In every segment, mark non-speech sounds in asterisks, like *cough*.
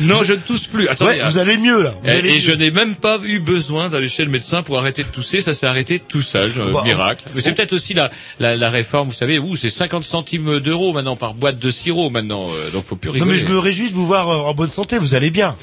Non, je ne tousse plus. Attendez. Ouais, vous allez mieux là. Vous Et, allez et mieux. je n'ai même pas eu besoin d'aller chez le médecin pour arrêter de tousser. Ça s'est arrêté tout seul, euh, Bah, miracle. Mais c'est oh. peut-être aussi la, la, la réforme, vous savez, où c'est 50 centimes d'euros maintenant par boîte de sirop maintenant. euh, donc faut plus Non mais je me réjouis de vous voir euh, en bonne santé, vous allez bien.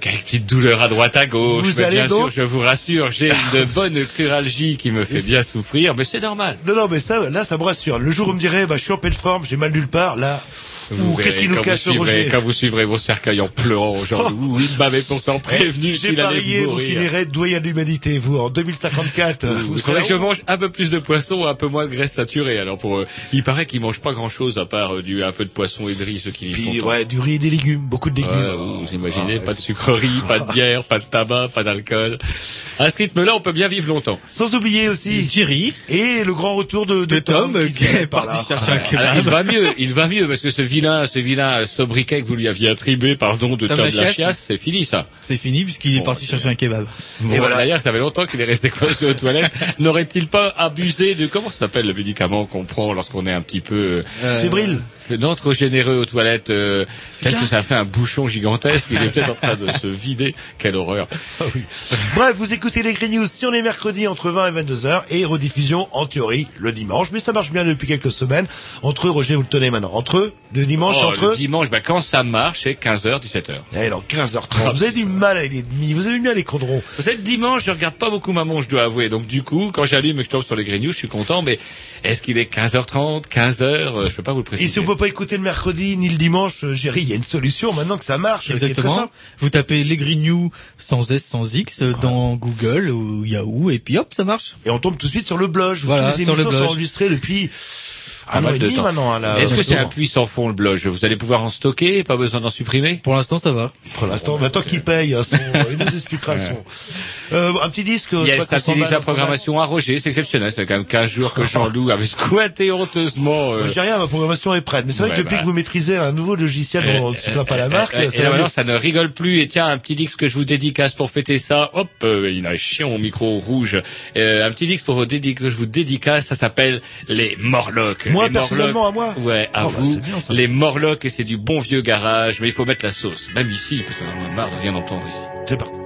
Quelques petites douleurs à droite à gauche. Vous mais allez bien donc sûr, je vous rassure, j'ai une bonne cruralgie qui me fait bien souffrir, mais c'est normal. Non, non, mais ça, là, ça me rassure. Le jour où on me dirait, bah, je suis en pleine forme, j'ai mal nulle part, là. Vous Ouh, qu'est-ce qu'il nous cache, vous suivrez- Roger Quand vous suivrez vos cercueils en pleurant, genre, ouh, il m'avait pourtant prévenu J'ai qu'il allait parié, vous finirez doyen de l'humanité, vous, en 2054. euh, vous Il faudrait que je mange un peu plus de poisson, un peu moins de graisse saturée. Alors pour, euh, il paraît qu'ils mangent pas grand chose à part euh, du un peu de poisson et de riz, ceux qui vivent Puis, ouais, du riz et des légumes, beaucoup de légumes. Ouais, vous imaginez, Ah, pas de sucreries, *laughs* pas de bière, pas de tabac, pas d'alcool. À ce rythme-là, on peut bien vivre longtemps. Sans oublier aussi Thierry, et le grand retour de, de, de Tom, qui est par parti chercher un Alors, il kebab. va mieux, il va mieux parce que ce vilain, ce vilain sobriquet que vous lui aviez attribué, pardon, de Tom Tom. Lachias, c'est fini ça. C'est fini puisqu'il est Bon, parti c'est- chercher un kebab. Bon, voilà. D'ailleurs, ça fait longtemps qu'il est resté coincé aux toilettes. N'aurait-il pas abusé de comment ça s'appelle le médicament qu'on prend lorsqu'on est un petit peu euh, Fébrile. fait- non trop généreux aux toilettes euh, Peut-être que ça a fait un bouchon gigantesque. Il est peut-être en train de se vider. Quelle horreur. Ah oui. Bref, vous écoutez les Green News si on est mercredi entre 20 et 22 heures et rediffusion en théorie le dimanche, mais ça marche bien depuis quelques semaines. Entre eux, Roger, vous le tenez maintenant. Entre eux, le dimanche, Oh, entre le eux. dimanche, bah, quand ça marche, c'est 15h, 17h. Eh, dans 15h30. Vous avez du mal les demi. Vous avez bien les condrons. Vous savez, dimanche, je regarde pas beaucoup maman, je dois avouer. Donc du coup, quand j'allume et que je tombe sur les Green News, je suis content. Mais est-ce qu'il est 15h30, 15h euh, Je peux pas vous le Et préciser. si on peut pas écouter le mercredi ni le dimanche, euh, Géry, il y a une solution maintenant que ça marche. Exactement. simple. Vous tapez les Green News sans S, sans X euh, dans Google ou Yahoo et puis hop, ça marche. Et on tombe tout de suite sur le blog. Voilà, les sur le émissions sont blog. enregistrées depuis un et demi maintenant. hein. Est-ce que c'est un puits sans fond le blog Vous allez pouvoir en stocker, pas besoin d'en supprimer? Pour l'instant, ça va. Pour l'instant, maintenant qu'il paye, son- il nous *laughs* expliquera son. Euh, un petit disque. s'en utilise va, la on s'en va. programmation à Roger, c'est exceptionnel. C'est quand même 15 jours que Jean-Loup avait squatté honteusement. euh, Moi, J'ai rien, ma programmation est prête. Mais c'est vrai Ouais, que depuis bah. que vous maîtrisez un nouveau logiciel dont on ne citera pas la marque, Euh, et ça ne rigole plus. Et tiens, un petit disque que je vous dédicace pour fêter ça. Hop, euh, il a chiant au micro rouge. Euh, un petit disque pour vous dédi- que je vous dédicace. Ça s'appelle les Morlocks. Moi, personnellement, à moi Ouais, à Oh, bah, vous. bien, les Morlocks et c'est du bon vieux garage. Mais il faut mettre la sauce. Même ici, parce qu'on en a marre de rien entendre ici. C'est parti.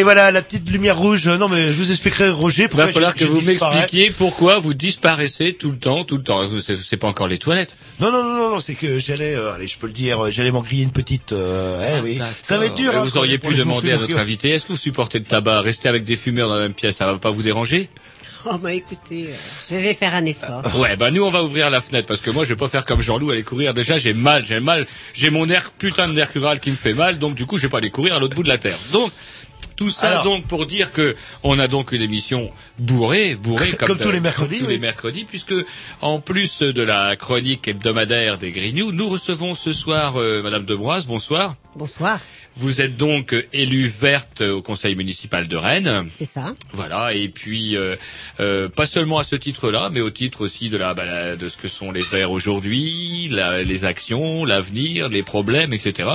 Et voilà, la petite lumière rouge. Non, mais je vous expliquerai, Roger, Il pourquoi va falloir je- que je vous m'expliquiez pourquoi vous disparaissez tout le temps, tout le temps. C'est c'est pas encore les toilettes. Non, non, non, non, non, c'est que j'allais, euh, allez, je peux le dire, euh, j'allais m'en griller une petite, euh, eh oui. Ça va être dur. Et hein, vous auriez pu demander à notre invité, est-ce que vous supportez le tabac? Rester avec des fumeurs dans la même pièce, ça va pas vous déranger? Oh bah écoutez, euh, je vais faire un effort. *laughs* Ouais, bah nous on va ouvrir la fenêtre parce que moi je vais pas faire comme Jean-Loup aller courir. Déjà j'ai mal, j'ai mal, j'ai mon air putain de nerf rural qui me fait mal, donc du coup je vais pas aller courir à l'autre bout de la terre. Donc tout ça Alors. donc pour dire que on a donc une émission bourrée, bourrée Comme tous les mercredis, comme tous oui. les mercredis, puisque en plus de la chronique hebdomadaire des Grignoux, nous recevons ce soir euh, Madame Debroise. Bonsoir. Bonsoir, Vous êtes donc euh, élue verte au conseil municipal de Rennes. c'est ça. Voilà, et puis euh, euh, pas seulement à ce titre-là, mais au titre aussi de la, bah, la- de ce que sont les Verts aujourd'hui, les actions, l'avenir, les problèmes, etc.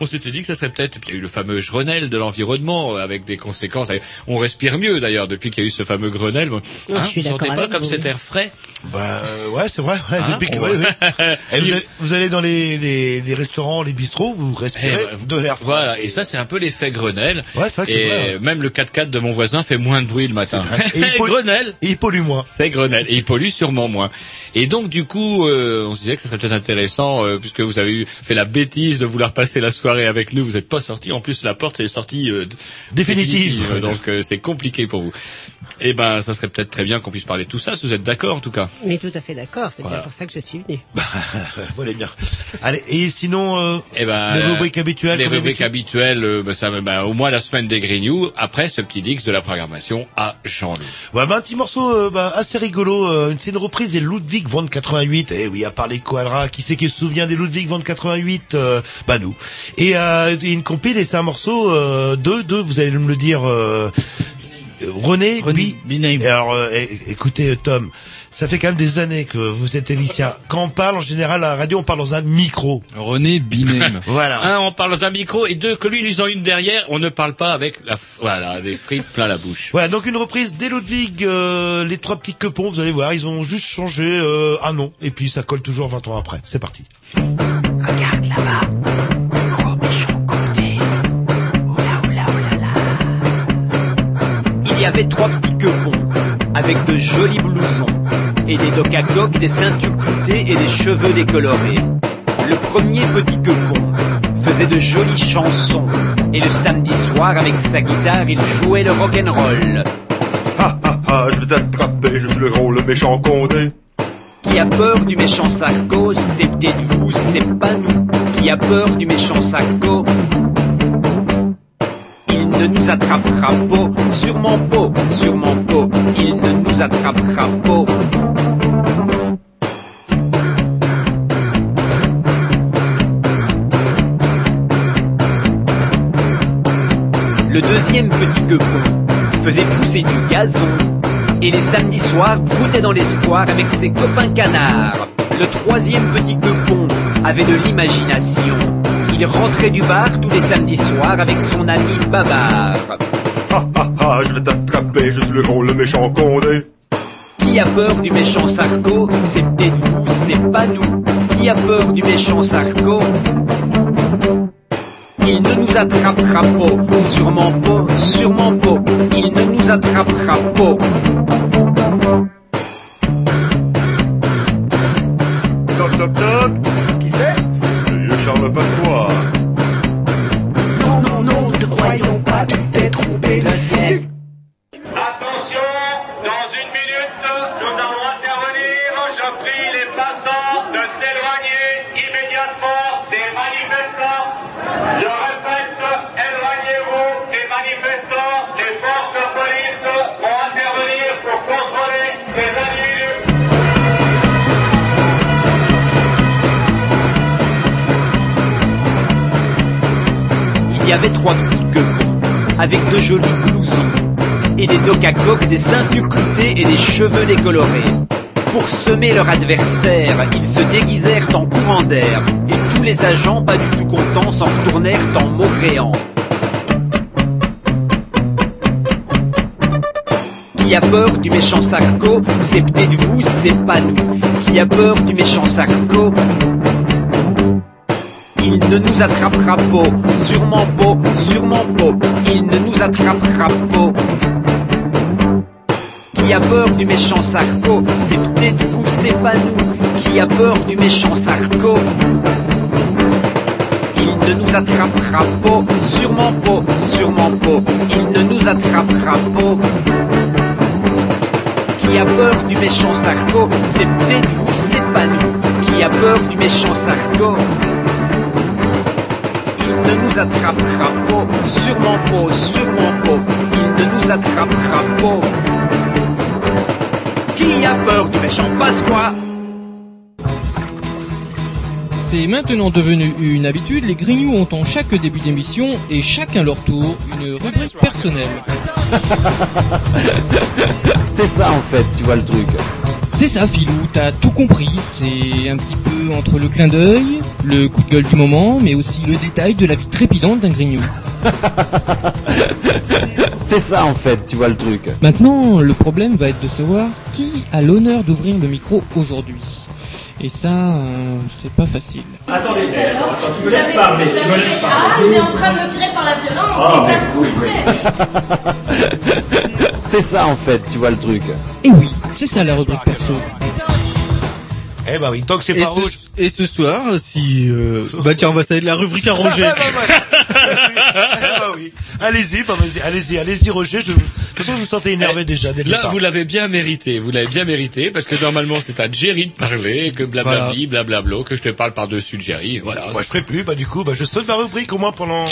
On s'était dit que ça serait peut-être, il y a eu le fameux Grenelle de l'environnement avec des conséquences. On respire mieux d'ailleurs depuis qu'il y a eu ce fameux Grenelle. Hein, je suis vous sentez pas comme vous, cet oui. air frais Bah euh, ouais, c'est vrai. Ouais, Hein depuis que- ouais, ouais. *laughs* Et vous, allez, vous allez dans les, les, les restaurants, les bistrots, vous respirez ben, de l'air frais. Voilà, et ça c'est un peu l'effet Grenelle. Ouais, c'est vrai que c'est Et vrai, ouais. même le 4x4 de mon voisin fait moins de bruit le matin. Et il *laughs* pollue- Grenelle Et il pollue moins. C'est Grenelle et il pollue sûrement moins. Et donc du coup, euh, on se disait que ça serait peut-être intéressant euh, puisque vous avez eu, fait la bêtise de vouloir passer la soirée avec nous. Vous n'êtes pas sorti. En plus, la porte est sortie euh, Définitive. donc euh, c'est compliqué pour vous. Eh ben, ça serait peut-être très bien qu'on puisse parler de tout ça. Si vous êtes d'accord, en tout cas? Mais tout à fait d'accord, c'est Voilà. bien pour ça que je suis venu. *laughs* voilà bien. Allez, et sinon, euh, Eh ben, les rubriques habituelles. Les rubriques habituelles, euh, bah, ça, bah, au moins la semaine des Green News, après ce petit dix de la programmation à Jean-Loup. Ouais, bah, un petit morceau euh, bah, assez rigolo. euh, c'est une reprise des Ludwig von 88. Eh oui, à part les Quadras, qui c'est qui se souvient des Ludwig von 88 euh, Bah nous. Et euh, une compile et c'est un morceau euh, de, de, vous allez me le dire, euh, René, René alors, euh, écoutez, euh, Tom, ça fait quand même des années que vous êtes élicien. Quand on parle, en général, à la radio, on parle dans un micro. René Binem. *laughs* Voilà. Un, on parle dans un micro, et deux, que lui, ils ont une derrière, on ne parle pas avec la, voilà, des frites plein la bouche. Voilà, donc une reprise des Ludwig, euh, les trois petits quepons, vous allez voir, ils ont juste changé euh, un nom, et puis ça colle toujours 20 ans après. C'est parti. Regarde là-bas. Y avait trois petits quepons, avec de jolis blousons, et des docks à coque, des ceintures cloutées et des cheveux décolorés. Le premier petit quepon faisait de jolies chansons, et le samedi soir, avec sa guitare, il jouait le rock'n'roll. Ha ha ha, je vais t'attraper, je suis le gros, le méchant condé. Qui a peur du méchant Sarko, c'est peut-être vous, c'est pas nous. Qui a peur du méchant Sarko ne nous attrapera pas, sûrement pas, sûrement pas. Il ne nous attrapera pas. Le deuxième petit quepon faisait pousser du gazon et les samedis soirs broutait dans l'espoir avec ses copains canards. Le troisième petit quepon avait de l'imagination. Il rentrait du bar tous les samedis soirs avec son ami Babar. Ha ha ha, je vais t'attraper, je suis le gros, le méchant condé. Qui a peur du méchant Sarko? C'est peut-être vous, c'est pas nous. Qui a peur du méchant Sarko? Il ne nous attrapera pas, sûrement pas, sûrement pas. Il ne nous attrapera pas. Toc toc toc, Charles Pasqua. Y avait trois quepons, avec de jolis blousons, et des docks à coque, des ceintures cloutées et des cheveux décolorés. Pour semer leur adversaire, ils se déguisèrent en courant d'air, et tous les agents, pas du tout contents, s'en retournèrent en maugréant. Qui a peur du méchant Sarko C'est peut-être vous, c'est pas nous. Qui a peur du méchant Sarko ne nous attrapera pas, sûrement pas, sûrement pas. Il ne nous attrapera pas. Qui a peur du méchant Sarko C'est peut-être vous, c'est pas nous. Qui a peur du méchant Sarko Il ne nous attrapera pas, sûrement pas, sûrement pas. Il ne nous attrapera pas. Qui a peur du méchant Sarko C'est peut-être vous, c'est pas nous. Qui a peur du méchant Sarko nous attrapera pas, sûrement pas, sûrement pas. Il ne nous attrapera pas. Qui a peur du méchant Pasqua? C'est maintenant devenu une habitude, les Grignoux ont en chaque début d'émission et chacun leur tour une rubrique personnelle. *laughs* C'est ça en fait, tu vois le truc. C'est ça Philou, t'as tout compris, c'est un petit peu entre le clin d'œil, le coup de gueule du moment, mais aussi le détail de la vie trépidante d'un Grignou. *laughs* C'est ça en fait, tu vois le truc. Maintenant, le problème va être de savoir qui a l'honneur d'ouvrir le micro aujourd'hui. Et ça, euh, c'est pas facile. Attendez, attends, attends, tu me laisses parler, tu me laisses Ah, il est en train de me tirer par la violence, Oh, c'est mais ça. *laughs* C'est ça en fait, tu vois le truc. Et oui, c'est ça la rubrique perso. Eh bah oui, tant que c'est pas ce, rouge. et ce soir, si euh, bah tiens, on va saluer la rubrique à *laughs* Roger. *laughs* Eh bah oui. Allez-y, bah vas-y, allez-y, allez-y Roger. Je... De toute façon, je vous sentais énervé déjà dès le Là, départ. vous l'avez bien mérité. Vous l'avez bien mérité parce que normalement c'est à Jerry de parler, que blablabli, blablabla, que je te parle par-dessus de Jerry. Voilà. Moi, je ferai plus. Bah du coup, bah je saute ma rubrique au moins pendant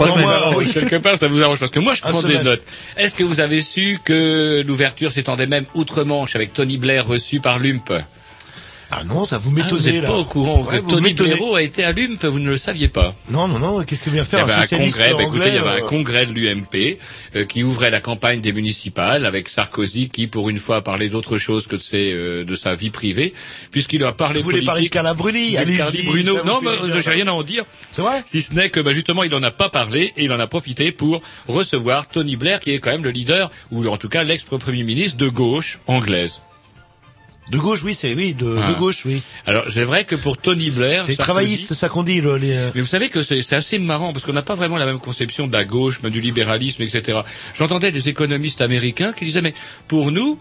oui, oui. *laughs* quelque part, ça vous arrange parce que moi, je prends des notes. Est-ce que vous avez su que l'ouverture s'étendait même outre-Manche avec Tony Blair reçu par l'UMP? Ah non, ça vous Ah, m'étonnez vous n'êtes pas au courant Ouais, que vous Tony m'étonnez. Blair a été à l'UMP, vous ne le saviez pas. Non, non, non. Qu'est-ce que vient Il y faire avait un socialiste congrès, bah, anglais, écoutez, il y avait un euh, congrès de l'UMP euh, qui ouvrait la campagne des municipales avec Sarkozy qui, pour une fois, parlait d'autre chose que de, ses, euh, de sa vie privée, puisqu'il a parlé Vous voulez politique. parler de Bruni Allez-y, Bruno. vous Non, mais euh, j'ai rien à en dire. C'est vrai Si ce n'est que bah, justement, il en a pas parlé et il en a profité pour recevoir Tony Blair, qui est quand même le leader, ou en tout cas l'ex-premier ministre de gauche anglaise. De gauche, oui, c'est oui, de, Ah. de gauche, oui. Alors, c'est vrai que pour Tony Blair, C'est travailliste, c'est ça qu'on dit. le- les... euh, mais vous savez que c'est assez marrant parce qu'on n'a pas vraiment la même conception de la gauche, du libéralisme, etc. J'entendais des économistes américains qui disaient mais pour nous,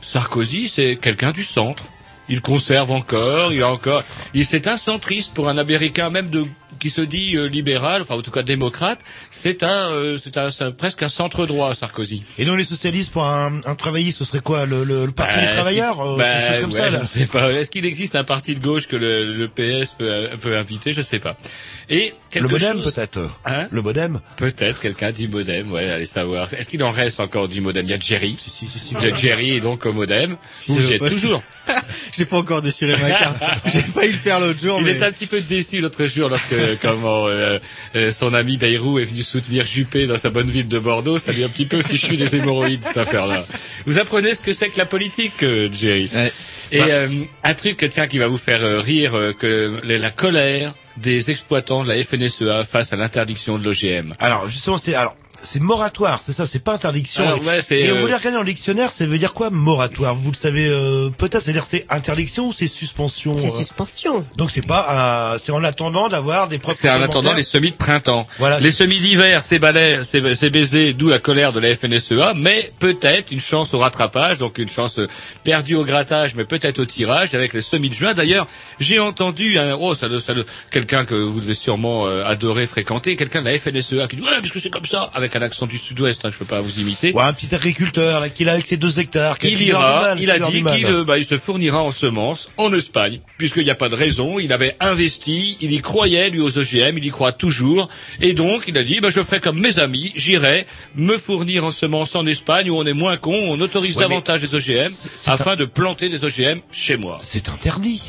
Sarkozy c'est quelqu'un du centre. Il conserve encore, il a encore, il c'est un centriste pour un Américain même de qui se dit euh, libéral, enfin en tout cas démocrate. C'est un, euh, c'est un, un- presque un centre droit Sarkozy. Et donc les socialistes pour un, un travailliste, ce serait quoi le, le, le parti Bah, des travailleurs, euh, bah, quelque chose comme ouais, ça Je là. ne sais pas. Est-ce qu'il existe un parti de gauche que le, le PS peut, peut inviter? Je ne sais pas. Et Le modem chose- peut-être. Hein? Le modem. Peut-être quelqu'un du modem, ouais, allez savoir. Est-ce qu'il en reste encore du modem? Il y a Jerry. Si, si, si, Il y a Jerry et donc au modem. Vous y êtes toujours. *laughs* J'ai pas encore déchiré ma carte. *laughs* J'ai failli le faire l'autre jour, Il mais était un petit peu déçu l'autre jour lorsque *laughs* comment euh, euh, son ami Bayrou est venu soutenir Juppé dans sa bonne ville de Bordeaux. Ça lui a un petit peu fichu des hémorroïdes cette affaire-là. Vous apprenez ce que c'est que la politique, euh, Jerry. Et euh, un truc tiens qui va vous faire euh, rire euh, que la colère des exploitants de la FNSEA face à l'interdiction de l'OGM. Alors justement, c'est alors c'est moratoire, c'est ça, c'est pas interdiction. Alors, ouais, c'est, et on euh, voulait regarder dans le dictionnaire, ça veut dire quoi moratoire? Vous le savez euh, peut-être, c'est-à-dire c'est interdiction ou c'est suspension C'est euh suspension. Donc c'est pas, euh, c'est en attendant d'avoir des preuves. C'est en attendant les semis de printemps. Voilà. Les semis d'hiver, c'est balai, c'est c'est baisé, d'où la colère de la FNSEA, mais peut-être une chance au rattrapage, donc une chance euh, perdue au grattage, mais peut-être au tirage avec les semis de juin. D'ailleurs, j'ai entendu un, oh, ça, doit- ça, doit- quelqu'un que vous devez sûrement euh, adorer fréquenter, quelqu'un de la FNSEA qui dit, ouais, parce que c'est comme ça, avec un accent du sud-ouest, hein, je peux pas vous imiter. Ouais, un petit agriculteur là, qui là avec ses deux hectares. Il ira, mal, il a dit qu'il euh, bah, il se fournira en semences en Espagne, puisqu'il n'y a pas de raison, il avait investi, il y croyait lui aux OGM, il y croit toujours, et donc il a dit bah, je ferai comme mes amis, j'irai me fournir en semences en Espagne où on est moins con, on autorise Ouais, davantage les OGM afin de planter des OGM chez moi. C'est interdit.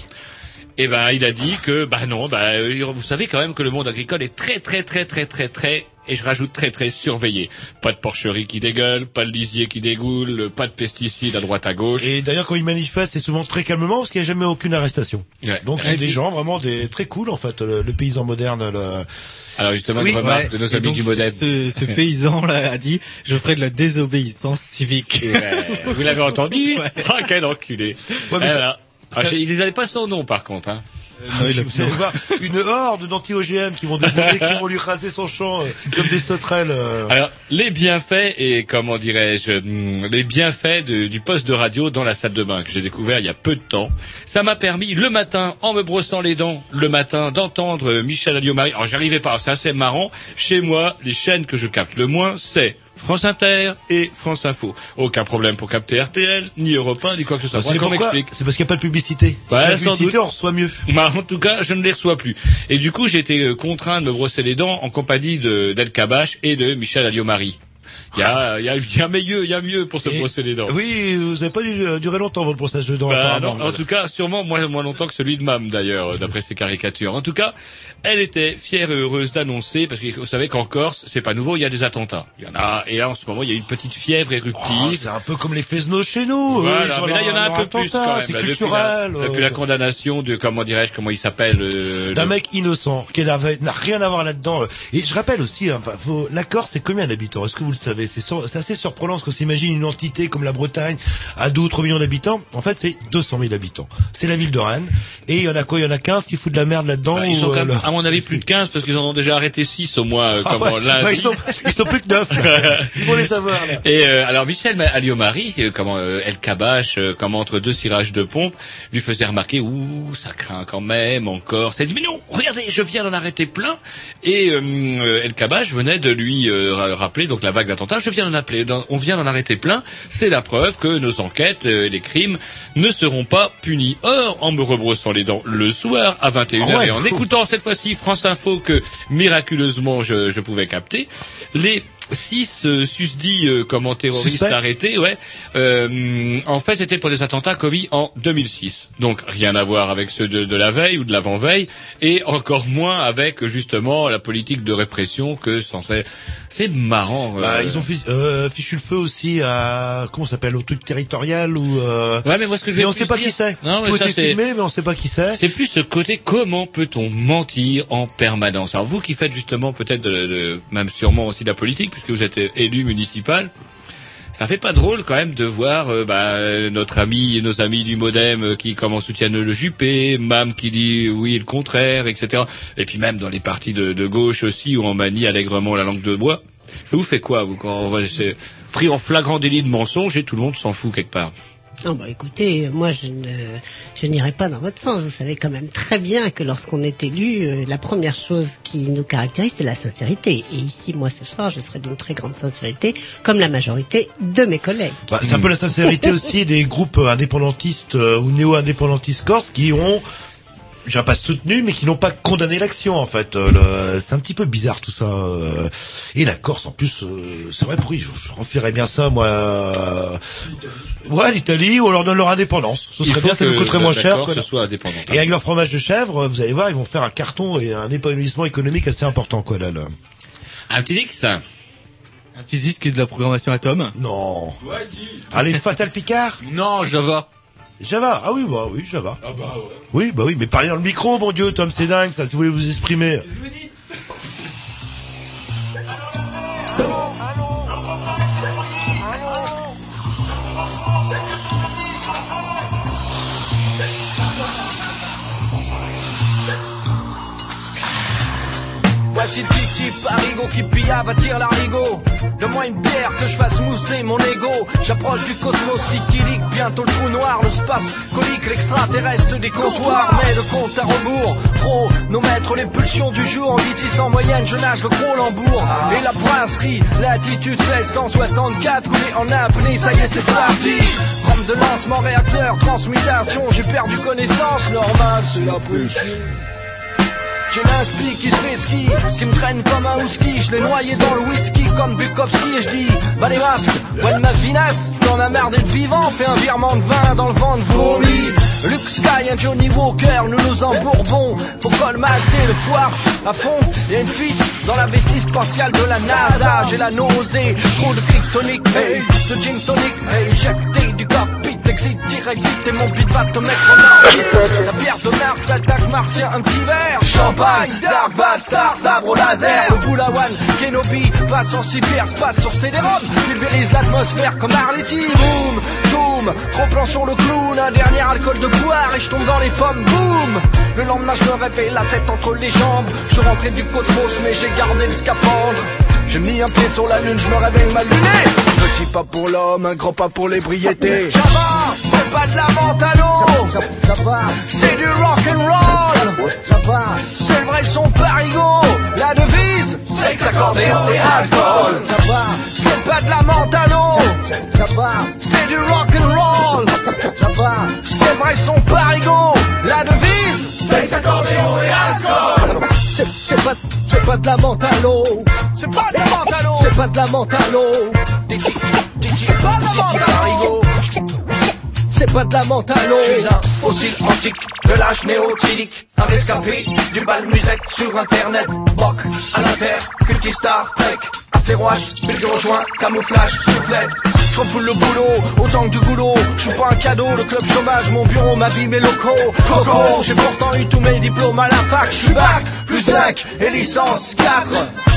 Et ben il a dit que bah non, bah euh, vous savez quand même que le monde agricole est très très très très très très et je rajoute très très surveillé. Pas de porcherie qui dégueule, pas de lisier qui dégoule, pas de pesticides à droite à gauche. Et d'ailleurs, quand ils manifestent, c'est souvent très calmement parce qu'il n'y a jamais aucune arrestation. Ouais. Donc c'est des gens vraiment des très cool en fait, le, le paysan moderne. Le... Alors justement, Oui, une remarque ouais. de nos Et amis donc, du modem. Ce, ce *laughs* paysan là a dit je ferai de la désobéissance civique. Ouais. Vous l'avez entendu *laughs* Ah, quel enculé. Ouais, mais ça- là. Ah, ça- Ils n'avaient pas son nom par contre. Hein. Non, il a Vous allez voir une horde d'anti-OGM qui vont débouler, qui vont lui raser son champ euh, comme des sauterelles. euh. Alors, les bienfaits et comment dirais-je, hum, les bienfaits de- du poste de radio dans la salle de bain que j'ai découvert il y a peu de temps. Ça m'a permis le matin, en me brossant les dents, le matin, d'entendre euh, Michel Alliot-Marie. Alors, j'arrivais pas, c'est assez marrant. Chez moi, les chaînes que je capte le moins, c'est France Inter et France Info. Aucun problème pour capter RTL, ni Europe 1, ni quoi que ce soit. C'est C'est qu'on pourquoi m'explique. C'est parce qu'il n'y a pas de publicité. Ouais, la sans publicité, doute. on reçoit mieux. Bah, en tout cas, je ne les reçois plus. Et du coup, j'ai été euh, contraint de me brosser les dents en compagnie de d'El Kabash et de Michel Alliot-Marie. Il y a, y a, y a mieux, il y a mieux pour se brosser les dents. Oui, vous n'avez pas dû- euh, duré longtemps votre brossage de dents. Bah, non, en tout cas, sûrement moins, moins longtemps que celui de Mam, d'ailleurs, euh, d'après ses caricatures. En tout cas, elle était fière et heureuse d'annoncer, parce que vous savez qu'en Corse, c'est pas nouveau, il y a des attentats. Il y en a, et là, en ce moment, il y a une petite fièvre Oh, éruptive. c'est un peu comme les Fesnos chez nous. Voilà, mais là, il y en a un peu plus attentat, quand même. C'est là, depuis, culturel. la, euh. depuis la condamnation de, comment dirais-je, comment il s'appelle euh, d'un le- mec innocent qui n'a rien à voir là-dedans. Et je rappelle aussi, hein, enfin, faut, la Corse, c'est combien d'habitants? Est-ce que vous le savez, c'est sur- c'est assez surprenant parce qu'on s'imagine une entité comme la Bretagne à 2 ou 3 millions d'habitants. En fait, c'est 200 000 habitants. C'est la ville de Rennes. Et il y en a quoi? Il y en a 15 qui foutent de la merde là-dedans Bah, ils sont quand euh, même, le- à mon avis, plus de 15 parce qu'ils en ont déjà arrêté 6 au moins, euh, Ah ouais, bah, ils, sont, ils sont plus que 9. *laughs* Faut les savoir. Là. Et euh, alors Michel Aliomari, euh, comment euh, El Kabash, euh, comme entre deux cirages de pompe, lui faisait remarquer ouh ça craint quand même encore. Ça dit mais non, regardez, je viens d'en arrêter plein. Et euh, euh, El Kabash venait de lui euh, ra- rappeler donc la vague Je viens d'en appeler, on vient d'en arrêter plein. C'est la preuve que nos enquêtes euh, et les crimes ne seront pas punis. Or, en me rebrossant les dents le soir à 21h Ah ouais. et en écoutant cette fois-ci France Info que miraculeusement je, je pouvais capter, les six euh, susdits euh, comment terroristes Suspects arrêtés, ouais, euh, en fait c'était pour des attentats commis en 2006. Donc rien à voir avec ceux de, de la veille ou de l'avant-veille, et encore moins avec justement la politique de répression que censé. C'est marrant. euh. Bah, ils ont fi- euh, fichu le feu aussi à comment s'appelle au truc territorial ou. Euh... Ouais, mais moi ce que je mais on sait pas dire- qui c'est. Non, mais Tout ça, est c'est- filmé, mais on sait pas qui c'est. C'est plus ce côté comment peut-on mentir en permanence? Alors vous qui faites justement peut-être de, de- même sûrement aussi de la politique puisque vous êtes élu municipal. Ça fait pas drôle quand même de voir euh, bah, notre ami, nos amis du MoDem euh, qui comment soutiennent le Juppé, Mam qui dit oui et le contraire, etc. Et puis même dans les partis de, gauche aussi où on manie allègrement la langue de bois. Ça vous fait quoi vous quand on va pris en flagrant délit de mensonge et tout le monde s'en fout quelque part? Non, bah écoutez, moi je ne, je n'irai pas dans votre sens. Vous savez quand même très bien que lorsqu'on est élu, euh, la première chose qui nous caractérise, c'est la sincérité. Et ici, moi ce soir, je serai d'une très grande sincérité, comme la majorité de mes collègues. Bah, c'est un peu la sincérité aussi des groupes indépendantistes euh, ou néo-indépendantistes corses qui ont, j'ai pas soutenu, mais qui n'ont pas condamné l'action en fait. Euh, le- C'est un petit peu bizarre tout ça. euh. Et la Corse en plus, euh, c'est vrai pour oui, je, je refierais bien ça moi. euh, Ouais, l'Italie, ou on leur donne leur indépendance. Ce serait bien, ça que nous coûterait moins cher. Corse quoi. soit indépendante. Et avec leur fromage de chèvre, vous allez voir, ils vont faire un carton et un épanouissement économique assez important quoi là. là. Un petit X Un petit disque de la programmation Atom. Non. Ouais, si. Allez, Fatal Picard? Non, Java. Java, ah oui, bah oui, Java. Ah bah ouais. Oui, bah oui, mais parlez dans le micro, mon Dieu, Tom, c'est dingue, ça, si vous voulez vous exprimer. Voici le petit parigot qui pillave attire l'arigot. Donne-moi une bière que je fasse mousser mon ego. J'approche du cosmos cyclique, bientôt le trou noir Le space colique, l'extraterrestre des comptoirs Mais le compte à rebours, pro, nos maîtres, les pulsions du jour. En vitesse en moyenne, je nage le gros lambourg. Et la brasserie, latitude 1664 Coulé en apnée, ça y est c'est parti. Rampe de lancement, réacteur, transmutation. J'ai perdu connaissance, normal c'est la péché j'ai l'inspi qui se fait ski, qui me traîne comme un husky, je l'ai noyé dans le whisky comme Bukowski et je dis Bah les masques, ouais ma finasse, si t'en as marre d'être vivant, fais un virement de vin dans le vent de vomi. Luke Sky, un Johnny Walker, nous nous embourbons pour colmater le foire à fond. Y'a une fuite dans la vessie spatiale de la NASA, j'ai la nausée, trop de kryptonique, hey, de gin tonic, hey, éjecté du cockpit, exit direct, et mon beat va te mettre en orbite. La bière de Mars, attaque martien, un petit verre, champagne, Dark Val, Star, sabre au laser, le Boulawan, Kenobi, passe en cyberspace sur CD-ROM, pulvérise l'atmosphère comme Arletty, boom, zoom, trop plan sur le clown, un dernier alcool de boire et je tombe dans les pommes, boum, le lendemain je me réveille la tête entre les jambes, je rentré du cosmos mais j'ai gardé le scaphandre, j'ai mis un pied sur la lune, je me réveille mal luné, petit pas pour l'homme, un grand pas pour l'ébriété, Java, c'est pas de la l'eau, c'est du rock'n'roll, c'est le vrai son parigot, la devise, sexe, accordéon et alcool, c'est pas de la l'eau, c'est du rock'n'roll, c'est le vrai son parigot, la devise, sexe, accordéon et alcool, c'est c'est pas, c'est pas de la l'eau, c'est pas de la l'eau, c'est pas de la l'eau, c'est pas de la l'eau. C'est pas de la l'eau. Je suis un fossile antique, de l'âge néotylique. Un rescapé du bal musette sur internet. Boc à l'inter, culti Star Trek. Rouages, pile de rejoint, camouflage, soufflette. Je refoule le boulot, autant que du goulot. Je suis pas un cadeau, le club chômage, mon bureau, ma vie, mes locaux. Coco, j'ai pourtant eu tous mes diplômes à la fac. Je suis bac, plus 5 et licence 4.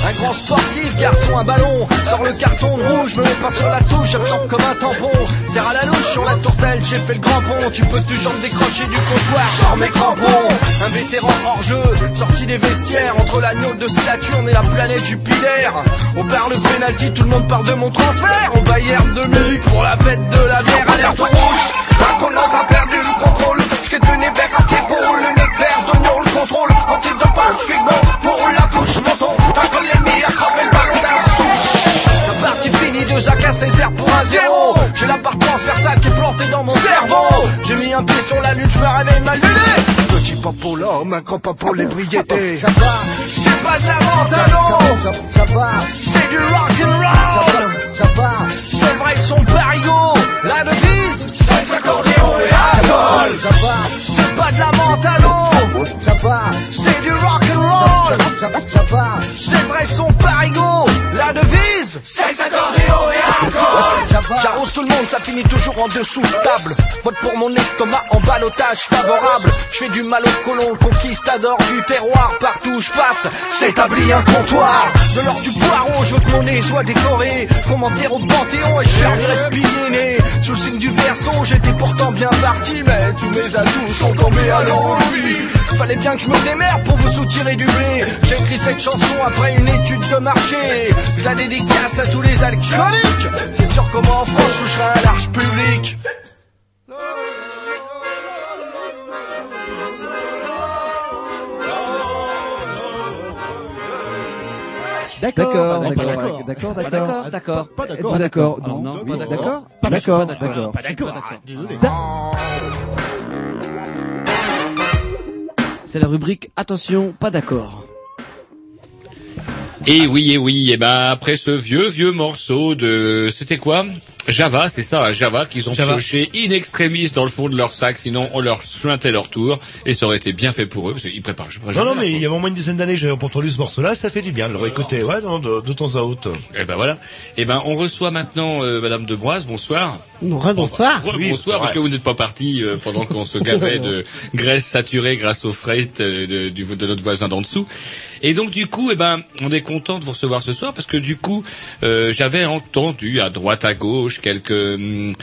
Un grand sportif, garçon, un ballon. Sors le carton de rouge, me mets pas sur la touche, absorbe comme un tampon. Serre à la louche sur la tourtelle, j'ai fait le grand pont. Tu peux toujours me décrocher du comptoir, sors mes crampons. Un vétéran hors jeu, sorti des vestiaires, entre l'agneau de Saturne et la planète Jupiter. On de penalty, tout le monde parle de mon transfert. Au Bayern de Munich pour la fête de la bière, alerte rouge. Un collant a perdu le contrôle. Je suis devenu bec à pied pour le nez vert, d'oignon le contrôle. Antidopage, je suis bon pour la couche menton. Un col l'ennemi a frappé le ballon d'un souche. La partie finie, deux à 15 Césaire pour un zéro. J'ai la part transversale qui est plantée dans mon cerveau. J'ai mis un pied sur la lune, je me réveille mal luné. Petit popo l'homme, un grand popo l'ébriété. C'est pas de la vente à. C'est du rock and roll. C'est vrai, son parigo. La devise, sexe, accordéon et alcool. C'est pas de la menthe à. C'est du rock and roll. C'est vrai, son parigo. La devise, sexe, accordéon et. J'arrose tout le monde, ça finit toujours en dessous de table. Vote pour mon estomac en balotage favorable. Je fais du mal au colon, le conquistador du terroir. Partout où je passe, s'établit un comptoir. De l'or du poireau, je veux que mon nez soit décoré. Qu'on m'enterre au panthéon et je servirai de. Sous le signe du verso, j'étais pourtant bien parti. Mais tous mes atouts sont tombés à l'envie. Fallait bien que je me démerde pour vous soutirer du blé. J'ai écrit cette chanson après une étude de marché. Je la dédicace à tous les alcooliques. C'est sûr comment en France je toucherai un large public. D'accord, D'accord, d'accord, d'accord. d'accord, Pas d'accord, d'accord, pas non, pas d'accord. d'accord, Pas d'accord, d'accord, d'accord. pas d'accord. Désolé. C'est la rubrique Attention, pas d'accord. Et oui, et oui, et ben après ce vieux vieux morceau de, c'était quoi? Java, c'est ça, Java qu'ils ont Java. pioché in extremis dans le fond de leur sac, sinon on leur jointait leur tour et ça aurait été bien fait pour eux parce qu'ils préparent. Non, non, mais il y a au moins une dizaine d'années, j'avais entendu ce morceau-là, ça fait du bien de le réécouter, ouais, non, de, de temps à autre. Eh ben voilà. Eh ben on reçoit maintenant euh, Madame Debroise. Bonsoir. Bon, rebonsoir. Re- Oui, bonsoir parce que vous n'êtes pas parti euh, pendant qu'on se *laughs* gavait de graisse saturée grâce au freight euh, de, du, de notre voisin d'en dessous. Et donc du coup, eh ben on est content de vous recevoir ce soir parce que du coup euh, j'avais entendu à droite à gauche quelques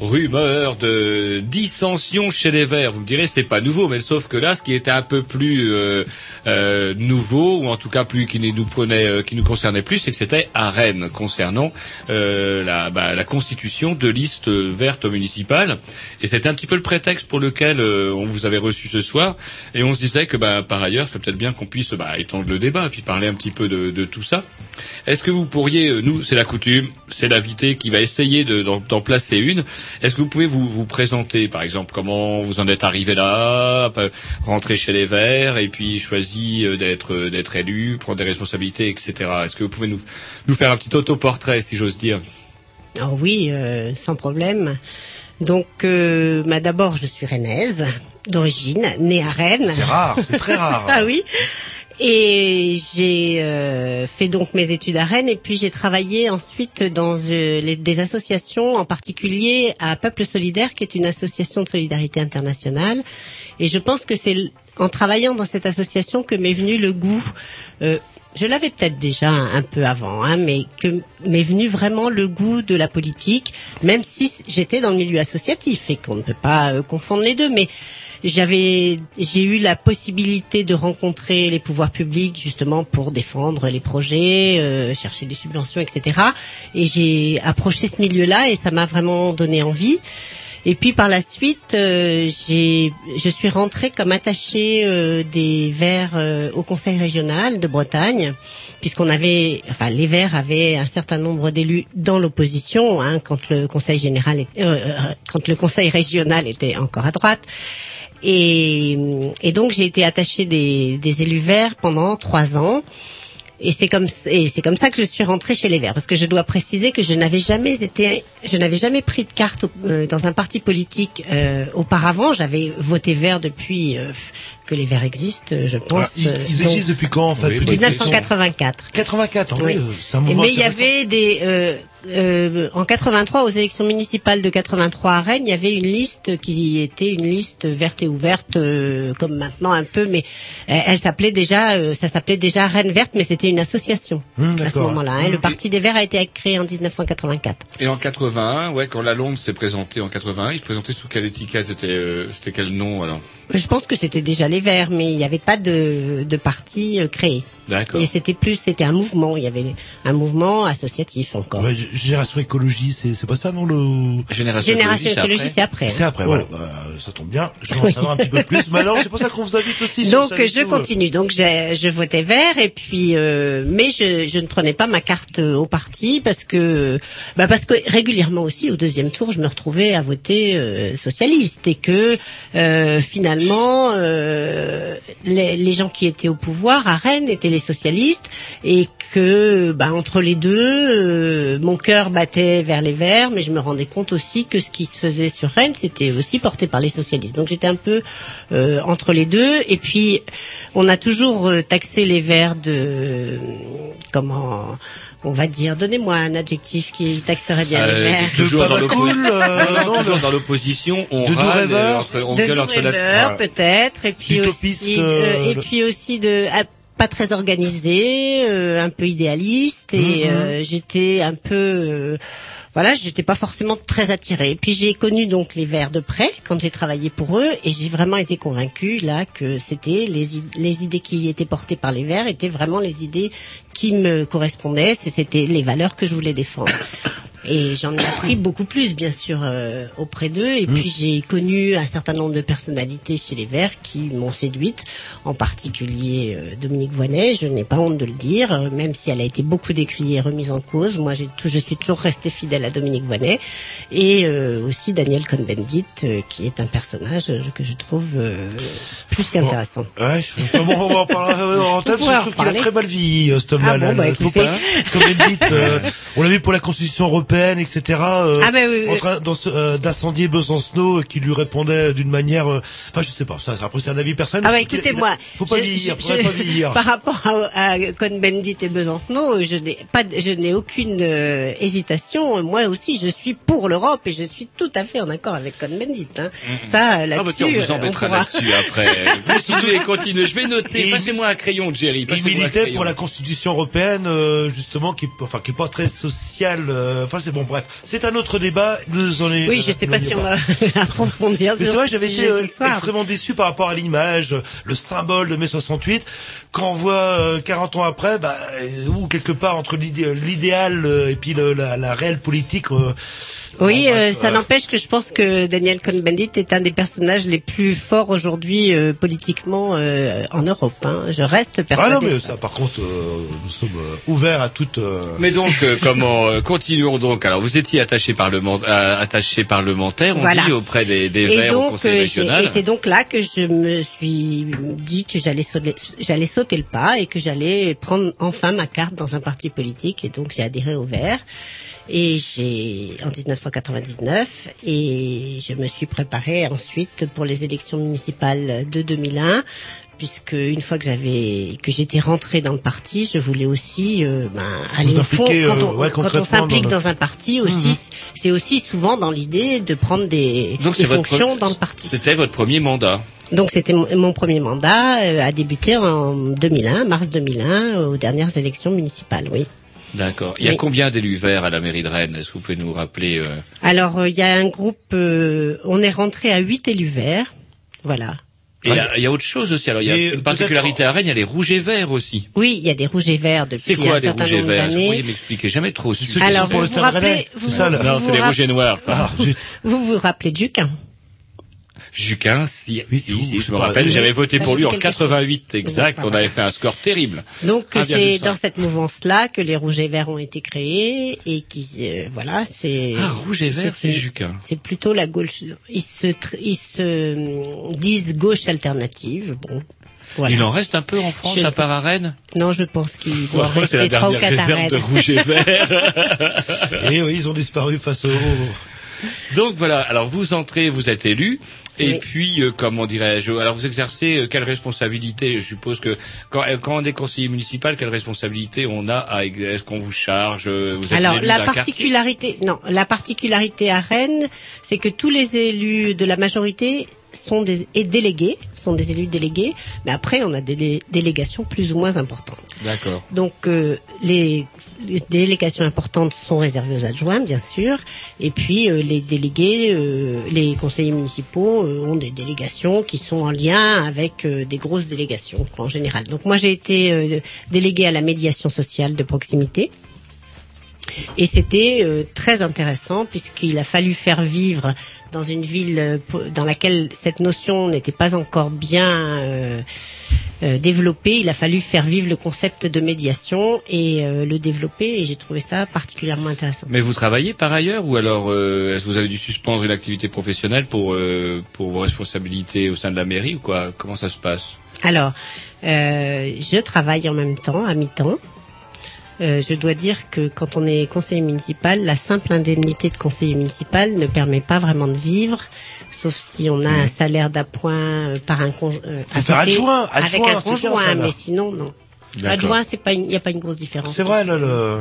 rumeurs de dissension chez les Verts. Vous me direz c'est pas nouveau, mais sauf que là, ce qui était un peu plus euh, euh, nouveau ou en tout cas plus qui nous prenait, euh, qui nous concernait plus, c'est que c'était à Rennes concernant euh, la, bah, la constitution de listes vertes municipales. Et c'était un petit peu le prétexte pour lequel euh, on vous avait reçu ce soir. Et on se disait que bah, par ailleurs, c'est peut-être bien qu'on puisse bah, étendre le débat et puis parler un petit peu de, de tout ça. Est-ce que vous pourriez, euh, nous, c'est la coutume, c'est l'invité qui va essayer de- d'en d'en placer une. Est-ce que vous pouvez vous, vous présenter, par exemple, comment vous en êtes arrivé là, rentrer chez les Verts et puis choisi euh, d'être euh, d'être élu, prendre des responsabilités, etc. Est-ce que vous pouvez nous, nous faire un petit autoportrait, si j'ose dire? Ah oui, euh, sans problème. Donc, euh, bah, d'abord, je suis rennaise d'origine, née à Rennes. C'est rare, c'est très rare. *laughs* ah oui. Et j'ai euh, fait donc mes études à Rennes et puis j'ai travaillé ensuite dans euh, des associations, en particulier à Peuple Solidaire, qui est une association de solidarité internationale. Et je pense que c'est en travaillant dans cette association que m'est venu le goût. euh, je l'avais peut-être déjà un, peu avant, hein, mais que m'est venu vraiment le goût de la politique, même si j'étais dans le milieu associatif et qu'on ne peut pas euh, confondre les deux. Mais j'avais, j'ai eu la possibilité de rencontrer les pouvoirs publics justement pour défendre les projets, euh, chercher des subventions, etc. Et j'ai approché ce milieu-là et ça m'a vraiment donné envie. Et puis par la suite, euh, j'ai, je suis rentrée comme attachée euh, des Verts euh, au Conseil régional de Bretagne, puisqu'on avait, enfin les Verts avaient un certain nombre d'élus dans l'opposition hein, quand le Conseil général, est- euh, euh, quand le Conseil régional était encore à droite. Et, et donc j'ai été attachée des, des élus Verts pendant trois ans. Et c'est comme et c'est comme ça que je suis rentrée chez les Verts parce que je dois préciser que je n'avais jamais été je n'avais jamais pris de carte euh, dans un parti politique euh, auparavant. J'avais voté Vert depuis euh, que les Verts existent, je pense. Ils, euh, ils existent depuis quand en fait Oui, Plus de 1984. 84, en Oui. vrai, c'est un mouvement Mais il y avait des euh, euh, en 83 aux élections municipales de 83 à Rennes, il y avait une liste qui était une liste verte et ouverte euh, comme maintenant un peu, mais elle s'appelait déjà euh, ça s'appelait déjà Rennes verte, mais c'était une association Hum, à ce moment-là. hein. Hum. Le Parti des Verts a été créé en 1984. Et en 81, ouais, quand Lalonde s'est présenté en 81, il se présentait sous quelle étiquette? C'était euh, c'était quel nom alors? Je pense que c'était déjà les Mais il n'y avait pas de, de parti euh, créé. D'accord. Et c'était plus, c'était un mouvement. Il y avait un mouvement associatif encore. Ouais, Génération écologie, c'est c'est pas ça non le Génération, Génération écologie, c'est après. C'est après, hein. voilà. Bah, ça tombe bien. Je vais en savoir un petit peu plus. Mais alors, c'est pour ça qu'on vous invite aussi. Donc je continue. Donc j'ai- je votais vert et puis euh, mais je, je ne prenais pas ma carte euh, au parti parce que bah parce que régulièrement aussi au deuxième tour je me retrouvais à voter euh, socialiste et que euh, finalement euh, les, les gens qui étaient au pouvoir à Rennes étaient les socialistes et que bah, entre les deux euh, mon cœur battait vers les verts mais je me rendais compte aussi que ce qui se faisait sur Rennes c'était aussi porté par les socialistes. Donc j'étais un peu euh, entre les deux. Et puis, on a toujours euh, taxé les verts de comment on va dire. Donnez-moi un adjectif qui taxerait bien les Euh, verts. toujours dans cool, euh, Non, toujours de- dans l'opposition, on de râle, entre- on de entre la... peut-être. Et puis aussi, euh, euh, et puis aussi de ah, pas très organisé, euh, un peu idéaliste. Et Mhm. euh, j'étais un peu euh, voilà, j'étais pas forcément très attirée. Puis j'ai connu donc les Verts de près quand j'ai travaillé pour eux et j'ai vraiment été convaincue là que c'était les, les idées qui étaient portées par les Verts étaient vraiment les idées qui me correspondaient, c'était les valeurs que je voulais défendre. Et j'en ai appris *coughs* beaucoup plus, bien sûr, euh, auprès d'eux. Et puis j'ai connu un certain nombre de personnalités chez les Verts qui m'ont séduite, en particulier euh, Dominique Voynet. Je n'ai pas honte de le dire, euh, même si elle a été beaucoup décriée et remise en cause. Moi, j'ai tout- je suis toujours restée fidèle à Dominique Voynet. Et euh, aussi Daniel Cohn-Bendit, euh, qui est un personnage euh, que je trouve euh, plus qu'intéressant. Ouais, enfin, bon, on va en parler en *laughs* On parce qu'il a très mal cet homme-là. Ah bon, bah, dites, euh, on l'a vu pour la Constitution européenne, etc. euh, Ah, bah, oui, oui. en train euh, d'incendier Besancenot, euh, qui lui répondait d'une manière, euh, enfin, je sais pas, ça, ça, après c'est un avis personnel. Ah bah écoutez-moi, faut pas vieillir, je- pas vieillir. *laughs* par rapport à, à Cohn-Bendit et Besancenot, je n'ai pas, je n'ai aucune euh, hésitation. Moi aussi, je suis pour l'Europe et je suis tout à fait en accord avec Cohn-Bendit. Hein. Ça, Ah bah là-dessus, tiens, on vous on embêtera pourra- là-dessus après. *laughs* Continuez, continuez. Je vais noter. Passez-moi un crayon, Jerry. Il Passez-moi un militait pour la Constitution européenne, euh, justement, qui, est- enfin, qui est pas très sociale. euh, Enfin, c'est bon, bref, c'est un autre débat. Nous en est. Oui, je sais pas si on va *laughs* approfondir Mais c'est vrai, j'avais été euh, extrêmement déçu par rapport à l'image, euh, le symbole de mai 68. Quand on voit euh, 40 ans après, bah, euh, ou quelque part entre l'idé- l'idéal euh, et puis le- la, la réelle politique. euh, Oui, bon, euh, ça n'empêche que je pense que Daniel Cohn-Bendit est un des personnages les plus forts aujourd'hui euh, politiquement euh, en Europe. hein. Je reste Ah persuadée. non, mais ça. par contre, euh, nous sommes euh, ouverts à toute. euh, Mais donc, euh, comment euh, continuons donc Alors, vous étiez attaché parlement, euh, attaché parlementaire, on Voilà. dit auprès des, des Et Verts au donc, Conseil euh, j'ai- régional. et c'est donc là que je me suis dit que j'allais sauter, j'allais sauter le pas et que j'allais prendre enfin ma carte dans un parti politique. Et donc, j'ai adhéré au Vert. Et j'ai en 1999 et je me suis préparée ensuite pour les élections municipales de 2001 puisque une fois que j'avais que j'étais rentrée dans le parti, je voulais aussi euh, ben, aller Vous au fond quand euh, on, ouais, quand on s'implique dans le- dans un parti aussi Mhm. c'est aussi souvent dans l'idée de prendre des, Donc, des c'est votre fonctions dans le parti. C'était votre premier mandat. Donc c'était mon, mon premier mandat euh, a débuté en 2001, mars 2001, aux dernières élections municipales, oui. D'accord. Il y a combien d'élus verts à la mairie de Rennes? Est-ce que vous pouvez nous rappeler euh, Alors euh, il y a un groupe, euh, on est rentré à huit élus verts, voilà. Et il y, a- il y a autre chose aussi. Alors, il y a Et une particularité à Rennes, il y a les rouges et verts aussi. Oui, il y a des rouges et verts depuis C'est quoi un les certain rouges et nombre verts? Vous pourriez d'années. m'expliquer? Jamais trop ceux qui Alors vous vous Stade rappelez, vous, c'est vous- Non, vous c'est les rouges et noirs, ça. Ah, vous vous rappelez Duquin Juquin, si, Oui, si, si, je me rappelle, j'avais voté pour lui en quelque 88, exact. On avait fait un score terrible. Donc c'est 1,5. dans cette mouvance-là que les rouges et verts ont été créés et qui euh, voilà c'est Ah, rouge et vert, c'est Juquin. C'est plutôt la gauche. Ils se ils se euh, disent gauche alternative. Bon. Voilà. Il en reste un peu en France, Je à part à Rennes Non, je pense qu'il doit c'est rester la trois ou quatre réserve de rouge et vert. *laughs* Et oui, ils ont disparu face au. Donc voilà, alors vous entrez, vous êtes élu, Et puis, euh, comment dirais-je Alors, vous exercez euh, quelle responsabilité Je suppose que quand, euh, quand on est conseiller municipal, quelle responsabilité on a à Est-ce qu'on vous charge euh, Vous êtes Alors la particularité, non, la particularité à Rennes, c'est que tous les élus de la majorité sont des et délégués, sont des élus délégués, mais après on a des délé- délégations plus ou moins importantes. D'accord. Donc euh, les, les délégations importantes sont réservées aux adjoints, bien sûr, et puis euh, les délégués, euh, les conseillers municipaux euh, ont des délégations qui sont en lien avec euh, des grosses délégations en général. Donc moi j'ai été euh, déléguée à la médiation sociale de proximité. Et c'était euh, très intéressant puisqu'il a fallu faire vivre dans une ville euh, dans laquelle cette notion n'était pas encore bien euh, euh, développée. Il a fallu faire vivre le concept de médiation et le développer. Et j'ai trouvé ça particulièrement intéressant. Mais vous travaillez par ailleurs ou alors est-ce que vous avez dû suspendre une activité professionnelle pour pour vos responsabilités au sein de la mairie ou quoi? Comment ça se passe? Alors, je travaille en même temps, à mi-temps. Euh, je dois dire que quand on est conseiller municipal, la simple indemnité de conseiller municipal ne permet pas vraiment de vivre, sauf si on a un salaire d'appoint euh, par un conjoint. Faut faire adjoint, avec adjoint, un c'est bien, conjoint, ça, mais sinon non. Adjoint, c'est pas, il n'y a pas une grosse différence. C'est vrai, là, le...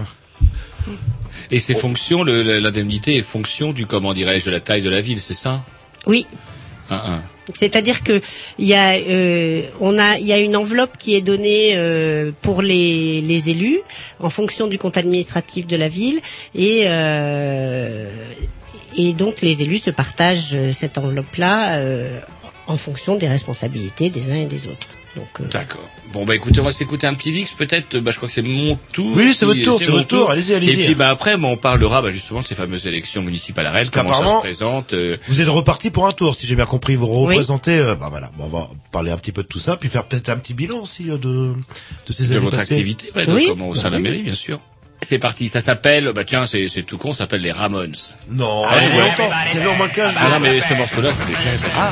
Et c'est fonction, l'indemnité est fonction du comment dirais-je de la taille de la ville, c'est ça? Oui. Un, un. C'est-à-dire que il y a, euh, on a, il y a une enveloppe qui est donnée euh, pour les, les élus en fonction du compte administratif de la ville et euh, et donc les élus se partagent cette enveloppe-là euh, en fonction des responsabilités des uns et des autres. Euh, D'accord. Bon bah écoutez, on va s'écouter un petit Vix peut-être. Bah je crois que c'est mon tour. Oui, c'est votre tour, c'est votre tour. Allez-y, allez-y. Et puis bah après, bah, on parlera bah, justement de ces fameuses élections municipales à Rennes, comment ça se présente. euh, Vous êtes reparti pour un tour, si j'ai bien compris. Vous représentez, euh, bah voilà, bon, on va parler un petit peu de tout ça, puis faire peut-être un petit bilan aussi euh, de de ces de années votre passées. activité, ouais, de comment au sein de la mairie, bien sûr. C'est parti, ça s'appelle, bah tiens, c'est tout con, ça s'appelle les Ramones. Non, Ah, ouais. longtemps. Il y avait au moins 15 Ah non, mais ce morceau-là, c'est déjà. Ah.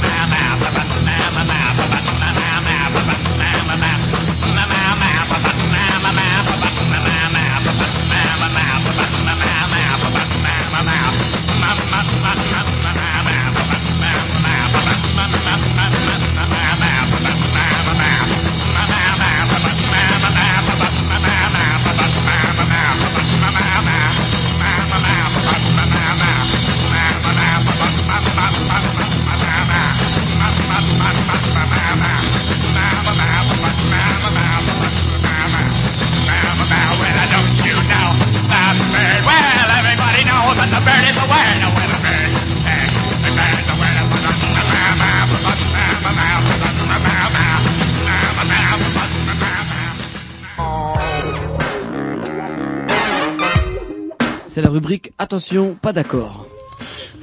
C'est la rubrique Attention, pas d'accord.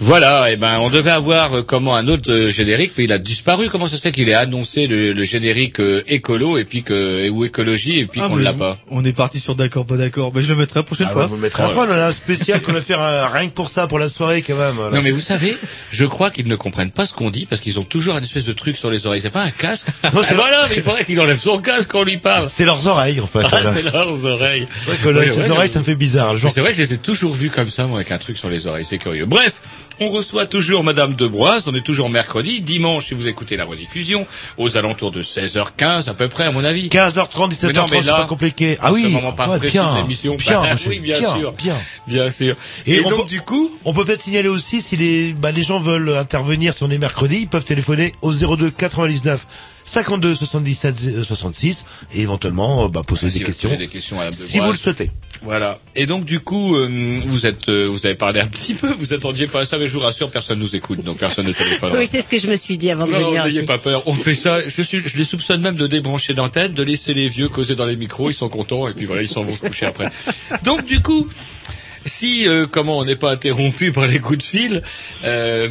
Voilà, et ben on devait avoir euh, comment un autre euh, générique, mais il a disparu. Comment ça se fait qu'il ait annoncé le, le générique euh, écolo et puis que ou écologie et puis Ah, qu'on mais l'a pas On est parti sur d'accord, pas d'accord. Ben, je le mettrai la prochaine Ah, fois. bah, vous le mettrez après, on a un spécial qu'on va faire euh, rien que pour ça, pour la soirée quand même. là. Non mais vous savez, je crois qu'ils ne comprennent pas ce qu'on dit parce qu'ils ont toujours une espèce de truc sur les oreilles. C'est pas un casque. Non, c'est Ah, voilà, mais il faudrait qu'il enlève son casque quand on lui parle. C'est leurs oreilles en fait. Ah, c'est leurs oreilles. Que là, Ouais, ces ouais, oreilles, ça me fait bizarre. le Genre, Mais C'est vrai que je les ai toujours vus comme ça, moi, avec un truc sur les oreilles. C'est curieux. Bref, on reçoit toujours Madame Debroise. On est toujours mercredi. Dimanche, si vous écoutez la rediffusion, aux alentours de 16h15 à peu près, à mon avis. 15h30, Mais non, 17h30, mais c'est pas compliqué. Ah ce oui, moment pas ouais, bien, l'émission. bien, Bah, oui, bien, sûr. bien. Bien sûr. Et, Et, on donc, peut- du coup, on peut peut-être signaler aussi si les, bah, les gens veulent intervenir si on est mercredi, ils peuvent téléphoner au 02 99 52 77 euh, 66 et éventuellement euh, bah, poser si des questions, des si vous le souhaitez. Voilà. Et donc du coup, euh, vous êtes, euh, vous avez parlé un petit peu, vous attendiez pas à ça, mais je vous rassure, personne nous écoute, donc personne ne téléphone. Oui, c'est ce que je me suis dit avant de Non, venir. n'ayez pas peur. On fait ça. Je, suis, je les soupçonne même de débrancher d'antenne, de laisser les vieux causer dans les micros. Ils sont contents et puis voilà, ils s'en vont se coucher après. Donc du coup, si euh, comment on n'est pas interrompu par les coups de fil, euh,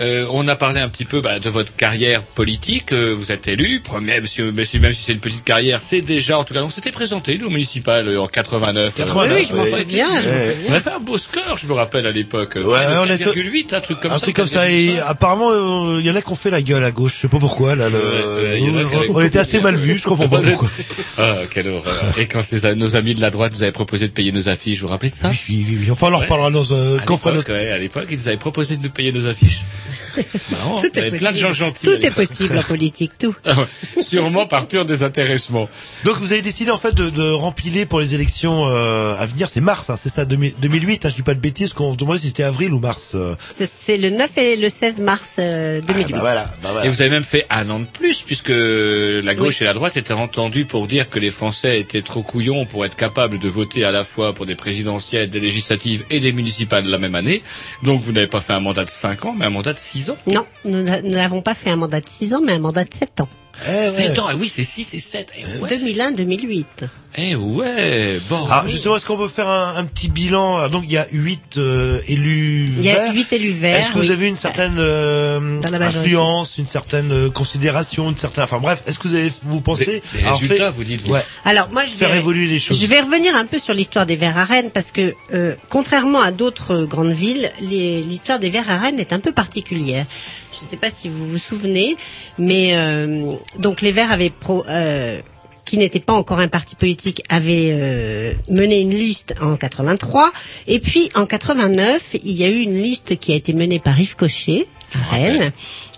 euh, on a parlé un petit peu bah, de votre carrière politique. Euh, vous êtes élu, premier, monsieur, monsieur, même si c'est une petite carrière, c'est déjà en tout cas. On s'était présenté au municipal euh, en 89. 89, Oui, je m'en ouais. souviens, je m'en Ouais. souviens. On a fait un beau score, je me rappelle à l'époque. Ouais, Ouais, on a fait- 4,8, un truc comme un ça. truc comme ça et 4,5. apparemment euh, il y en a qui ont fait la gueule à gauche, je sais pas pourquoi là. Le... Avaient- on était assez mal vus, je comprends pas *laughs* pourquoi. Ah, quelle horreur. Et quand nos amis de la droite nous avaient proposé de payer nos affiches, vous vous rappelez de ça? Oui, oui, oui. Enfin on en reparlera dans un ouais, à l'époque, ils nous avaient proposé de nous payer nos affiches. Marrant, Tout il y est avait plein de gens possible. gentils. Tout est possible en politique, tout. Ah ouais. Sûrement par pur désintéressement. Donc vous avez décidé en fait de, de rempiler pour les élections euh, à venir, c'est mars, hein, c'est ça 2000 2008, hein, je dis pas de bêtises, qu'on se demandait si c'était avril ou mars. euh. C'est le 9 et le 16 mars euh, 2008. bah voilà, bah voilà. Et vous avez même fait un an de plus, puisque la gauche et la droite étaient entendus pour dire que les Français étaient trop couillons pour être capables de voter à la fois pour des présidentielles, des législatives et des municipales la même année. Donc vous n'avez pas fait un mandat de 5 ans, mais un mandat de 6 ans. Non, nous n'a- nous n'avons pas fait un mandat de 6 ans, mais un mandat de 7 ans. Eh ouais. 7 ans, ah oui, c'est 6 et 7. Eh ouais. 2001-2008. Eh ouais, bon. Ah, justement, est-ce qu'on peut faire un, un petit bilan? Ah, Donc il y a huit euh, élus Il y a verts. 8 élus verts. Est-ce que oui. vous avez une certaine euh, influence, une certaine euh, considération, une certaine, enfin bref, est-ce que vous avez, vous pensez avoir résultats, fait- vous dites, vous. Ouais. Alors moi je Faire vais évoluer les choses. Je vais revenir un peu sur l'histoire des Verts à Rennes parce que euh, contrairement à d'autres grandes villes, les- l'histoire des Verts à Rennes est un peu particulière. Je ne sais pas si vous vous souvenez, mais euh, donc les Verts avaient pro, euh, qui n'était pas encore un parti politique, avait euh, mené une liste en 83. Et puis en 89, il y a eu une liste qui a été menée par Yves Cochet à Rennes,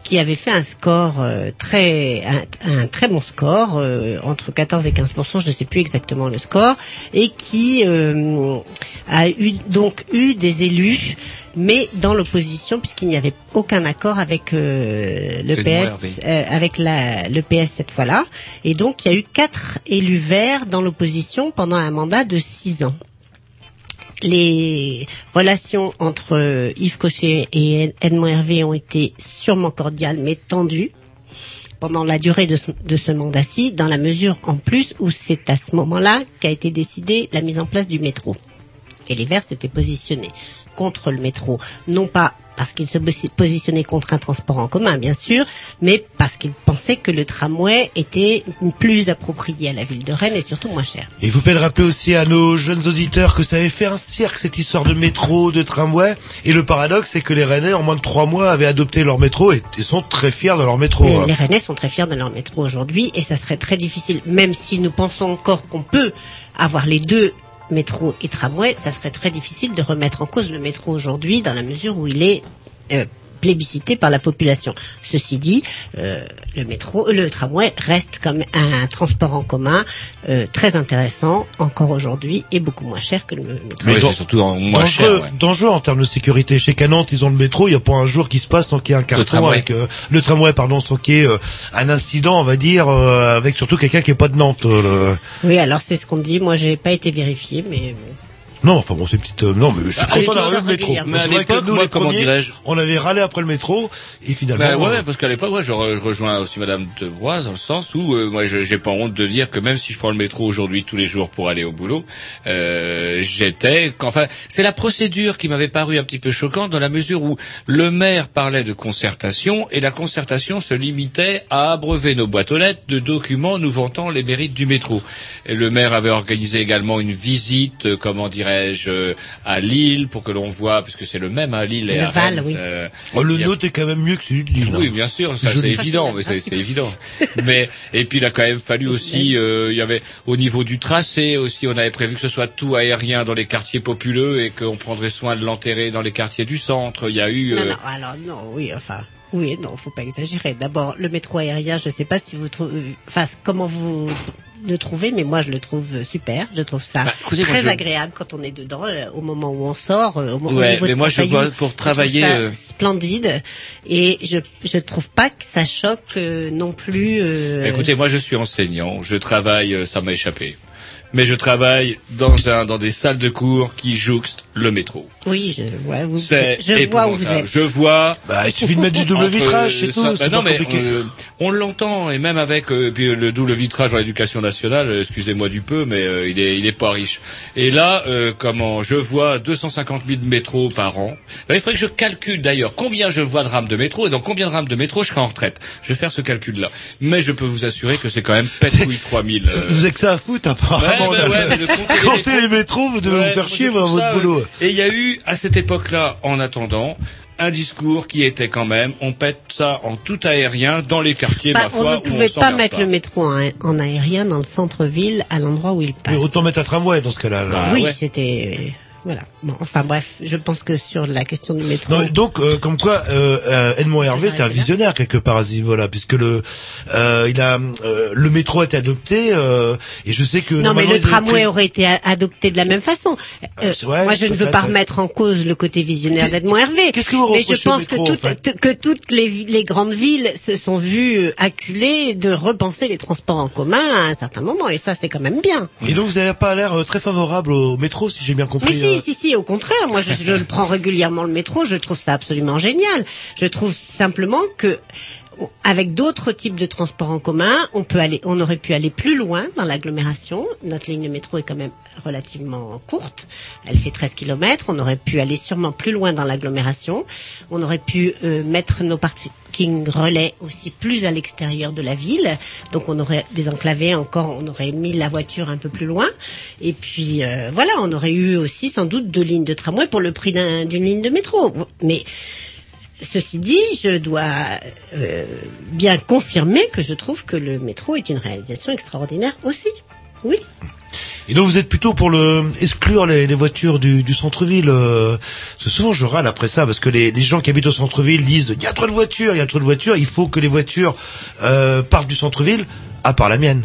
qui avait fait un score euh, très un, un très bon score euh, entre 14 et 15% je ne sais plus exactement le score, et qui euh, a eu donc eu des élus, mais dans l'opposition puisqu'il n'y avait aucun accord avec euh, le PS, euh, avec la, le PS cette fois-là, et donc il y a eu quatre élus verts dans l'opposition pendant un mandat de six ans les relations entre euh, Yves Cochet et Edmond Hervé ont été sûrement cordiales mais tendues pendant la durée de ce, de ce mandat-ci, dans la mesure en plus où c'est à ce moment-là qu'a été décidée la mise en place du métro. Et les Verts s'étaient positionnés contre le métro, non pas parce qu'ils se posi- positionnaient contre un transport en commun, bien sûr, mais parce qu'ils pensaient que le tramway était plus approprié à la ville de Rennes et surtout moins cher. Et vous pouvez le rappeler aussi à nos jeunes auditeurs que ça avait fait un cirque cette histoire de métro, de tramway. Et le paradoxe, c'est que les Rennais, en moins de trois mois, avaient adopté leur métro et, sont très fiers de leur métro. Hein. les Rennais sont très fiers de leur métro aujourd'hui et ça serait très difficile, même si nous pensons encore qu'on peut avoir les deux métro et tramway, ça serait très difficile de remettre en cause le métro aujourd'hui dans la mesure où il est euh, plébiscité par la population. Ceci dit, euh, le métro, le tramway reste comme un transport en commun euh, très intéressant encore aujourd'hui et beaucoup moins cher que le métro. Mais Oui, surtout en moins dangereux, cher. ouais. dangereux en termes de sécurité. Chez Canon, ils ont le métro, il n'y a pas un jour qui se passe sans qu'il y ait un carton avec euh, le tramway, pardon, sans qu'il y ait euh, un incident, on va dire, euh, avec surtout quelqu'un qui est pas de Nantes. euh, le- Oui, alors c'est ce qu'on dit. Moi, j'ai pas été vérifié, mais euh, Non, enfin bon, c'est petite. euh, non, mais je suis Ah, content et d'avoir eu le métro. Mais à C'est vrai que l'époque, nous, moi, les comment premiers, dirais-je on avait râlé après le métro et finalement. Bah, ouais, euh, ouais, parce qu'à l'époque, ouais, je, re- je rejoins aussi Madame de Broise dans le sens où euh, moi, je j'ai pas honte de dire que même si je prends le métro aujourd'hui tous les jours pour aller au boulot, euh, j'étais, enfin, c'est la procédure qui m'avait paru un petit peu choquante dans la mesure où le maire parlait de concertation et la concertation se limitait à abreuver nos boîtes aux lettres de documents nous vantant les mérites du métro. Et le maire avait organisé également une visite, euh, comment dirais-je, euh, à Lille pour que l'on voit, puisque c'est le même à Lille et Le à Val, Rennes, oui. euh, oh, le a- nôtre est quand même mieux que celui de Lille. oui, hein. bien sûr, ça c'est évident, mais c'est évident. Mais et puis il a quand même fallu aussi, euh, il y avait au niveau du tracé aussi, on avait prévu que ce soit tout aérien dans les quartiers populeux et qu'on prendrait soin de l'enterrer dans les quartiers du centre. Il y a eu Non, euh, non, alors non, oui, enfin, oui, non, faut pas exagérer. D'abord, le métro aérien, je sais pas si vous trouvez, enfin, comment vous le trouvez, mais moi je le trouve super. Je trouve ça Bah, écoutez, très je- agréable quand on est dedans, euh, au moment où on sort. euh, Au, mo- au Ouais, mais de moi, je vois pour je travailler, ça euh, splendide, et je je trouve pas que ça choque euh, non plus. euh, Écoutez, moi je suis enseignant, je travaille, euh, ça m'a échappé, mais je travaille dans un dans des salles de cours qui jouxtent le métro. Oui, je, ouais, vous- C'est je vois où vous êtes. Je vois. Bah, il suffit de mettre du double vitrage, c'est tout. bah non, pas mais compliqué. euh, on l'entend et même avec euh, puis le double vitrage dans l'éducation nationale. euh, Excusez-moi du peu, mais euh, il est il est pas riche. Et là, euh, comment je vois 250 000 métros par an. Bah, il faudrait que je calcule d'ailleurs combien je vois de rames de métro et dans combien de rames de métro je serai en retraite. Je vais faire ce calcul-là. Mais je peux vous assurer que c'est quand même pète couille 3000. euh, Vous avez que ça à foutre, apparemment. Ouais, là. ouais, les métros, vous devez Ouais, vous faire chier dans votre ça, boulot. Et il y a eu, à cette époque-là, en attendant, un discours qui était quand même, on pète ça en tout aérien dans les quartiers, Enfin, ma foi, on ne pouvait pas mettre le métro en, en aérien dans le centre-ville à l'endroit où il passe. Mais autant mettre un tramway dans ce cas-là. là. Ah oui, c'était voilà. Bon, enfin bref, je pense que sur la question du métro. Non, donc, euh, comme quoi, euh, euh, Edmond Hervé était un visionnaire quelque part à ce niveau-là, puisque le, euh, il a, euh, le métro a été adopté, euh, et je sais que. Non, mais le tramway aurait été adopté de la même façon. Euh, vrai, moi, je ne veux pas remettre en cause le côté visionnaire d'Edmond Hervé. Qu'est-ce que vous Mais je pense métro, que, en toutes- fait que toutes les, grandes villes se sont vues acculées de repenser les transports en commun à un certain moment, et ça, c'est quand même bien. Et donc, vous n'avez pas l'air très favorable au métro, si j'ai bien compris. Mais. Si, si, si, au contraire, moi je, je prends régulièrement le métro, je trouve ça absolument génial. Je trouve simplement que avec d'autres types de transports en commun, on peut aller, on aurait pu aller plus loin dans l'agglomération. Notre ligne de métro est quand même relativement courte. Elle fait 13 km. On aurait pu aller sûrement plus loin dans l'agglomération. On aurait pu euh, mettre nos parkings relais aussi plus à l'extérieur de la ville. Donc on aurait désenclavé encore, on aurait mis la voiture un peu plus loin. Et puis euh, voilà, on aurait eu aussi sans doute deux lignes de tramway pour le prix d'un- d'une ligne de métro. Mais Ceci dit, je dois euh, bien confirmer que je trouve que le métro est une réalisation extraordinaire aussi. Oui. Et donc vous êtes plutôt pour le exclure les, voitures du, centre-ville. Euh, souvent je râle après ça parce que les, les gens qui habitent au centre-ville disent il y a trop de voitures, il y a trop de voitures, il faut que les voitures euh, partent du centre-ville, à part la mienne.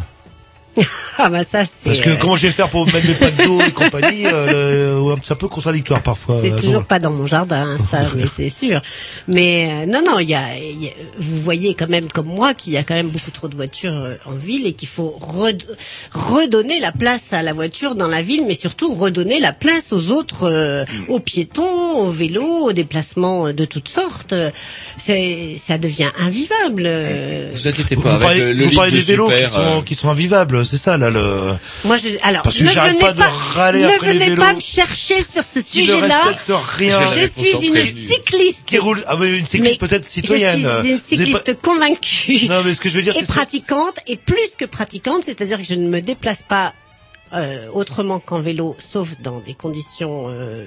*laughs* Ah bah ça c'est. Parce que euh, comment je vais faire pour mettre mes packs d'eau et *laughs* compagnie, euh, c'est un peu contradictoire parfois. C'est euh, toujours pas dans mon jardin, hein, ça, *laughs* mais c'est sûr. Mais euh, non, non, il y a, il y a- vous voyez quand même comme moi qu'il y a quand même beaucoup trop de voitures euh, en ville et qu'il faut red- redonner la place à la voiture dans la ville, mais surtout redonner la place aux autres, euh, aux piétons, aux vélos, aux déplacements de toutes sortes. C'est, ça devient invivable. Vous inquiétez Vous, pas, avec parlez, le, le vous parlez des vélos super, qui sont, euh, qui sont invivables, c'est ça là le. Moi, je, alors, Parce que ne venez pas de râler ne après venez pas me chercher sur ce sujet-là. respectent rien. Je suis une cycliste. Qui roule, ah oui, une cycliste peut-être citoyenne. Je suis une pas- cycliste convaincue. Non, mais ce que je veux dire, et pratiquante, et plus que pratiquante, c'est-à-dire que je ne me déplace pas euh, autrement qu'en vélo, sauf dans des conditions euh,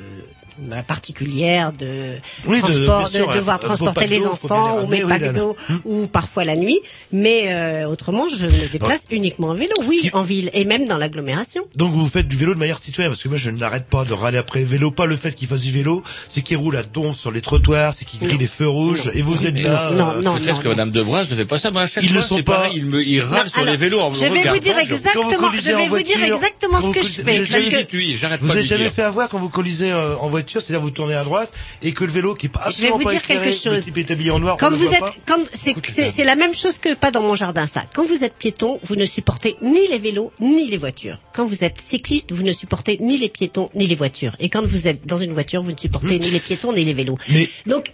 bah, particulières de Oui, de- transport, bien sûr, de, devoir transporter les enfants ou mes ramener, oui, ou parfois la nuit. Mais euh, autrement, je me déplace uniquement en vélo, oui, en ville, et même dans l'agglomération. Donc vous faites du vélo de manière citoyenne, parce que moi je n'arrête pas de râler après le vélo, pas le fait qu'il fasse du vélo, c'est qu'il roule à don sur les trottoirs, c'est qu'il grille les feux rouges, et vous êtes là. euh, Peut-être que Madame Debras ne fait pas ça, mais à chaque Ils fois, le sont pas. pareil, il me, il râle Non, sur les vélos en je vais vous dire exactement, je vais vous dire exactement ce que je fais. vous avez parce jamais de fait avoir quand vous conduisez euh, en voiture voiture, c'est-à-dire vous tournez à droite et que le vélo qui est pas Je vais absolument vous pas dire éclairé, quelque chose. le type est habillé en noir, Quand le vous êtes, pas. quand c'est, la même chose que pas dans mon jardin, ça. Quand vous êtes piéton, vous ne supportez ni les vélos, ni les voitures. Quand vous êtes cycliste, vous ne supportez ni les piétons, ni les voitures. Et quand vous êtes dans une voiture, vous ne supportez ni les piétons, ni les vélos. Donc,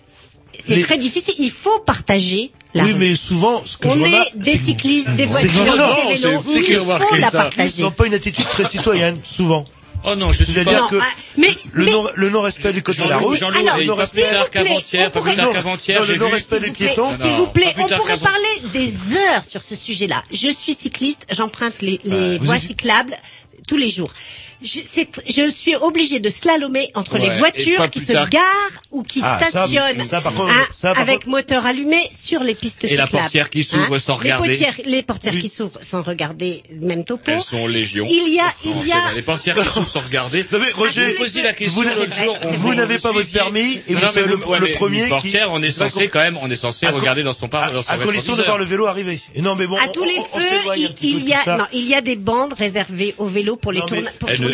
c'est les- très difficile. Il faut partager la oui, rue. mais souvent, ce que On je est des cyclistes, des voitures, des vélos. c'est Il que- faut la partager. Ils n'ont pas une attitude très citoyenne, souvent. Oh non, je suis pas- que Non, ah, mais- le mais- non, non-respect du code de la route, le non-respect qu'avant-hier, pas plus tard qu'avant-hier, le vu- non-respect des piétons. S'il vous plaît, on pourrait parler des heures sur ce sujet-là. Je suis cycliste, j'emprunte les, voies cyclables tous les jours. Je, c'est- je suis obligée de slalomer entre Ouais, les voitures qui se tard- garent ou qui Ah, stationnent ça, par contre, hein, ça, par avec moteur allumé sur les pistes Et la cyclables. portière qui s'ouvre sans regarder. Les portières, les portières qui s'ouvrent sans regarder, même topo. Elles sont légion. Il y a, il y a, Les portières qui s'ouvrent sans regarder. Non mais Roger, vous posais la question vous n'avez- pas votre permis et Non, vous mais savez le, ouais, le mais premier qui. portière, on est censé quand même, on est censé regarder dans son par, dans son à condition de voir le vélo arriver. Non mais bon, à tous les feux, il, y a, non, il y a des bandes réservées aux vélos pour les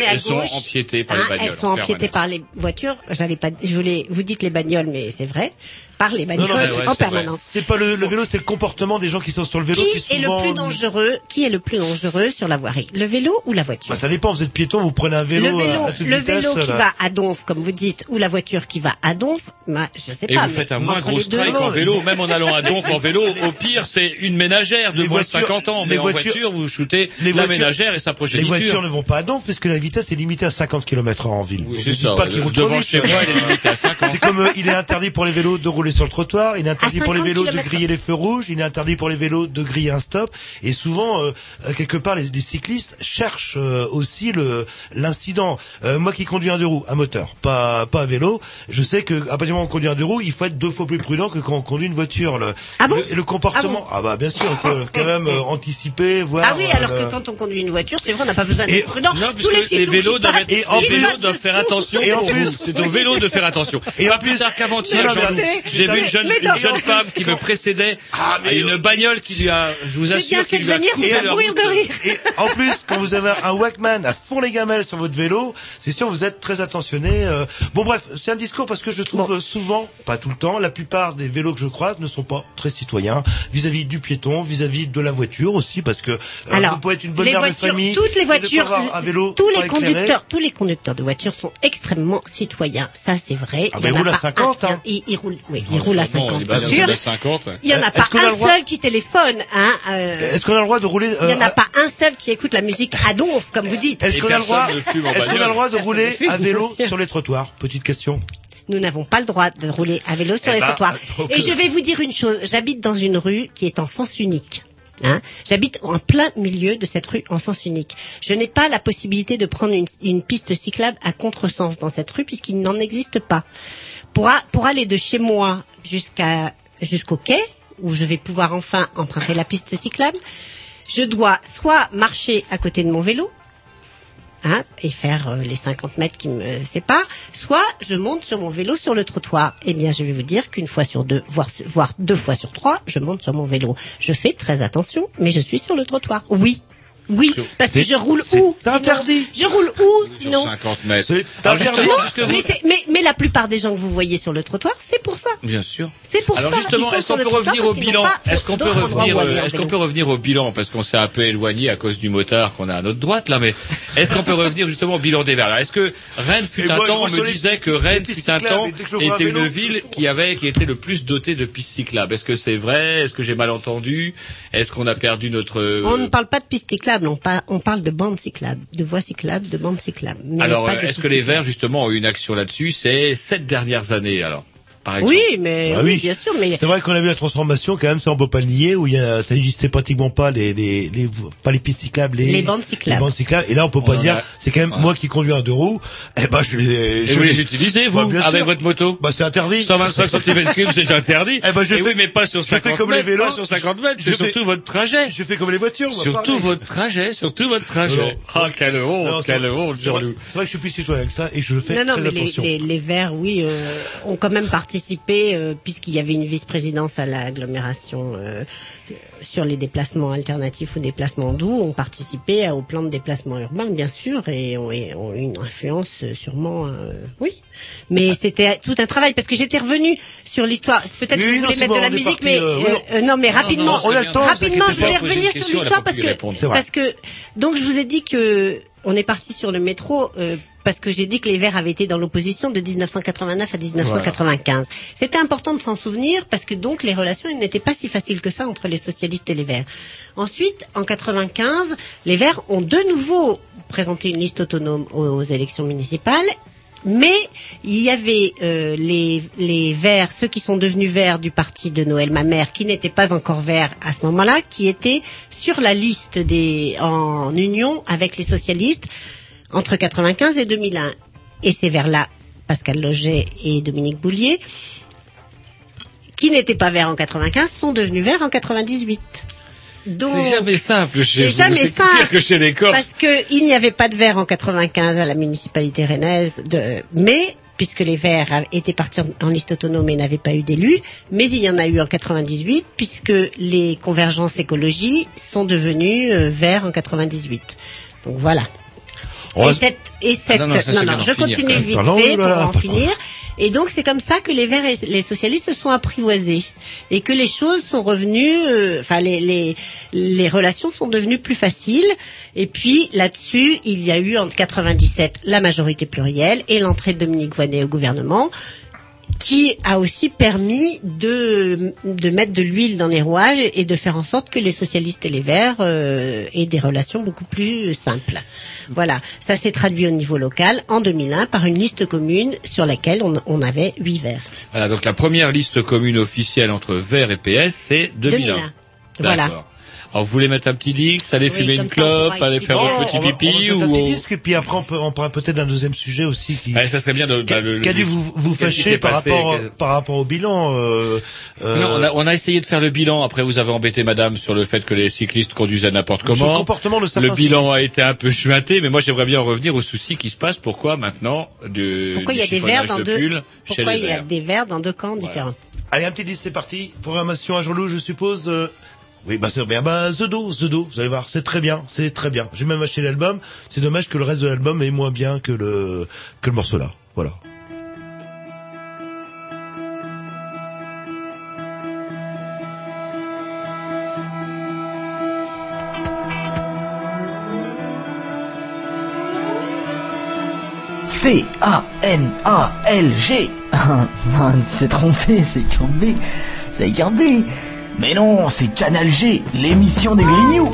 mais tourner, elles- sont empiétées par les Hein, bagnoles Elles sont empiétées par les voitures. J'allais pas, je voulais, vous dites les bagnoles, mais c'est vrai. Par les bagnoles non, en permanence. C'est pas le, le vélo, c'est le comportement des gens qui sont sur le vélo. Qui qui est le plus dangereux Qui est le plus dangereux sur la voirie? Le vélo ou la voiture? Bah, ça dépend. Vous êtes piéton, vous prenez un vélo, le vélo, à- à toute le vitesse, vélo qui là. va à Donf, comme vous dites, ou la voiture qui va à Donf, bah, je sais Et pas. vous mais faites un moins gros les strike en vélo, même en allant à Donf en vélo. *laughs* Au pire, c'est une ménagère de Les moins de voitures- 50 ans. les Mais en voitures- voiture, vous shootez Les la voitures- ménagère et sa Les progéniture. voitures ne vont pas à Donf parce que la vitesse est limitée à 50 km heure en ville. Oui, c'est ça, pas ouais. qu'il roule Devant chez moi, il est limité à 50. C'est comme euh, il est interdit pour les vélos de rouler sur le trottoir, il est interdit pour les 50 vélos de griller les feux rouges, il est interdit pour les vélos de griller un stop. Et souvent, euh, euh, quelque part, les, les cyclistes cherchent euh, aussi le l'incident. Euh, moi qui conduis un deux roues, à moteur, pas pas à vélo, je sais que à partir du moment où on conduit un deux roues, il faut être deux fois plus prudent que quand on conduit une voiture. Le, le- et le comportement, ah, bah bien sûr, il faut quand même euh, anticiper, voir. Ah oui, alors euh, que quand on conduit une voiture, c'est vrai, on n'a pas besoin d'être prudent. Non, Tous puisque les vélos doivent Et en les plus- doivent faire attention Et en plus-. C'est au vélo de faire attention. Et en plus tard qu'avant-hier, j'ai vu une jeune, une jeune femme qui me précédait à une bagnole qui lui a, je vous assure, qui lui a coupé leur route. Et en plus, quand vous avez un Walkman à fond les gamelles sur votre vélo, c'est sûr vous êtes très attentionné. euh. Bon bref, c'est un discours parce que je trouve euh, souvent, pas tout le temps, la plupart des vélos que je croise ne sont pas très citoyens vis-à-vis du piéton, vis-à-vis de la voiture aussi, parce que euh, Alors, vous pouvez être une bonne les mère de voitures, famille, toutes les voitures, avoir un vélo tous pas les conducteurs, tous les conducteurs de voitures sont extrêmement citoyens. Ça, c'est vrai. Ah, Il y en ils a roulent à pas 50, un- hein. Roulent, oui, ils roulent à Bon, 50, les c'est bagnoles sûr. de 50. Il y en a pas un seul qui téléphone, hein. euh, Est-ce qu'on a le droit de rouler il y euh, en a pas un seul qui écoute la musique à donf, comme vous dites. Est-ce qu'on a le droit Est-ce qu'on a le de rouler à vélo sur les trottoirs? Petite question. Nous n'avons pas le droit de rouler à vélo sur Eh les ben, trottoirs. Et euh, je vais vous dire une chose. J'habite dans une rue qui est en sens unique. Hein J'habite en plein milieu de cette rue en sens unique. Je n'ai pas la possibilité de prendre une, piste cyclable à contresens dans cette rue puisqu'il n'en existe pas. Pour, pour aller de chez moi jusqu'à jusqu'au quai où je vais pouvoir enfin emprunter la piste cyclable, je dois soit marcher à côté de mon vélo, hein, et faire euh, les 50 mètres qui me séparent, soit je monte sur mon vélo sur le trottoir. Eh bien, je vais vous dire qu'une fois sur deux, voire, voire deux fois sur trois, je monte sur mon vélo. Je fais très attention, mais je suis sur le trottoir. Oui. Oui, parce que C'est- je roule c'est où sinon interdit. Je roule où Sur sinon 50 mètres. C'est interdit. Non, mais, c'est- mais, mais la plupart des gens que vous voyez sur le trottoir, c'est pour ça. Bien sûr. C'est pour Alors ça. justement, est-ce qu'on peut revenir au parce qu'ils bilan Est-ce qu'on peut revenir euh, Est-ce qu'on peut revenir au bilan parce qu'on s'est un peu éloigné à cause du motard qu'on a à notre droite là, mais est-ce qu'on peut revenir justement au bilan des Verts Alors, Est-ce que Rennes fut un temps, on me disait que Rennes fut un temps était une ville qui avait qui était le plus dotée de pistes cyclables. Est-ce que c'est vrai? Est-ce que j'ai mal entendu? Est-ce qu'on a perdu notre euh, On ne parle pas de pistes cyclables, on, par- on parle de bandes cyclables, de voies cyclables, de bandes cyclables. mais Alors, est-ce que les. Verts justement ont eu une action là-dessus ces sept dernières années alors? Par exemple Oui, mais Ah oui, oui. bien sûr, mais C'est vrai qu'on a vu la transformation quand même, ça on peut pas le nier, où il y a, ça n'existait pratiquement pas les, les, les, pas les pistes cyclables, les, Les bandes cyclables. les bandes cyclables. Et là on peut pas On en dire, a- c'est quand même moi qui conduis un deux roues, eh ben je les, Et je vous les utilisez vous Bah, avec sûr. votre moto Bah c'est interdit. 125 cm3, c'est interdit. *laughs* Eh ben, je Et fais- oui, mais pas sur je fais 50 comme mètres, les vélos. pas sur 50 mètres, Je c'est fais- surtout votre trajet. Je fais comme les voitures. moi, Surtout votre trajet, surtout votre trajet. Non. Ah, quelle honte, Non, c'est- quelle honte, c'est vrai- Jean-Loup. C'est vrai que je suis plus citoyen que ça et je fais non, non, très mais les, attention. Verts, oui, euh, ont quand même participé, euh, puisqu'il y avait une vice-présidence à l'agglomération euh, sur les déplacements alternatifs ou déplacements doux, ont participé au plan de déplacement urbain, bien sûr, et ont, et ont eu une influence euh, sûrement, euh, oui, Mais c'était tout un travail parce que j'étais revenue sur l'histoire. Peut-être Oui, que vous voulez mettre bon, de la musique, parti, mais euh, euh, non, mais rapidement, rapidement, je voulais revenir sur l'histoire parce que parce que donc je vous ai dit que on est parti sur le métro euh, parce que j'ai dit que les Verts avaient été dans l'opposition de 1989 à 1995. C'était important de s'en souvenir parce que donc les relations n'étaient pas si faciles que ça entre les socialistes et les Verts. Ensuite, en 95, les Verts ont de nouveau présenté une liste autonome aux élections municipales. Mais il y avait euh, les, les Verts, ceux qui sont devenus Verts du parti de Noël Mamère, qui n'étaient pas encore Verts à ce moment-là, qui étaient sur la liste des en union avec les socialistes entre 95 et 2001. Et ces Verts-là, Pascal Loget et Dominique Boulier, qui n'étaient pas Verts en 95, sont devenus Verts en 98. Donc, C'est jamais simple chez c'est jamais C'est simple. pire que chez les Corses. Parce que il n'y avait pas de verre en 95 à la municipalité rennaise, de, mais puisque les Verts étaient partis en- en liste autonome et n'avaient pas eu d'élus, mais il y en a eu en 98 puisque les convergences écologie sont devenues euh, Verts en 98. Donc voilà. Et cette, et cette, non, non, ça, non, je finir, continue vite fait pour en finir. Et donc c'est comme ça que les Verts et les socialistes se sont apprivoisés et que les choses sont revenues, euh, enfin les, relations sont devenues plus faciles. Et puis là-dessus, il y a eu en 97 la majorité plurielle et l'entrée de Dominique Voynet au gouvernement qui a aussi permis de, de mettre de l'huile dans les rouages et de faire en sorte que les socialistes et les verts euh, aient des relations beaucoup plus simples. Voilà, ça s'est traduit au niveau local en 2001 par une liste commune sur laquelle on, on avait huit verts. Voilà, donc la première liste commune officielle entre Vert et PS, c'est 2001. 2001. Voilà. Alors vous voulez mettre un petit disque, aller Oui, fumer une pourra clope, aller expliquer. faire votre petit on va- pipi on va faire un ou petit disque, et puis après on, peut, on parlera peut-être d'un deuxième sujet aussi qui, ça serait bien de qui, bah, a dû vous, vous fâcher par passé, rapport, par rapport au bilan. Euh, euh, Non, on a, on a essayé de faire le bilan. Après, vous avez embêté Madame sur le fait que les cyclistes conduisaient n'importe sur le comment. comportement de certains Le bilan cyclistes. a été un peu chuinté, mais moi j'aimerais bien en revenir au souci qui se passe. Pourquoi maintenant du, Pourquoi du il y a des verts chiffonnage dans de deux Pourquoi il y a des verts dans deux camps différents Allez, un petit disque, c'est parti. Programmation à Jean-Loup, je suppose. euh, Oui, bah c'est bien. Bah The Do, The Do, vous allez voir, c'est très bien, c'est très bien. J'ai même acheté l'album. C'est dommage que le reste de l'album est moins bien que le que le morceau là. Voilà. C-A-N-A-L-G. *laughs* Ah, c'est trompé, c'est Cambé. C'est Cambé. Mais non, c'est Canal G, l'émission des Grignoux.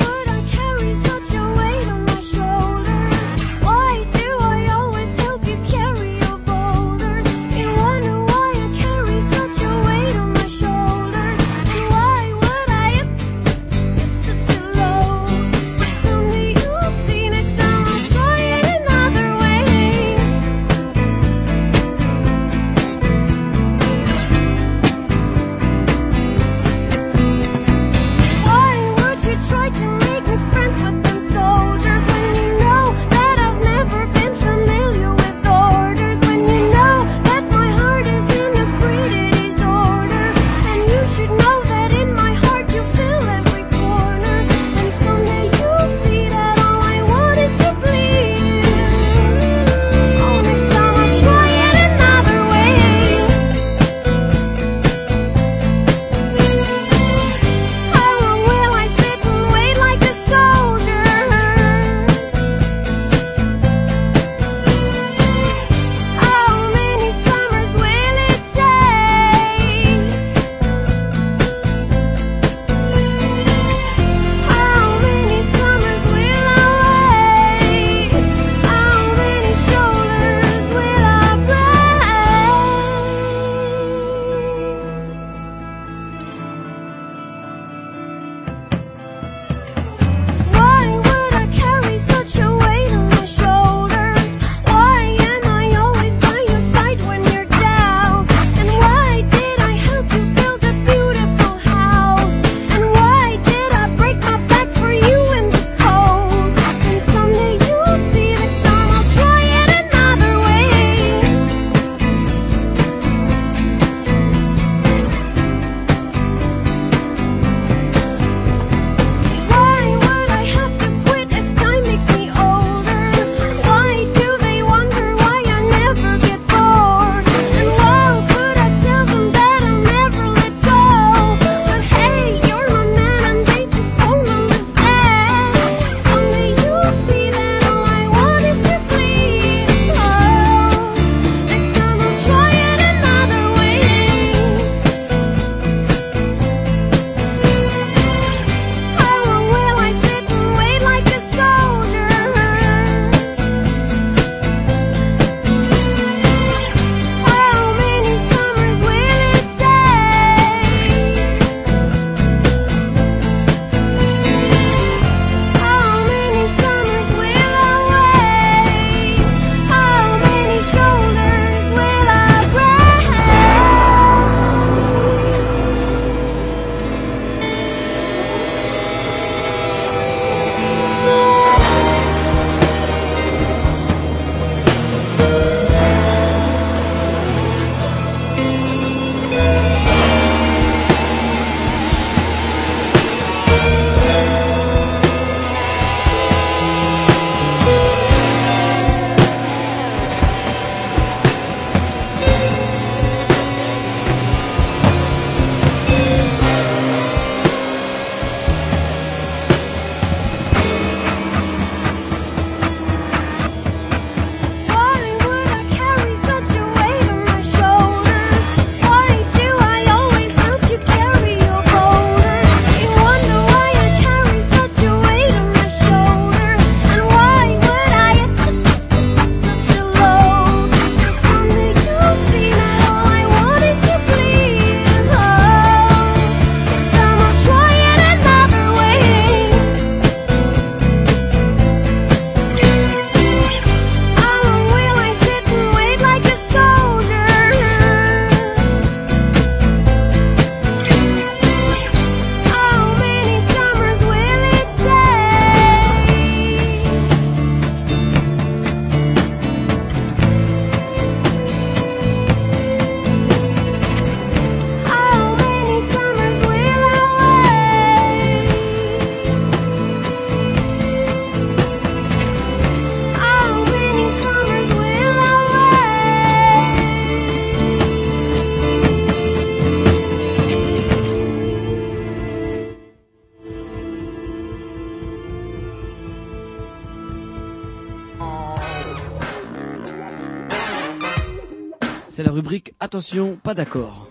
C'est la rubrique Attention, pas d'accord.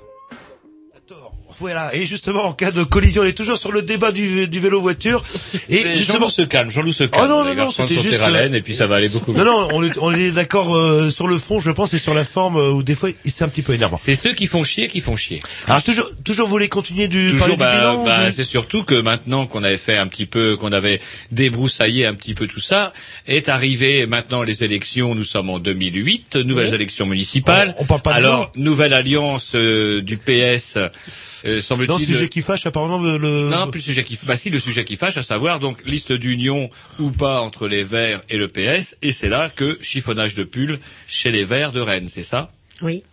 Voilà, et justement, en cas de collision, on est toujours sur le débat du, du vélo-voiture. *laughs* Et Mais justement... Se calme, Jean-Loup se calme. Oh non, les non, non, c'était juste, et puis ça va aller beaucoup mieux. Non, non, on est, on est d'accord euh, sur le fond, je pense, et sur la forme, euh, où des fois, c'est un petit peu énervant. C'est ceux qui font chier qui font chier. Alors, toujours, toujours, vous voulez continuer du, Toujours, bah, du bilan bah, c'est surtout que maintenant qu'on avait fait un petit peu, qu'on avait débroussaillé un petit peu tout ça, est arrivé maintenant les élections. Nous sommes en 2008, nouvelles Oui. élections municipales. On- on parle pas de Alors, nouvelle alliance euh, du PS. Euh, semble-t-il. Dans le sujet qui fâche, apparemment, le... le- Non, plus le sujet qui, bah si, le sujet qui fâche, à savoir donc liste d'union ou pas entre les Verts et le PS, et c'est là que chiffonnage de pull chez les Verts de Rennes, c'est ça? Oui,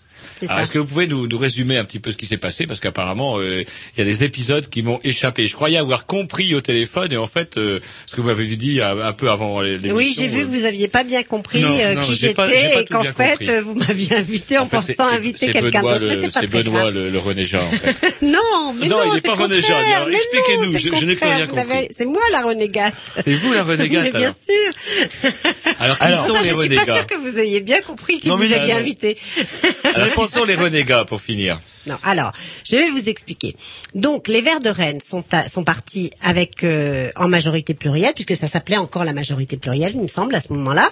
c'est alors, est-ce que vous pouvez nous, nous résumer un petit peu ce qui s'est passé? Parce qu'apparemment, euh, il y a des épisodes qui m'ont échappé. Je croyais avoir compris au téléphone, et en fait, euh, ce que vous m'avez dit euh, un peu avant les- l'émission... Oui, j'ai vu euh, que vous aviez pas bien compris Non, euh, non, qui j'étais et qu'en fait compris. euh, vous m'aviez invité en en fait, pensant inviter quelqu'un d'autre, c'est Benoît le, le René Jean, en fait. *laughs* Non, mais Non, non, il est c'est pas René Jean, expliquez-nous, je- n'ai plus rien compris. C'est moi la renégate. C'est vous la *laughs* renégate, bien sûr. Alors, qui sont les je suis pas sûre que vous ayez bien compris qui vous aviez invité. *laughs* Qui sont les renégats, pour finir Non, alors, je vais vous expliquer. Donc, les Verts de Rennes sont, sont partis avec euh, en majorité plurielle, puisque ça s'appelait encore la majorité plurielle, il me semble, à ce moment-là.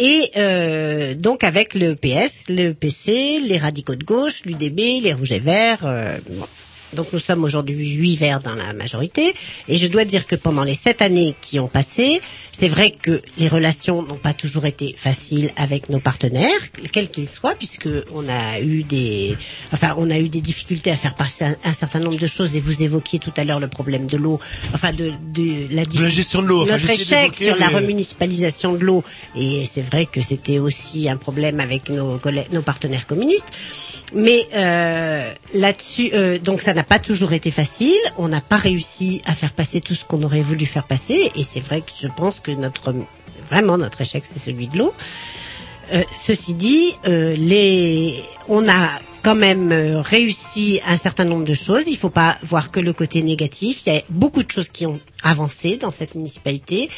Et euh, donc avec le PS, le PC, les radicaux de gauche, l'UDB, les rouges et verts. euh, bon. Donc nous sommes aujourd'hui huit verts dans la majorité. Et je dois dire que pendant les sept années qui ont passé, c'est vrai que les relations n'ont pas toujours été faciles avec nos partenaires, quels qu'ils soient, puisque on a eu des, enfin on a eu des difficultés à faire passer un, un certain nombre de choses. Et vous évoquiez tout à l'heure le problème de l'eau, enfin de, de la, De la gestion de l'eau. Notre échec sur la remunicipalisation de l'eau, et c'est vrai que c'était aussi un problème avec nos, nos partenaires communistes. Mais euh, là-dessus, euh, donc ça n'a pas toujours été facile. On n'a pas réussi à faire passer tout ce qu'on aurait voulu faire passer, et c'est vrai que je pense que notre vraiment notre échec, c'est celui de l'eau. Euh, ceci dit, euh, les, on a quand même euh, réussi un certain nombre de choses. Il ne faut pas voir que le côté négatif. Il y a beaucoup de choses qui ont avancé dans cette municipalité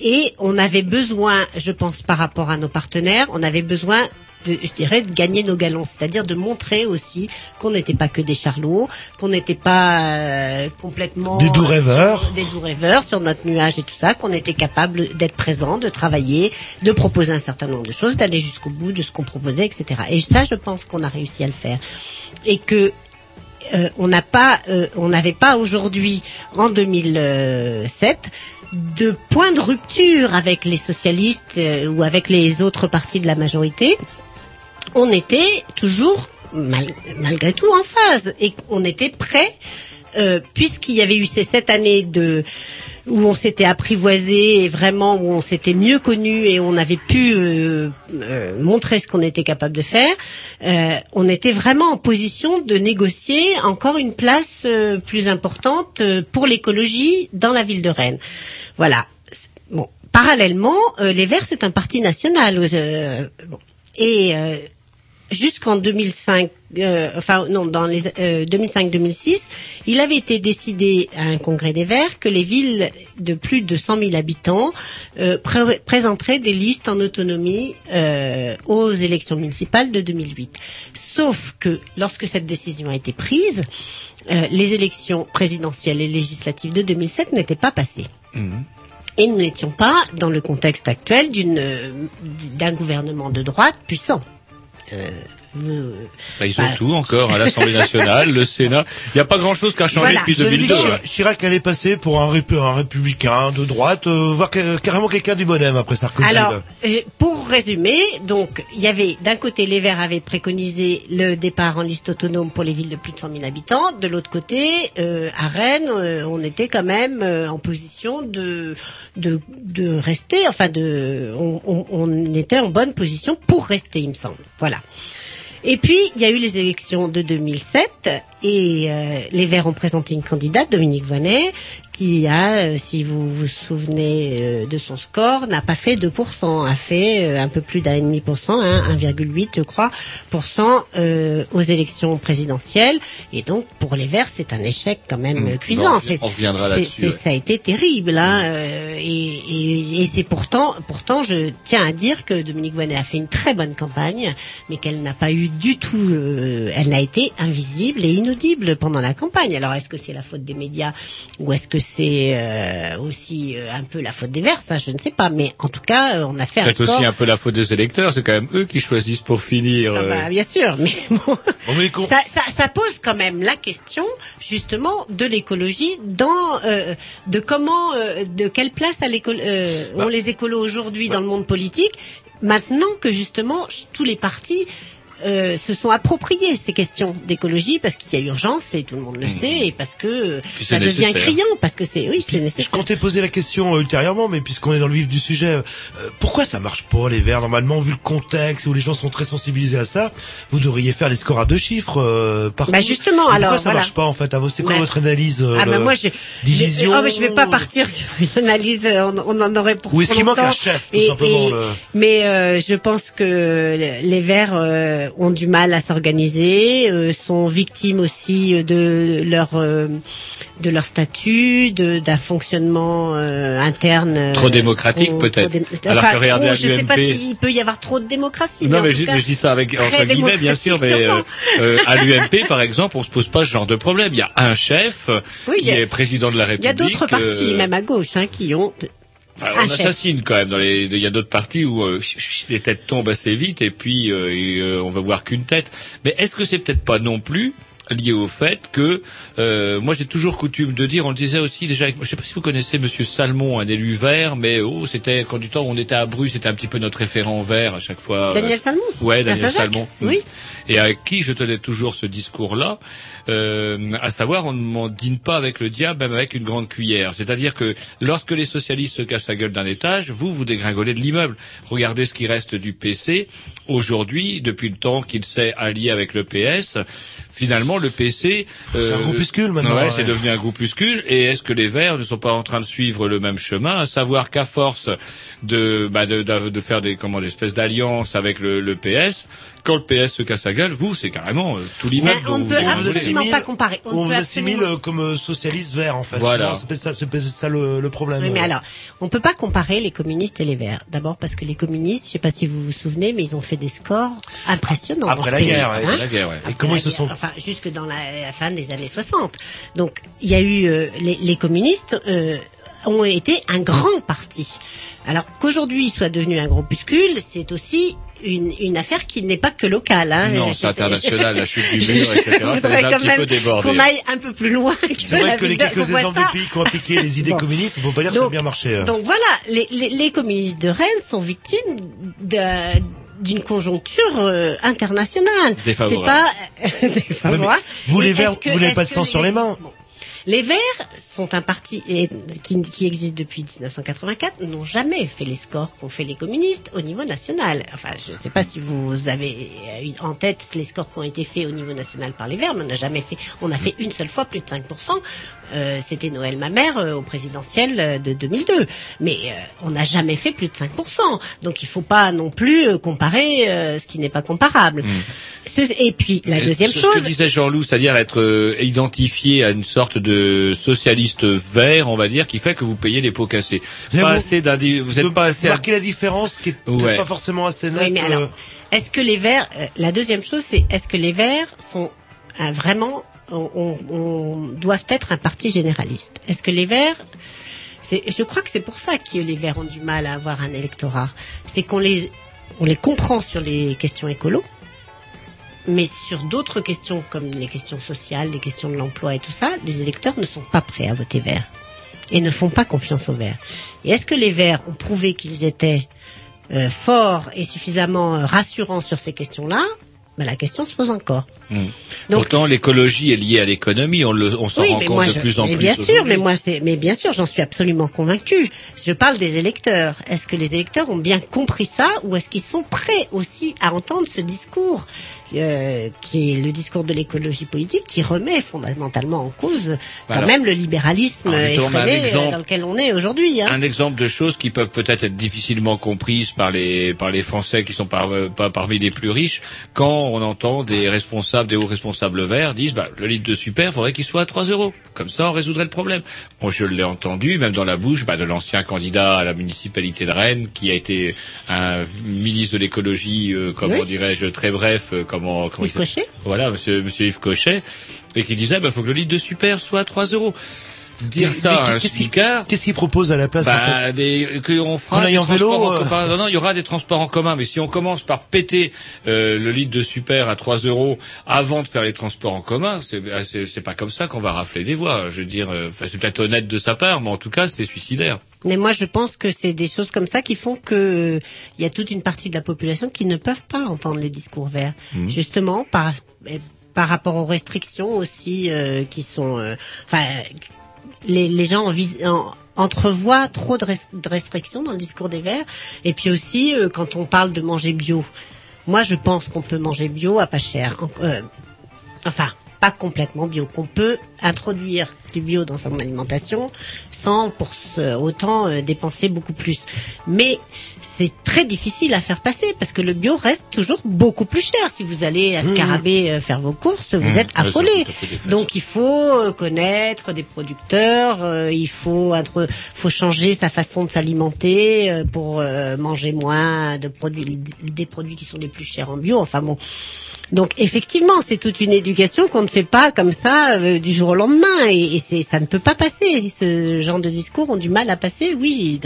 et on avait besoin, je pense, par rapport à nos partenaires, on avait besoin je dirais, de gagner nos galons, c'est-à-dire de montrer aussi qu'on n'était pas que des charlots, qu'on n'était pas euh, complètement Des doux rêveurs. sur- des doux rêveurs sur notre nuage et tout ça, qu'on était capable d'être présent, de travailler, de proposer un certain nombre de choses, d'aller jusqu'au bout de ce qu'on proposait, etc. Et ça, je pense qu'on a réussi à le faire. Et que euh, on n'a pas, euh, on n'avait pas aujourd'hui, en 2007, de point de rupture avec les socialistes euh, ou avec les autres partis de la majorité. On était toujours, mal- malgré tout, en phase et on était prêt, euh, puisqu'il y avait eu ces sept années de où on s'était apprivoisé et vraiment où on s'était mieux connu et on avait pu euh, euh, montrer ce qu'on était capable de faire, on était vraiment en position de négocier encore une place plus importante pour l'écologie dans la ville de Rennes. Voilà. Bon, parallèlement, les Verts c'est un parti national. Et jusqu'en 2005, euh, enfin non, dans les euh, 2005-2006, il avait été décidé à un congrès des Verts que les villes de plus de 100 000 habitants euh, pré- présenteraient des listes en autonomie euh, aux élections municipales de 2008. Sauf que lorsque cette décision a été prise, euh, les élections présidentielles et législatives de 2007 n'étaient pas passées. Et nous n'étions pas dans le contexte actuel d'un gouvernement de droite puissant. Euh, vous- Bah, ils ont bah, tout encore à l'Assemblée nationale, le Sénat. Il n'y a pas grand-chose qui a changé Voilà. depuis Vous avez dit 2002. que hein. Chirac- allait passer pour un, rép- un républicain de droite, euh, voire ca- carrément quelqu'un du modem après Sarkozy. Alors, euh, pour résumer, donc il y avait d'un côté les Verts avaient préconisé le départ en liste autonome pour les villes de plus de 100 000 habitants, de l'autre côté, euh, à Rennes, euh, on était quand même euh, en position de de, de rester, enfin de, on, on- on était en bonne position pour rester, il me semble. Voilà. Et puis, il y a eu les élections de 2007 et euh, les Verts ont présenté une candidate, Dominique Voynet, qui a, euh, si vous vous souvenez euh, de son score, n'a pas fait 2%, a fait euh, un peu plus d'un demi pour cent, hein, 1,8 je crois, pour cent euh, aux élections présidentielles. Et donc pour les Verts, c'est un échec quand même Mmh. euh, cuisant. On reviendra là-dessus, ouais. Ça a été terrible, hein, euh, et, et, et c'est pourtant, pourtant, je tiens à dire que Dominique Voynet a fait une très bonne campagne, mais qu'elle n'a pas eu du tout, euh, elle n'a été invisible et inaudible pendant la campagne. Alors est-ce que c'est la faute des médias ou est-ce que c'est euh, aussi euh, un peu la faute des Verts? Ça, je ne sais pas, mais en tout cas, euh, on a fait un Peut-être aussi un peu la faute des électeurs, c'est quand même eux qui choisissent pour finir. Ah bah, bien sûr, *laughs* mais bon, ça, ça, ça pose quand même la question justement de l'écologie dans euh, de comment euh, de quelle place à l'école euh, Bah. ont les écolos aujourd'hui dans le monde politique maintenant que justement tous les partis euh, se sont appropriés ces questions d'écologie parce qu'il y a urgence et tout le monde le sait et parce que Mmh. Puis ça devient nécessaire. criant parce que c'est oui c'est Je nécessaire. comptais poser la question euh, ultérieurement, mais puisqu'on est dans le vif du sujet, euh, pourquoi ça marche pas les verts Normalement, vu le contexte où les gens sont très sensibilisés à ça, vous devriez faire des scores à deux chiffres euh, partout. Bah, justement, Mais alors, pourquoi ça voilà. marche pas en fait à vous C'est quoi Bah, votre analyse euh, Ah bah moi je division je, oh, mais je vais pas partir sur une analyse euh, on, on en aurait pour Ou est-ce qu'il manque un chef, tout Et- simplement, et- le- Mais euh, je pense que les Verts euh, ont du mal à s'organiser, euh, sont victimes aussi de leur euh, de leur statut, de d'un fonctionnement euh, interne euh, Trop démocratique, peut-être. dé- Alors enfin, que regardez trop, je sais pas s'il peut y avoir trop de démocratie. Non, mais je, cas, je dis ça avec entre guillemets, bien sûr, mais euh, euh, à l'UMP, par exemple, on se pose pas ce genre de problème. Il y a un chef Oui, qui a- est président de la Il y République. a d'autres partis, euh, même à gauche, hein, qui ont Enfin, un on chef. assassine quand même dans les. Il y a d'autres parties où euh, les têtes tombent assez vite et puis euh, et, euh, on va voir qu'une tête. Mais est-ce que c'est peut-être pas non plus lié au fait que euh, moi j'ai toujours coutume de dire, on le disait aussi déjà, avec, je sais pas si vous connaissez Monsieur Salmon, un élu vert, mais oh c'était quand du temps où on était à Bru, c'était un petit peu notre référent vert à chaque fois. Daniel Salmon Ouais, Daniel Salmon. Oui. Et avec qui je tenais toujours ce discours-là, euh, à savoir, on ne m'en dîne pas avec le diable, même avec une grande cuillère. C'est-à-dire que lorsque les socialistes se cassent la gueule d'un étage, vous, vous dégringolez de l'immeuble. Regardez ce qui reste du PC. Aujourd'hui, depuis le temps qu'il s'est allié avec le PS, finalement, le PC... C'est un groupuscule, maintenant, Ouais, ouais. c'est devenu un groupuscule. Et est-ce que les Verts ne sont pas en train de suivre le même chemin, à savoir qu'à force de, bah, de, de, de faire des, comment, des espèces d'alliances avec le, le PS, quand le PS se casse la gueule, vous, c'est carrément euh, tout l'immeuble. Mais on ne peut absolument pas comparer. On, On ne vous assimile absolument- euh, comme euh, socialiste vert en fait. Voilà. C'est peut-être ça, ça le, le problème. Oui, mais alors, on peut pas comparer les communistes et les verts. D'abord parce que les communistes, je sais pas si vous vous souvenez, mais ils ont fait des scores impressionnants. Après dans la ce pays, guerre, ouais. hein. Après la guerre, ouais. Et comment la ils se guerre, sont- Enfin, jusque dans la, la fin des années 60. Donc, il y a eu euh, les, les communistes. euh, ont été un grand parti. Alors qu'aujourd'hui soit devenu un groupuscule, c'est aussi une, une affaire qui n'est pas que locale. Hein. Non, c'est international, la chute du *laughs* mur, etc. Je Ça voudrais les a un quand petit même peu débordés. Qu'on aille un peu plus loin. C'est vrai que les quelques exemples de pays qui ont appliqué les idées Bon. communistes, on peut pas dire que ça a Donc- bien marché. euh. Donc voilà, les, les, les communistes de Rennes sont victimes de- d'une conjoncture euh, internationale. C'est pas *laughs* défavorable. Vous les verts, vous n'avez pas de sang sur les mains. Bon. Les Verts sont un parti et- qui, qui existe depuis 1984, n'ont jamais fait les scores qu'ont fait les communistes au niveau national. Enfin, je ne sais pas si vous avez en tête les scores qui ont été faits au niveau national par les Verts, mais on n'a jamais fait. On a fait une seule fois plus de 5%. Euh, C'était Noël ma mère euh, au présidentiel euh, de 2002. Mais euh, on n'a jamais fait plus de 5%. Donc il faut pas non plus euh, comparer euh, ce qui n'est pas comparable. Ce- et puis la deuxième ce chose, que disait Jean-Loup, c'est-à-dire être euh, identifié à une sorte de socialiste vert, on va dire, qui fait que vous payez les pots cassés. Pas vous- assez vous n'êtes pas assez. Marquer la différence qui est peut-être Ouais. pas forcément assez nette. Oui, mais alors, euh, est-ce que les verts, euh, la deuxième chose, c'est est-ce que les verts sont euh, vraiment, on, on- on- doivent être un parti généraliste? Est-ce que les verts, c'est, je crois que c'est pour ça que les verts ont du mal à avoir un électorat. C'est qu'on les, on les comprend sur les questions écolo, mais sur d'autres questions comme les questions sociales, les questions de l'emploi et tout ça, les électeurs ne sont pas prêts à voter vert et ne font pas confiance aux verts. Et est-ce que les verts ont prouvé qu'ils étaient euh, forts et suffisamment euh, rassurants sur ces questions-là? Ben, la question se pose encore. Hmm. Pourtant, l'écologie est liée à l'économie. On, le, on s'en oui, rend compte moi, de je- plus en mais plus. bien sûr, mais moi, mais bien sûr, j'en suis absolument convaincue. Je parle des électeurs. Est-ce que les électeurs ont bien compris ça, ou est-ce qu'ils sont prêts aussi à entendre ce discours, euh, qui est le discours de l'écologie politique, qui remet fondamentalement en cause quand Alors- même le libéralisme effréné euh, exemple- dans lequel on est aujourd'hui. Hein. un exemple de choses qui peuvent peut-être être difficilement comprises par les par les Français qui sont par- euh, pas parmi les plus riches quand on entend des responsables, des hauts responsables verts disent bah, le litre de super, faudrait qu'il soit à 3 euros. Comme ça, on résoudrait le problème. Bon, je l'ai entendu, même dans la bouche bah, de l'ancien candidat à la municipalité de Rennes, qui a été un ministre de l'écologie, euh, comment Oui. dirais-je, très bref, euh, comment, comment Yves Cochet Voilà, monsieur, monsieur Yves Cochet, et qui disait bah, faut que le litre de super soit à 3 euros. Dire ça à un qu'est-ce qu'il- smicard, Qu'est-ce qu'il propose à la place en bah, fait des, qu'on fera On des en vélo, transports en euh. commun. Non, non, il y aura des transports en commun. Mais si on commence par péter euh, le litre de super à 3 euros avant de faire les transports en commun, c'est bah, pas comme ça qu'on va rafler des voix. Je veux dire, euh, enfin, c'est peut-être honnête de sa part, mais en tout cas, c'est suicidaire. Mais moi, je pense que c'est des choses comme ça qui font que euh, il y a toute une partie de la population qui ne peuvent pas entendre les discours verts, Mhm. justement par eh, par rapport aux restrictions aussi euh, qui sont, euh, enfin, les, les gens envis- en- entrevoient trop de, de restrictions dans le discours des verts. Et puis aussi, euh, quand on parle de manger bio, moi, je pense qu'on peut manger bio à pas cher. En- euh, enfin, pas complètement bio, qu'on peut introduire du bio dans son alimentation sans pour autant euh, dépenser beaucoup plus. Mais c'est très difficile à faire passer parce que le bio reste toujours beaucoup plus cher. Si vous allez à Scarabée euh, faire vos courses, vous Mmh. êtes affolé. Donc il faut euh, connaître des producteurs, euh, il faut être, faut changer sa façon de s'alimenter euh, pour euh, manger moins de produits, des produits qui sont les plus chers en bio. Enfin bon. Donc effectivement, c'est toute une éducation qu'on ne fait pas comme ça euh, du jour au lendemain et, ça ne peut pas passer. Ce genre de discours ont du mal à passer, oui,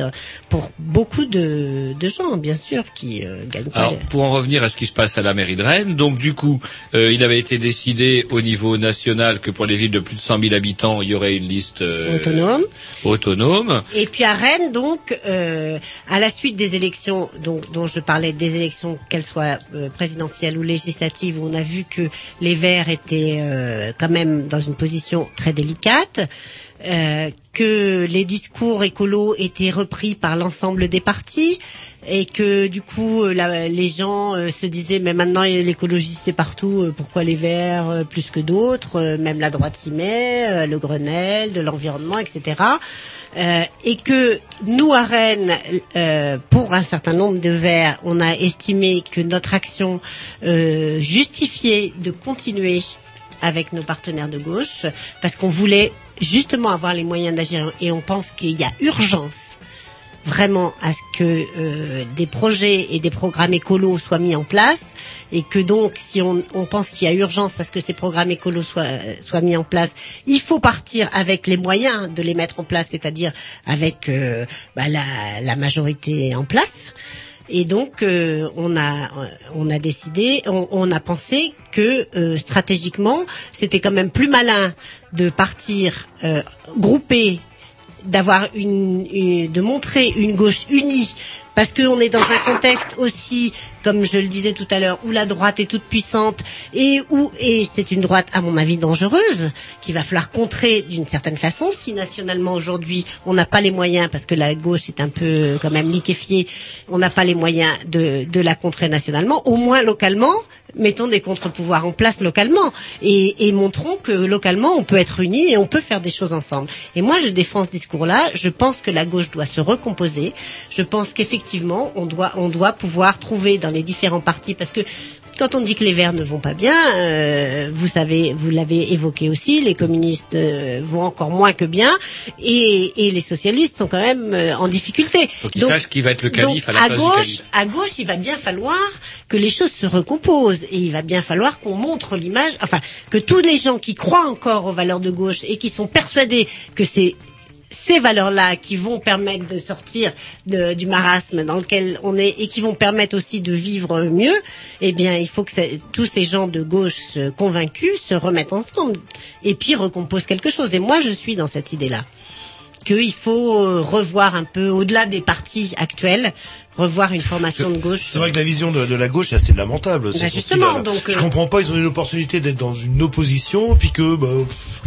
pour beaucoup de, de gens, bien sûr, qui euh, gagnent. Alors, pour en revenir à ce qui se passe à la mairie de Rennes, donc du coup, euh, il avait été décidé au niveau national que pour les villes de plus de 100 000 habitants, il y aurait une liste euh, Autonome. autonome. Et puis à Rennes, donc, à la suite des élections, donc, dont je parlais, des élections, qu'elles soient présidentielles ou législatives, on a vu que les Verts étaient euh, quand même dans une position très délicate, euh, que les discours écolos étaient repris par l'ensemble des partis, et que du coup, euh, la- les gens euh, se disaient, mais maintenant l'écologie c'est partout, euh, pourquoi les Verts plus que d'autres, même la droite s'y met, le Grenelle, de l'environnement, etc. Et que nous à Rennes, pour un certain nombre de Verts, on a estimé que notre action justifiait de continuer avec nos partenaires de gauche, parce qu'on voulait justement avoir les moyens d'agir, et on pense qu'il y a urgence vraiment à ce que euh, des projets et des programmes écolos soient mis en place et que donc si on, on pense qu'il y a urgence à ce que ces programmes écolos soient, euh, soient mis en place, il faut partir avec les moyens de les mettre en place, c'est-à-dire avec euh, bah, la, la majorité en place. Et donc euh, on a on a décidé, on, on a pensé que euh, stratégiquement c'était quand même plus malin de partir euh, groupé d'avoir une, de montrer une gauche unie parce qu'on est dans un contexte aussi, comme je le disais tout à l'heure, où la droite est toute puissante et où et c'est une droite à mon avis dangereuse qu'il va falloir contrer d'une certaine façon. Si nationalement aujourd'hui on n'a pas les moyens parce que la gauche est un peu quand même liquéfiée, on n'a pas les moyens de, de la contrer nationalement, au moins localement, mettons des contre-pouvoirs en place localement et, et montrons que localement on peut être unis et on peut faire des choses ensemble. Et moi je défends ce discours-là. Je pense que la gauche doit se recomposer. Je pense qu'effectivement on doit on doit pouvoir trouver dans les différents partis parce que quand on dit que les Verts ne vont pas bien, euh, vous savez, vous l'avez évoqué aussi, les communistes euh, vont encore moins que bien, et, et les socialistes sont quand même euh, en difficulté. Faut qu'ils sachent qui va être le calife donc, à la place du gauche, calife. à gauche, il va bien falloir que les choses se recomposent et il va bien falloir qu'on montre l'image, enfin que tous les gens qui croient encore aux valeurs de gauche et qui sont persuadés que c'est ces valeurs-là qui vont permettre de sortir de- du marasme dans lequel on est et qui vont permettre aussi de vivre mieux, eh bien, il faut que ça- tous ces gens de gauche euh, convaincus se remettent ensemble et puis recomposent quelque chose. Et moi, je suis dans cette idée-là. qu'il faut euh, revoir un peu au-delà des partis actuels, revoir une formation de gauche. C'est vrai que la vision de, de la gauche est assez lamentable. Bah, justement, donc, je euh, comprends pas. Ils ont une opportunité d'être dans une opposition, puis que bah, pff,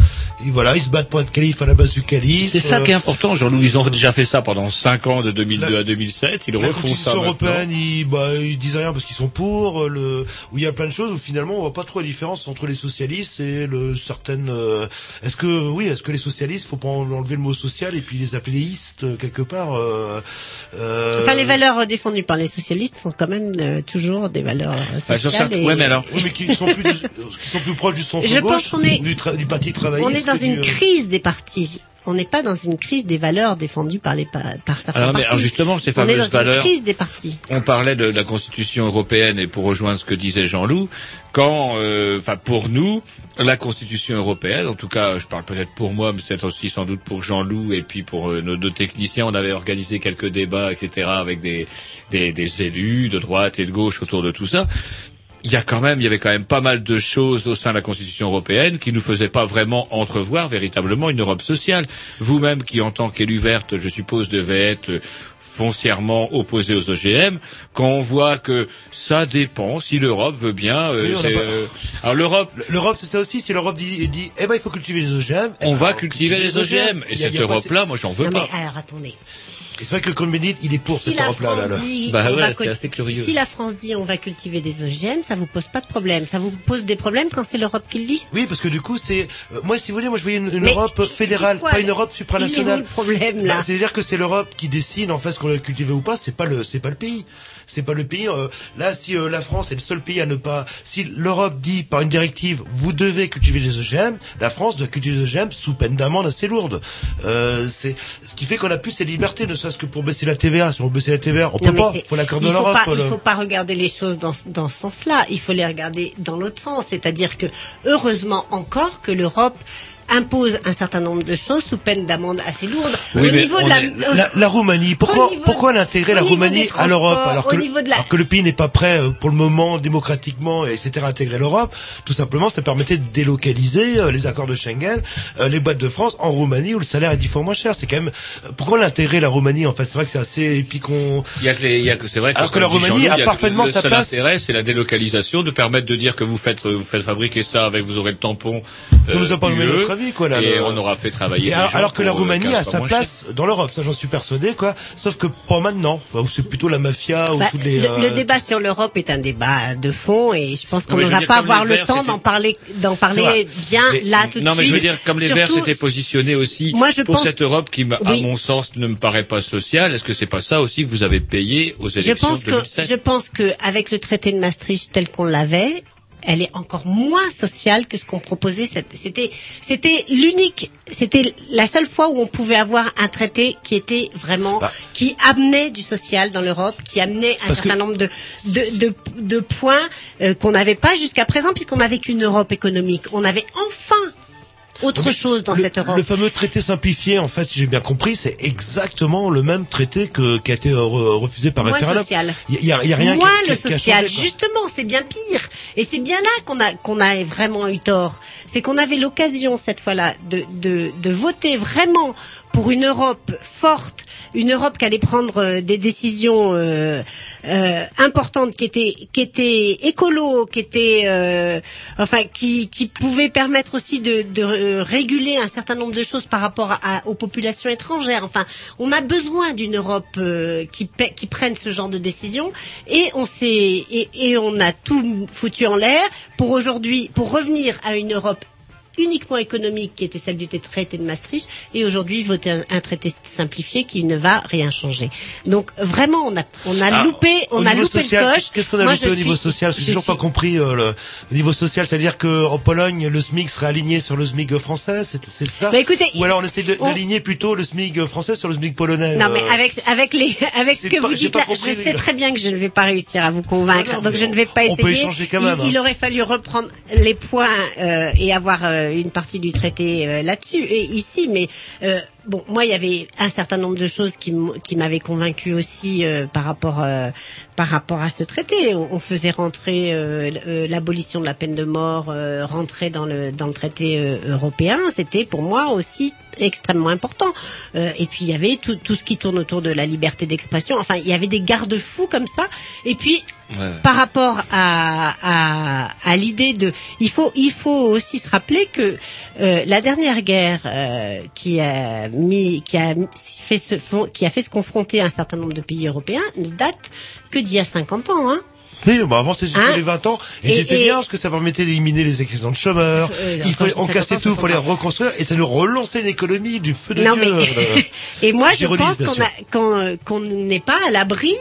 voilà, ils se battent pour être calife à la base du calife. C'est ça euh, qui est important, Jean-Louis. Ils ont déjà fait ça pendant 5 ans, de 2002 à 2007. Ils La refont ça maintenant. européenne, ils, bah, ils disent rien parce qu'ils sont pour. euh, Le, où il y a plein de choses où finalement on voit pas trop la différence entre les socialistes et le certaines. euh, est-ce que oui, est-ce que les socialistes, faut pas en- enlever le mot social et puis les appeler istes euh, quelque part. Euh, euh, Enfin, les valeurs défendues par les socialistes sont quand même euh, toujours des valeurs Bah, sur sociales. certains- et- ouais, mais alors- Oui, mais qui sont plus, qui sont plus proches du centre Je pense gauche, qu'on est- du, tra- du parti travailliste. Dans une du, crise des partis. On n'est pas dans une crise des valeurs défendues par les pa- par certains Alors, mais, partis. alors justement, ces on est fameuses dans valeurs- une crise des partis. On parlait de la Constitution européenne et pour rejoindre ce que disait Jean-Loup, quand, euh, enfin pour nous, la Constitution européenne, en tout cas, je parle peut-être pour moi, mais c'est aussi sans doute pour Jean-Loup et puis pour euh, nos deux techniciens, on avait organisé quelques débats, etc., avec des, des, des élus de droite et de gauche autour de tout ça. Il y a quand même, il y avait quand même pas mal de choses au sein de la Constitution européenne qui nous faisaient pas vraiment entrevoir véritablement une Europe sociale. Vous-même, qui en tant qu'élu verte, je suppose, devait être foncièrement opposé aux OGM, quand on voit que ça dépend, si l'Europe veut bien, euh, Oui, pas- euh, alors l'Europe, L'Europe, c'est ça aussi. Si l'Europe dit, dit, eh ben, il faut cultiver les OGM. eh on ben, va cultiver les OGM. Et cette Europe-là, moi, j'en veux Non, pas. mais alors attendez. C'est vrai que le Cohn-Bendit, il est pour Si cette Europe-là. Là, là. Bah ouais, c'est assez curieux. Si la France dit on va cultiver des OGM, ça vous pose pas de problème. Ça vous pose des problèmes quand c'est l'Europe qui le dit? Oui, parce que du coup, c'est euh, moi, si vous voulez, moi, je voyais une, Europe fédérale, quoi, pas une Europe Il est où supranationale. le problème là? Bah, C'est-à-dire que c'est l'Europe qui décide en fait ce qu'on va cultiver ou pas. C'est pas le, c'est pas le pays. C'est pas le pays. euh, là, si euh, la France est le seul pays à ne pas, si l'Europe dit par une directive, vous devez cultiver les OGM, la France doit cultiver les OGM sous peine d'amende assez lourde. Euh, c'est ce qui fait qu'on a plus ces libertés, ne serait-ce que pour baisser la TVA. Si on veut baisser la TVA, on Non, pas. Faut l'accord de l'Europe. pas- Il le- faut pas regarder les choses dans, dans ce sens-là. Il faut les regarder dans l'autre sens. C'est-à-dire que, heureusement encore que l'Europe impose un certain nombre de choses sous peine d'amende assez lourde. Oui, au niveau de la, est- la, la Roumanie, pourquoi, Au niveau- pourquoi elle a intégré au la Roumanie à l'Europe alors la- alors que le pays n'est pas prêt euh, pour le moment démocratiquement et etc. à intégrer l'Europe Tout simplement, ça permettait de délocaliser euh, les accords de Schengen, euh, les boîtes de France en Roumanie où le salaire est dix fois moins cher. C'est quand même euh, pourquoi l'intégrer la Roumanie en fait? C'est vrai que c'est assez qu'on Il y a que les, il y a que c'est vrai que Alors que la Roumanie a parfaitement sa place. intérêt, c'est la délocalisation, de permettre de dire que vous faites, vous faites fabriquer ça avec, vous aurez le tampon. On nous a pas donné notre avis, quoi, là, Et le- on aura fait travailler. Et alors, gens alors que la euh, Roumanie 15 a sa place dans l'Europe, ça j'en suis persuadé quoi. Sauf que pas maintenant, bah, où c'est plutôt la mafia ou toutes les. le, euh, le débat sur l'Europe est un débat de fond et je pense qu'on ne je va pas avoir le temps d'en parler, d'en parler bien là tout de non, mais suite. je veux dire, comme les Verts s'étaient positionnés aussi je pour pense- cette Europe qui, à mon sens, ne me paraît pas sociale, est-ce que c'est pas ça aussi que vous avez payé aux Je élections pense de que 2007 je pense que avec le traité de Maastricht tel qu'on l'avait, elle est encore moins sociale que ce qu'on proposait. C'était c'était l'unique, c'était la seule fois où on pouvait avoir un traité qui était vraiment Bah. qui amenait du social dans l'Europe, qui amenait un certain nombre de de, de, de points euh, qu'on n'avait pas jusqu'à présent puisqu'on n'avait qu'une Europe économique. On avait enfin autre chose dans le, cette Europe. Le fameux traité simplifié, en fait, si j'ai bien compris, c'est exactement le même traité que, qui a été re- refusé par Moins référendum. social. Il y, a- y rien Moins qui, le qui- qui a social, changé, justement, c'est bien pire. Et c'est bien là qu'on a qu'on a vraiment eu tort. C'est qu'on avait l'occasion cette fois-là de, de de voter vraiment pour une Europe forte, une Europe qui allait prendre euh, des décisions euh, euh, importantes, qui étaient qui étaient écolo, qui étaient euh, enfin qui qui pouvaient permettre aussi de de euh, réguler un certain nombre de choses par rapport à, aux populations étrangères. Enfin, on a besoin d'une Europe euh, qui qui prenne ce genre de décisions et on s'est et, et on a tout foutu en l'air pour aujourd'hui pour revenir à une Europe uniquement économique qui était celle du traité de Maastricht et aujourd'hui voter un, un traité simplifié qui ne va rien changer. Donc vraiment on a on a Ah, loupé on a loupé social, le coche. Qu'est-ce qu'on a Moi, loupé au niveau suis- social? J'ai toujours suis- pas compris euh, le, le niveau social, c'est-à-dire que en Pologne, le SMIC serait aligné sur le SMIC français, c'est c'est ça? Bah, écoutez, Ou alors on essaie on- d'aligner plutôt le SMIC français sur le SMIC polonais Non, mais euh, avec avec les *laughs* avec ce que pas- vous dites pas là, compris, je sais très bien que je ne vais pas réussir à vous convaincre, Non, non, donc je ne vais pas on essayer. peut échanger quand même, il, il aurait fallu reprendre les points euh, et avoir euh, une partie du traité euh, là-dessus. Et ici, mais euh, bon, moi il y avait un certain nombre de choses qui qui m'avaient convaincu aussi euh, par rapport euh, par rapport à ce traité. On, on faisait rentrer euh, euh, l'abolition de la peine de mort, euh, rentrer dans le dans le traité euh, européen. C'était pour moi aussi extrêmement important. Euh, et puis il y avait tout, tout ce qui tourne autour de la liberté d'expression. Enfin, il y avait des garde-fous comme ça. Et puis par rapport à, à, à l'idée de, il faut, il faut aussi se rappeler que euh, la dernière guerre euh, qui a mis, qui a fait se, qui a fait se confronter un certain nombre de pays européens ne date que d'il y a 50 ans. Hein. Oui, bah avant c'était Hein les 20 ans et, Et- c'était bien parce que ça permettait d'éliminer les accidents de chômeurs. Euh, il fallait je dis on 50 cassait ans, tout, il fallait 50 ans. reconstruire et ça nous relançait une économie du feu de Non, Dieu. mais- euh, *laughs* Et moi, je pense qu'on n'est pas à l'abri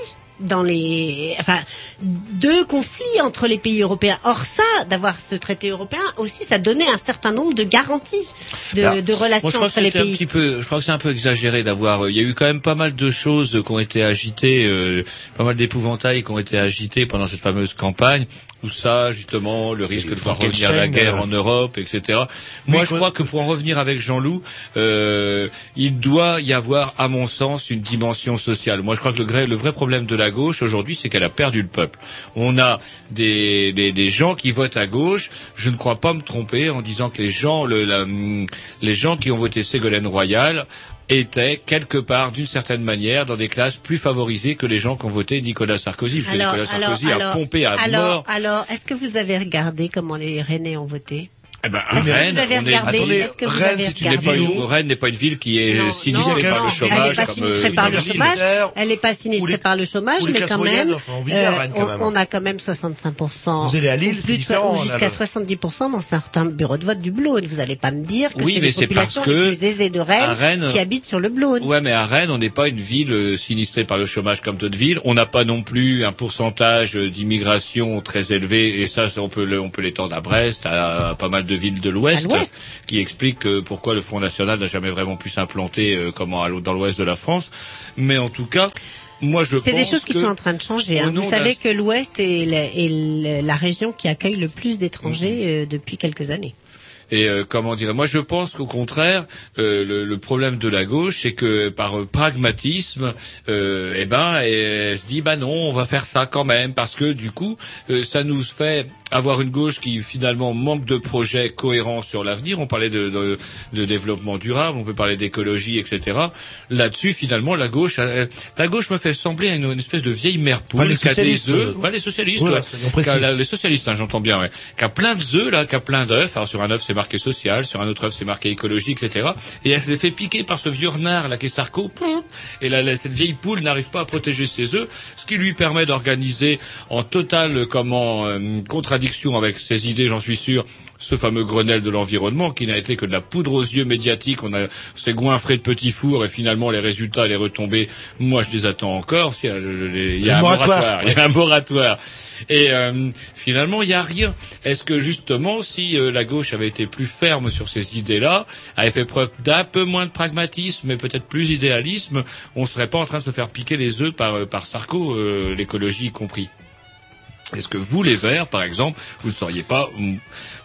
dans les, enfin, de conflits entre les pays européens. Or ça, d'avoir ce traité européen aussi, ça donnait un certain nombre de garanties de, Alors, de relations entre les un pays. petit peu, je crois que c'est un peu exagéré d'avoir. Il y a eu quand même pas mal de choses qui ont été agitées, euh, pas mal d'épouvantails qui ont été agités pendant cette fameuse campagne. Tout ça, justement, le risque de voir revenir la Frankenstein, guerre euh, en Europe, etc. Moi, je crois que pour en revenir avec Jean-Loup, euh, il doit y avoir, à mon sens, une dimension sociale. Moi, je crois que le, vrai- le vrai problème de la gauche aujourd'hui, c'est qu'elle a perdu le peuple. On a des, des, des gens qui votent à gauche. Je ne crois pas me tromper en disant que les gens, le, la- les gens qui ont voté Ségolène Royal étaient quelque part, d'une certaine manière, dans des classes plus favorisées que les gens qui ont voté Nicolas Sarkozy. Parce que Nicolas Sarkozy a pompé à alors, mort. alors, est-ce que vous avez regardé comment les Rennais ont voté? Eh ben, Est-ce que Rennes, vous avez on est- regardé Attendez, Est-ce que vous Rennes, avez c'est une- n'est pas regardé une- Rennes n'est pas une ville qui est Non, sinistrée non, par le chômage. Elle n'est pas sinistrée euh, par le ville. chômage. Elle n'est pas sinistrée par le chômage, mais quand même, on Rennes, quand on, a quand même 65%. Vous allez à Lille, ou c'est différent, jusqu'à là. 70% dans certains bureaux de vote du Blône. Vous n'allez pas me dire que Oui, c'est mais les c'est parce populations que les plus aisées de Rennes, Rennes- qui habitent sur le Blône. Ouais, mais à Rennes, on n'est pas une ville euh, sinistrée par le chômage comme d'autres villes. On n'a pas non plus un pourcentage euh, d'immigration très élevé, et ça, on peut l'étendre à Brest, à, à pas mal de villes de l'Ouest, qui explique euh, pourquoi le Front National n'a jamais vraiment pu s'implanter euh, comment dans l'Ouest de la France. Mais en tout cas, moi, je C'est des choses qui sont en train de changer. hein. Vous savez que l'Ouest est, la, est la- la région qui accueille le plus d'étrangers euh, depuis quelques années. Et euh, comment dire Moi, je pense qu'au contraire, euh, le, le problème de la gauche, c'est que par pragmatisme, euh, eh ben, elle se dit, bah non, on va faire ça quand même, parce que du coup, euh, ça nous fait avoir une gauche qui finalement manque de projets cohérents sur l'avenir. On parlait de, de, de développement durable, on peut parler d'écologie, etc. Là-dessus, finalement, la gauche, euh, la gauche me fait sembler à une, une espèce de vieille mère poule Pas les a des socialistes, œufs. Pas les socialistes, Ouais, ouais. les socialistes, hein, j'entends bien, ouais. Qui a plein de œufs là, qui a plein d'œufs. Alors sur un œuf c'est social, sur un autre œuf c'est marqué écologie, etc. Et elle s'est fait piquer par ce vieux renard là qui est Sarko. Et cette vieille poule n'arrive pas à protéger ses œufs, ce qui lui permet d'organiser en totale comment euh, contradiction avec ses idées, j'en suis sûr. Ce fameux Grenelle de l'environnement qui n'a été que de la poudre aux yeux médiatique. On a s'est goinfré de petits fours et finalement les résultats, les retombées, moi je les attends encore. Il y a, il y a un moratoire. moratoire. Il y a un moratoire. Et euh, finalement, il n'y a rien. Est-ce que justement, si euh, la gauche avait été plus ferme sur ces idées-là, avait fait preuve d'un peu moins de pragmatisme, mais peut-être plus d'idéalisme, on serait pas en train de se faire piquer les œufs par, euh, par Sarko, euh, l'écologie y compris? Est-ce que vous, les Verts, par exemple, vous ne seriez pas,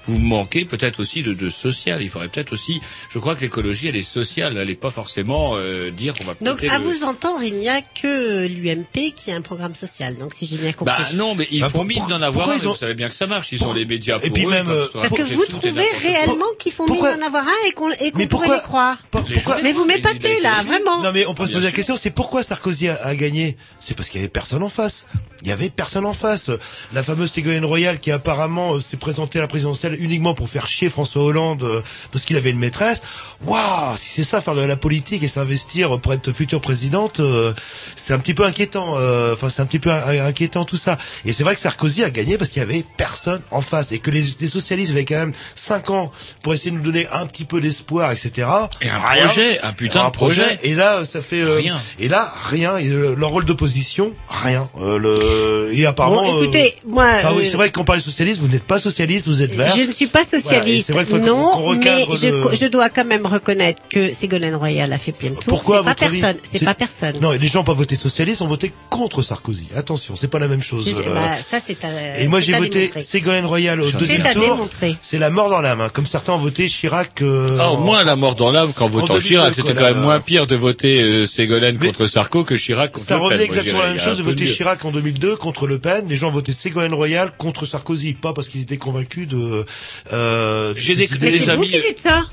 vous- manquez peut-être aussi de, de social. Il faudrait peut-être aussi, je crois que l'écologie, elle est sociale, elle n'est pas forcément euh, dire qu'on va Donc, à le- vous entendre, il n'y a que l'UMP qui a un programme social. Donc, si j'ai bien compris. Bah non, mais ils Bah, font mine d'en avoir un, ont- vous savez bien que ça marche, ils sont les médias pour Et puis eux, même, euh, Parce que vous trouvez réellement qu'ils font Pourquoi- d'en avoir un et qu'on Mais pourrait les croire. Les Mais vous m'épatez là, vraiment. Non mais on peut se poser la question, c'est pourquoi Sarkozy a, a gagné? C'est parce qu'il y avait personne en face. Il y avait personne en face. La fameuse Ségolène Royal qui apparemment euh, s'est présentée à la présidentielle uniquement pour faire chier François Hollande euh, parce qu'il avait une maîtresse. Waouh, si c'est ça faire de la politique et s'investir pour être future présidente, euh, c'est un petit peu inquiétant. euh, Enfin, c'est un petit peu in- inquiétant tout ça. Et c'est vrai que Sarkozy a gagné parce qu'il y avait personne en face et que les, les socialistes avaient quand même cinq ans pour essayer de nous donner un petit peu d'espoir, etc. Et un Rien. projet, un putain Un de projet. Et là, ça fait euh, Rien. Et là, rien. Et, leur rôle d'opposition, rien. Euh, le et apparemment. Bon, écoutez, euh, moi, enfin, oui, c'est vrai que quand on parle de socialiste, vous n'êtes pas socialiste, vous êtes vert. Je ne suis pas socialiste, vrai non, mais je, je dois quand même reconnaître que Ségolène Royal a fait plein de tours. Pourquoi C'est pas personne, c'est pas personne. Non, et les gens n'ont pas voté socialiste, ont voté contre Sarkozy. Attention, c'est pas la même chose. Je euh, bah, ça c'est à. et moi j'ai voté démontrer. Ségolène Royal au C'est deuxième à tour. démontrer. C'est la mort dans l'âme, hein, comme certains ont voté Chirac. Euh, Ah, moins la mort dans l'âme qu'en votant 2002, Chirac. C'était quand même moins pire de voter euh, Ségolène contre Sarko que Chirac contre Ça Le Pen. revenait exactement la je même chose de voter. Chirac en 2002 contre Le Pen. Les gens ont voté Ségolène Royal contre Sarkozy, pas parce qu'ils étaient convaincus de. Euh, J'ai des-. Mais des c'est vous amis- qui dites ça.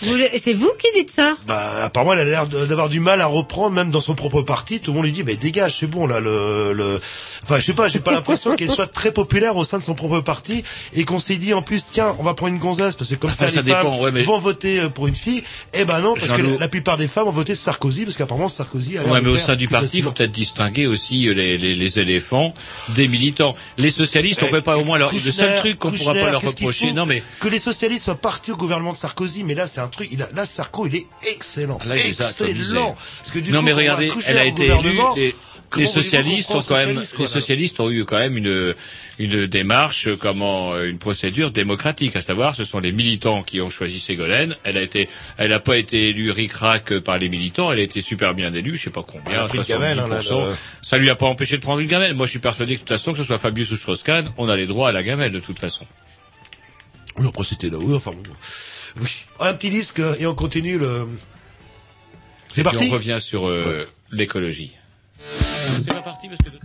C'est vous qui dites ça? Bah, apparemment, elle a l'air d'avoir du mal à reprendre, même dans son propre parti. Tout le monde lui dit, mais dégage, c'est bon, là, le, le, enfin, je sais pas, j'ai pas l'impression qu'elle soit très populaire au sein de son propre parti et qu'on s'est dit, en plus, tiens, on va prendre une gonzesse parce que comme Enfin, ça, ça les femmes dépend, ouais, mais- vont voter euh, pour une fille. Eh ben non, parce que la, la plupart des femmes ont voté Sarkozy parce qu'apparemment Sarkozy a l'air Ouais, de mais au sein du parti, il faut peut-être distinguer aussi euh, les, les, les éléphants des militants. Les socialistes, on Eh, peut pas au moins leur... Le seul truc qu'on pourra pas leur reprocher, non mais que les socialistes soient partis au gouvernement de Sarkozy, mais là c'est un truc, il a, là Sarko il est excellent, Ah, là, il excellent. Parce que du non coup, mais regardez, elle a été élue. Les, socialistes ont quand même, quoi, les là socialistes ont eu quand même une une démarche, euh, comment euh, une procédure démocratique, à savoir, ce sont les militants qui ont choisi Ségolène. Elle a été, elle a pas été élue ric-rac par les militants. Elle a été super bien élue, je sais pas combien, Elle a pris une gamelle, hein, là, 70%. le- Ça lui a pas empêché de prendre une gamelle. Moi, je suis persuadé que de toute façon, que ce soit Fabius ou Strauss-Kahn, on a les droits à la gamelle de toute façon. Oui, après c'était là, oui, enfin bon. Oui. Un petit disque et on continue le. C'est parti on revient sur euh, l'écologie. C'est pas parti parce que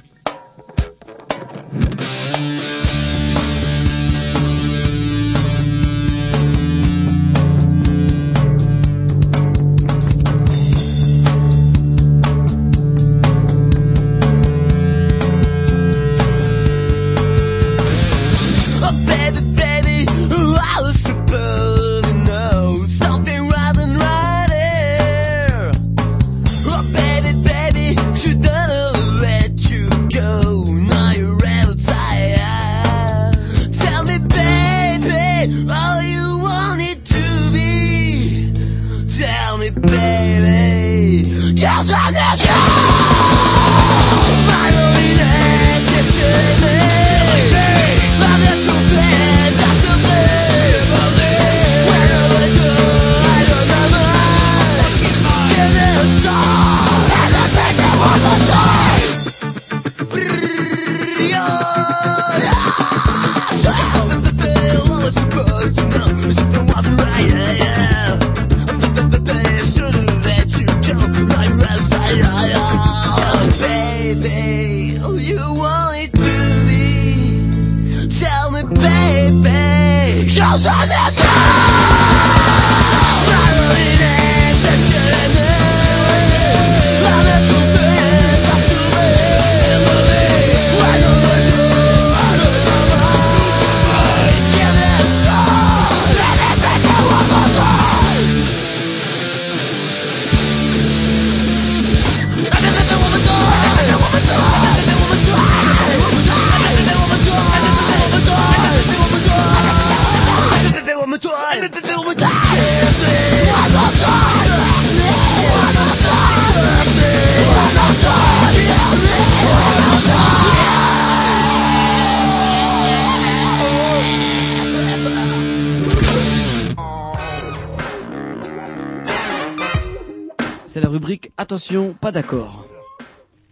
pas d'accord.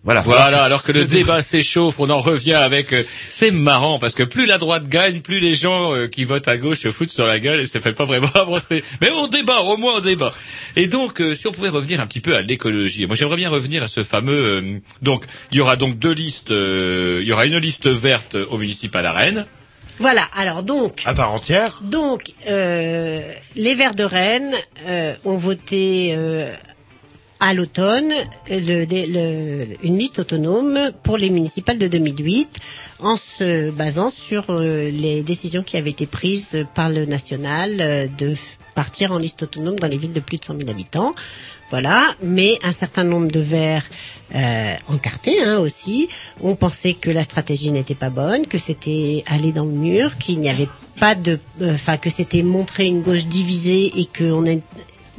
Voilà. Voilà, alors que le débat s'échauffe, on en revient avec... euh, c'est marrant, parce que plus la droite gagne, plus les gens euh, qui votent à gauche se foutent sur la gueule et ça fait pas vraiment *laughs* avancer. Mais on débat, au moins on débat. Et donc, euh, si on pouvait revenir un petit peu à l'écologie. Moi, j'aimerais bien revenir à ce fameux... donc, il y aura donc deux listes... il y aura une liste verte au municipal à Rennes. Voilà, alors donc, À part entière. donc euh, les Verts de Rennes euh, ont voté euh, à l'automne le- le- une liste autonome pour les municipales de 2008 en se basant sur euh, les décisions qui avaient été prises par le national euh, de partir en liste autonome dans les villes de plus de 100 000 habitants. Voilà, mais un certain nombre de Verts euh, encartés hein, aussi ont pensé que la stratégie n'était pas bonne, que c'était aller dans le mur, qu'il n'y avait pas de, euh, enfin que c'était montrer une gauche divisée et que on est-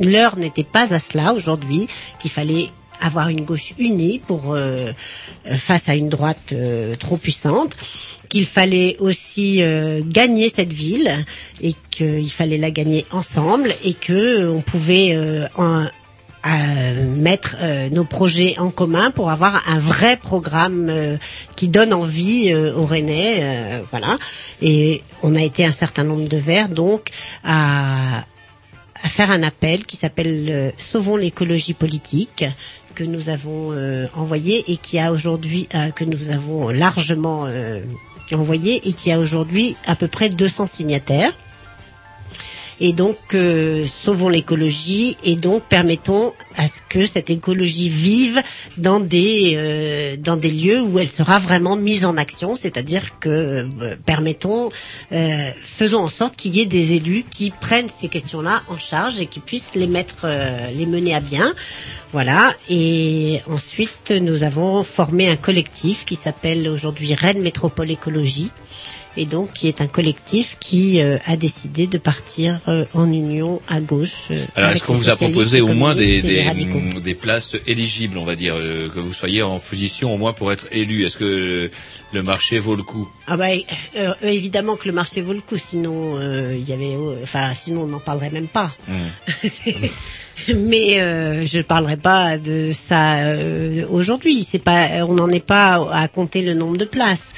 l'heure n'était pas à cela aujourd'hui, qu'il fallait avoir une gauche unie pour euh, face à une droite euh, trop puissante, qu'il fallait aussi euh, gagner cette ville et qu'il fallait la gagner ensemble et que on pouvait mettre nos projets en commun pour avoir un vrai programme qui donne envie euh, aux Rennais, voilà. Et on a été un certain nombre de verts donc à à faire un appel qui s'appelle euh, Sauvons l'écologie politique que nous avons euh, envoyé et qui a aujourd'hui euh, que nous avons largement euh, envoyé et qui a aujourd'hui à peu près 200 signataires. Et donc, sauvons l'écologie et donc permettons à ce que cette écologie vive dans des euh, dans des lieux où elle sera vraiment mise en action, c'est-à-dire que euh, permettons, euh, faisons en sorte qu'il y ait des élus qui prennent ces questions-là en charge et qui puissent les mettre, euh, les mener à bien. Voilà. Et ensuite, nous avons formé un collectif qui s'appelle aujourd'hui Rennes Métropole Écologie et donc qui est un collectif qui euh, a décidé de partir euh, en union à gauche. euh, Alors, est-ce qu'on vous a proposé au moins des, les des, mm, des places éligibles, on va dire, euh, que vous soyez en position au moins pour être élu Est-ce que le, marché vaut le coup? Ah bah euh, évidemment que le marché vaut le coup, sinon euh, il y avait, euh, enfin sinon on n'en parlerait même pas. C'est- *laughs* Mais euh, je parlerai pas de ça euh, aujourd'hui. C'est pas, on n'en est pas à compter le nombre de places.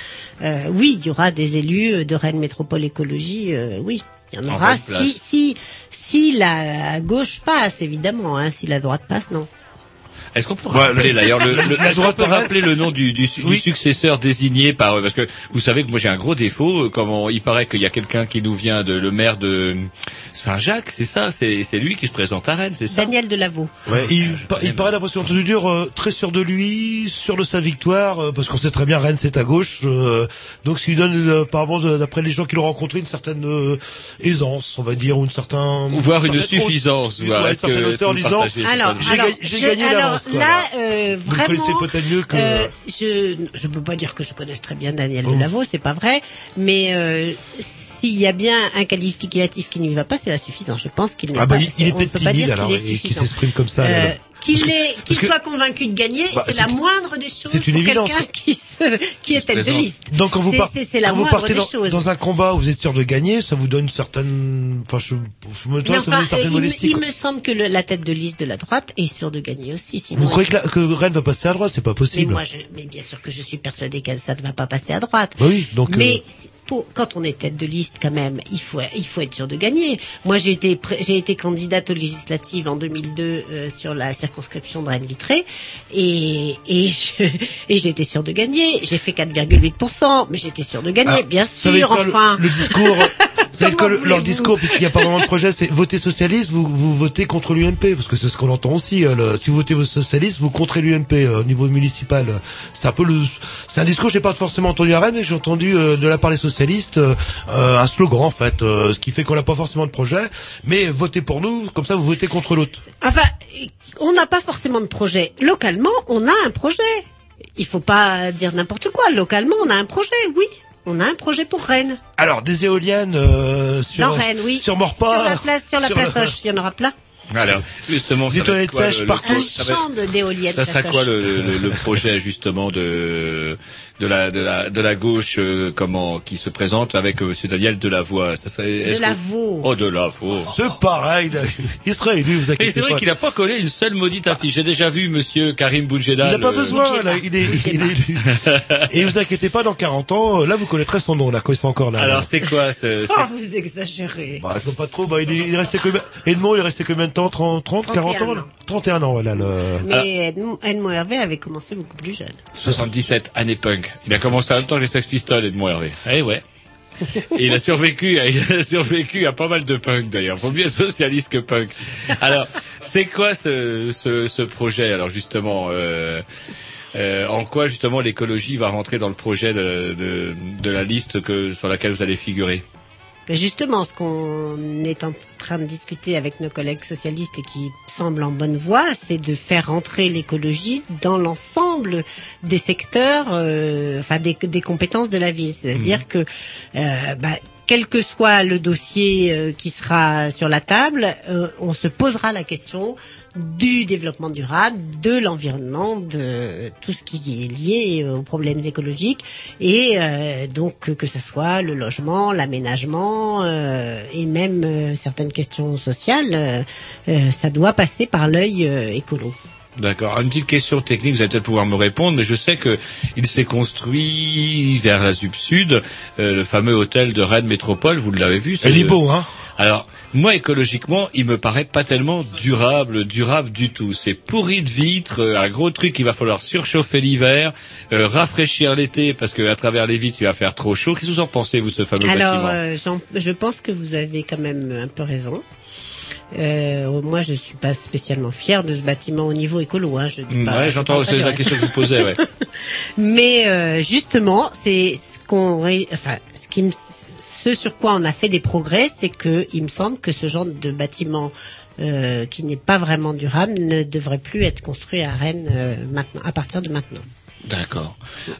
Euh, oui, il y aura des élus de Rennes Métropole Écologie. euh, oui, il y en aura. Si, si, si la gauche passe, évidemment. Hein, si la droite passe, non. Est-ce qu'on peut rappeler d'ailleurs le, le, *laughs* est-ce qu'on peut aurait- rappeler le nom du, du, du successeur désigné par parce que vous savez que moi j'ai un gros défaut euh, comme on- il paraît qu'il y a quelqu'un qui nous vient de le maire de Saint-Jacques c'est ça c'est c'est lui qui se présente à Rennes c'est ça? Daniel Delavaux. Ouais, il, pa- il paraît d'après ce j'ai entendu dire euh, très sûr de lui, sûr de sa victoire, euh, parce qu'on sait très bien Rennes c'est à gauche, euh, donc ce qui lui donne euh, apparemment euh, d'après les gens qui l'ont rencontré une certaine euh, aisance, on va dire, ou une certaine Ou voir une certaine haute- suffisance, une, voir, ouais, une certaine que hauteur en disant Alors, j'ai alors, ga- j'ai je- gagné alors. Quoi, là, euh, Vous vraiment, connaissez peut-être mieux que- euh, je je peux pas dire que je connaisse très bien Daniel Delavaux, c'est pas vrai, mais euh, s'il y a bien un qualificatif qui ne lui va pas, c'est la suffisance. Je pense qu'il n'est Ah bah pas. il, il est peut-être peut pas dire alors, est et suffisant. s'exprime comme ça. Euh. Qu'il est, que- soit convaincu de gagner, Bah, c'est la moindre des choses c'est une pour évidence. quelqu'un qui qui est tête de liste. Donc quand vous, par- c'est c'est la quand vous partez dans, un combat où vous êtes sûr de gagner, ça vous donne une certaine, enfin je, je me Mais ça vous donne enfin, une certaine il, modestie. il me semble que le- la tête de liste de la droite est sûre de gagner aussi. Sinon, Vous croyez que, la- que Rennes va passer à droite, c'est pas Mais possible. moi, je, mais bien sûr que je suis persuadée que ça ne va pas passer à droite. Bah oui, donc, Mais euh, pour, quand on est tête de liste, quand même, il faut, il faut être sûr de gagner. Moi, j'ai été, j'ai été candidate aux législatives en 2002 euh, sur la circonscription de Rennes-Vitré, et et j'étais sûre de gagner. J'ai fait 4,8%, mais j'étais sûre de gagner, Ah, bien sûr. quoi, le- enfin, le, discours, *laughs* quoi, le- leur discours, puisqu'il n'y a pas vraiment de projet, c'est voter socialiste, vous, vous votez contre l'UMP, parce que c'est ce qu'on entend aussi. euh, le- si vous votez socialiste, vous contrez l'UMP euh, au niveau municipal. C'est un peu le, c'est un discours, je n'ai pas forcément entendu à Rennes, mais j'ai entendu euh, de la part des socialistes euh, euh, un slogan en fait, euh, ce qui fait qu'on n'a pas forcément de projet, mais votez pour nous, comme ça vous votez contre l'autre. Enfin, on n'a pas forcément de projet. Localement, on a un projet. Il faut pas dire n'importe quoi. Localement, on a un projet, oui. On a un projet pour Rennes. Alors des éoliennes euh, sur Dans Rennes, oui. sur Morpa, Sur la place, sur la sur place il y en aura plein. alors justement Des ça va être quoi, sèches le- le- partout. Un champ d'éoliennes. Ça sera ça quoi sache. le, le, le projet justement de de la de la de la gauche euh, comment qui se présente avec euh, Monsieur Daniel Delavoye Ça serait est-ce que- Lavaux. Oh de Lavaux. C'est pareil, là. il sera élu, vous Et inquiétez c'est vrai qu'il n'a pas collé une seule maudite affiche. J'ai déjà vu Monsieur Karim Boudjeda. Il n'a pas le- besoin, là, il est, il est élu. Et vous inquiétez pas, dans 40 ans, euh, là, vous connaîtrez son nom, là, quand il sera encore là. Alors là. c'est quoi ce, *laughs* Oh, c'est- vous exagérez. Bah, je pas trop, bah, il est, il est resté combien, Edmond, il est resté combien de temps? 30, 30, 40 ans? 31 là? Ans. 31 ans, voilà, le... Mais Edmond, Edmond Hervé avait commencé beaucoup plus jeune. 77 année punk. Il a commencé en même temps que les Sex Pistols, Edmond Hervé. Eh ouais. *laughs* Et il a survécu, à- il a survécu à pas mal de punk d'ailleurs. Faut mieux socialiste que punk. Alors, c'est quoi ce, ce, ce projet? Alors justement, euh, euh, en quoi justement l'écologie va rentrer dans le projet de, de, de la liste que sur laquelle vous allez figurer? Justement, ce qu'on est en train de discuter avec nos collègues socialistes et qui semble en bonne voie, c'est de faire rentrer l'écologie dans l'ensemble des secteurs, euh, enfin des, des compétences de la ville. C'est-à-dire que, euh, bah, quel que soit le dossier euh, qui sera sur la table, euh, on se posera la question du développement durable, de l'environnement, de tout ce qui est lié aux problèmes écologiques, et euh, donc que ce soit le logement, l'aménagement euh, et même euh, certaines questions sociales, euh, euh, ça doit passer par l'œil euh, écolo. D'accord. Une petite question technique, vous allez peut-être pouvoir me répondre, mais je sais que il s'est construit vers la Sud Sud, euh, le fameux hôtel de Rennes Métropole. Vous l'avez vu Il est beau, hein? Alors, moi, écologiquement, il me paraît pas tellement durable, durable du tout. C'est pourri de vitres, euh, un gros truc qu'il va falloir surchauffer l'hiver, euh, rafraîchir l'été parce que à travers les vitres, il va faire trop chaud. Qu'est-ce que vous en pensez, vous, ce fameux Alors, bâtiment? euh, j'en- je pense que vous avez quand même un peu raison. Euh, moi, je suis pas spécialement fière de ce bâtiment au niveau écolo. Hein, je dis Mm, pas, Ouais, je j'entends, c'est la question que vous posais, ouais. *laughs* Mais euh, justement, c'est ce qu'on, ré- enfin, ce qui me, ce sur quoi on a fait des progrès, c'est que il me semble que ce genre de bâtiment euh, qui n'est pas vraiment durable ne devrait plus être construit à Rennes euh, maintenant, à partir de maintenant. D'accord.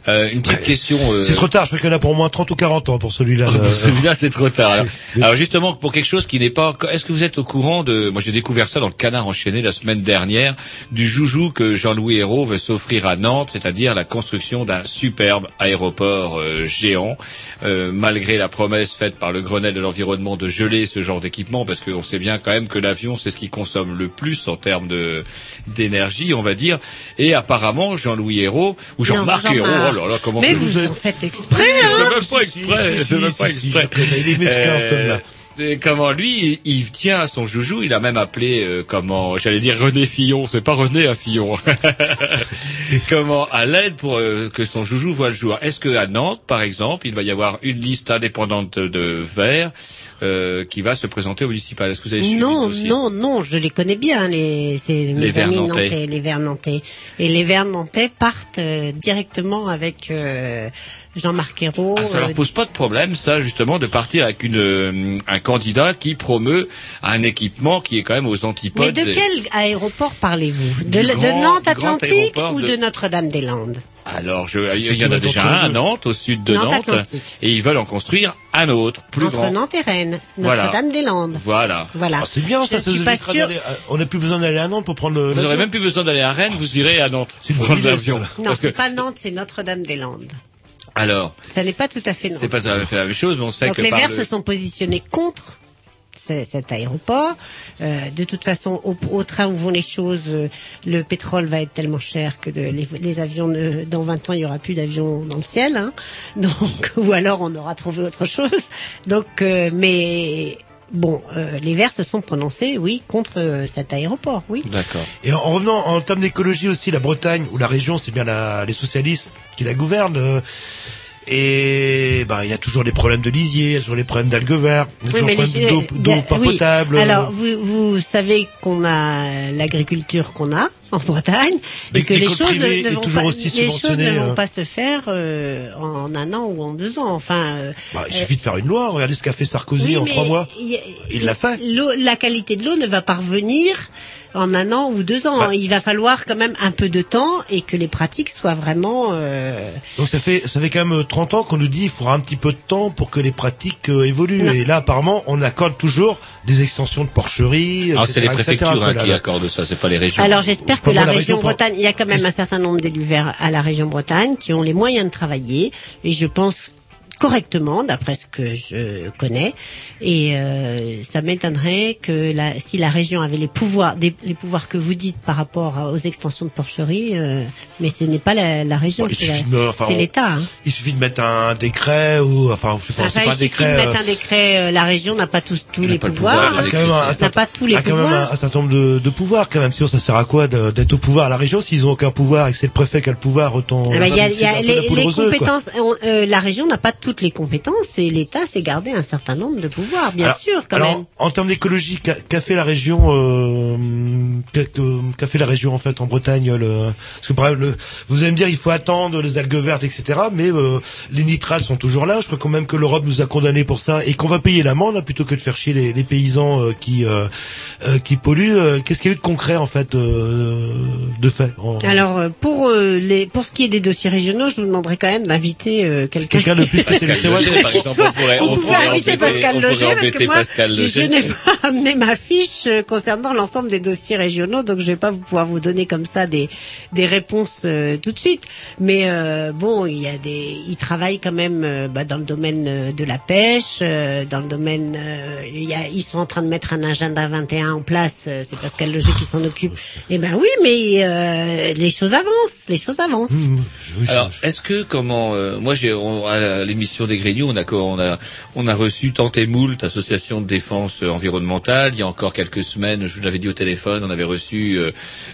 Euh, une petite question. euh, C'est trop tard, je crois qu'il y en a pour au moins 30 ou 40 ans pour celui-là. *laughs* Euh, Celui-là, c'est trop tard. Alors, alors justement, pour quelque chose qui n'est pas encore... Est-ce que vous êtes au courant de... Moi, j'ai découvert ça dans le Canard enchaîné la semaine dernière, du joujou que Jean-Louis Hérault veut s'offrir à Nantes, c'est-à-dire la construction d'un superbe aéroport euh, géant, euh, malgré la promesse faite par le Grenelle de l'environnement de geler ce genre d'équipement, parce qu'on sait bien quand même que l'avion, c'est ce qui consomme le plus en termes de d'énergie, on va dire. Et apparemment, Jean-Louis Hérault, ou Jean-Marc Jean-Marc. Hérault, oh là là, comment Mais que vous en faites exprès, je hein fais même pas exprès, je fais même pas exprès. Il est mesquin, cet homme-là. Et comment lui, il, il tient à son joujou, il a même appelé euh, comment, j'allais dire René Fillon, c'est pas René à Fillon. *laughs* c'est comment à l'aide pour euh, que son joujou voit le jour. Est-ce que à Nantes, par exemple, il va y avoir une liste indépendante de verts euh, qui va se présenter au municipal Est-ce que vous avez suivi Non, non, non, je les connais bien, les, c'est mes Verts amis nantais. nantais, les Verts nantais. Et les Verts nantais partent euh, directement avec euh, Jean-Marc Ayrault. Ah, ça leur pose pas de problème, ça, justement, de partir avec une, un candidat qui promeut un équipement qui est quand même aux mais antipodes. de des- quel aéroport parlez-vous? De, de Nantes Atlantique ou de- de Notre-Dame-des-Landes? Alors, je, il C'est y en a déjà un à. Nantes, au sud de Nantes et ils veulent en construire un autre, plus Entre grand. Nantes et Rennes. Notre-Dame-des-Landes. Voilà. Voilà. Ah, c'est bien, Je ça, ça suis pas euh, On n'a plus besoin d'aller à Nantes pour prendre le. Vous aurez l'avion. même plus besoin d'aller à Rennes, vous irez à Nantes. C'est une Prendre l'avion. Non, Parce que, c'est pas Nantes, c'est Notre-Dame-des-Landes. alors, Ça n'est pas tout à fait Nantes. c'est pas tout à fait la même chose, mais on sait Donc que les par Verts le- se sont positionnés contre cet aéroport. Euh, de toute façon, au, au train où vont les choses, euh, le pétrole va être tellement cher que le- les, les avions, ne- dans 20 ans, il y aura plus d'avions dans le ciel. Hein. *laughs* Donc, ou alors on aura trouvé autre chose. Donc, euh, mais bon, euh, les Verts se sont prononcés, oui, contre euh, cet aéroport, oui. D'accord. Et en, en revenant en termes d'écologie aussi, la Bretagne ou la région, c'est bien la, les socialistes qui la gouvernent. euh, et ben il y a toujours des problèmes de lisier, il y a toujours les problèmes d'algues vertes, il y a toujours des les- problèmes d'eau pas oui. potable. Alors, vous, vous savez qu'on a l'agriculture qu'on a en Bretagne Mais et que les choses ne, vont toujours pas, aussi les choses subventionnée, ne vont euh. pas se faire euh, en un an ou en deux ans. Enfin, euh, Bah, il suffit de faire une loi. Regardez ce qu'a fait Sarkozy oui, en trois mois. il y a- Il l'a fait. la qualité de l'eau ne va pas revenir en un an ou deux ans. Bah. il va falloir quand même un peu de temps et que les pratiques soient vraiment. euh, Donc ça fait ça fait quand même euh, 30 ans qu'on nous dit il faudra un petit peu de temps pour que les pratiques euh, évoluent. Non. Et là apparemment on accorde toujours des extensions de porcheries. Ah, c'est les etc., préfectures hein, qui là. accordent ça, c'est pas les régions. Alors j'espère que la région région, Bretagne, il y a quand même un certain nombre d'élus verts à la région Bretagne qui ont les moyens de travailler et je pense correctement d'après ce que je connais et euh, ça m'étonnerait que la, si la région avait les pouvoirs des, les pouvoirs que vous dites par rapport aux extensions de porcherie euh, mais ce n'est pas la, la région Bon, c'est la- suffit de- enfin, c'est on- l'État hein. Il suffit de mettre un décret ou enfin je sais pas, Enfin, c'est pas il un suffit décret. de mettre euh, un décret euh, la région n'a pas tous tous les pas le pouvoirs pouvoir, il y a les quand même un, un n'a certain- pas tous les il y a quand même pouvoirs un, un certain nombre de, de pouvoirs quand même. Sinon, ça sert à quoi de- d'être au pouvoir à la région s'ils ont aucun pouvoir et que c'est le préfet qui a le pouvoir autant. Ah bah, il y a, il y a les, compétences. on- euh, la région n'a pas toutes les compétences et l'État s'est gardé un certain nombre de pouvoirs, bien Alors- sûr, quand alors, même. en termes d'écologie, qu'a qu'a fait la région, euh, qu'a fait la région en fait en Bretagne le, Parce que par exemple, le- vous allez me dire, il faut attendre les algues vertes, etc. Mais euh, les nitrates sont toujours là. Je crois quand même que l'Europe nous a condamnés pour ça et qu'on va payer l'amende hein, plutôt que de faire chier les, les paysans euh, qui euh, euh, qui polluent. Euh, Qu'est-ce qu'il y a eu de concret en fait euh, de fait en- Alors pour les pour ce qui est des dossiers régionaux, je vous demanderais quand même d'inviter quelqu'un. Quelqu'un de plus *laughs* Pascal spécialisé. ouais. Loger, par exemple, on pourrait, on pourrait inviter Pascal Loger parce que moi, Pascal je n'ai pas *laughs* amené ma fiche euh, concernant l'ensemble des dossiers régionaux, donc je vais pas vous pouvoir vous donner comme ça des des réponses euh, tout de suite. Mais euh, bon, il y a des, ils travaillent quand même euh, bah, dans le domaine de la pêche, euh, dans le domaine, euh, il y a, ils sont en train de mettre un agenda 21 en place. euh, c'est Pascal Loger qui s'en occupe. Eh ben oui, mais euh, les choses avancent, les choses avancent. Mmh, oui, Alors, est-ce que comment euh, moi j'ai à l'émission l'émission des Grignoux, on a, on a, on a reçu tant et moult associations de défense euh, environnementale. Il y a encore quelques semaines, je vous l'avais dit au téléphone, on avait reçu euh,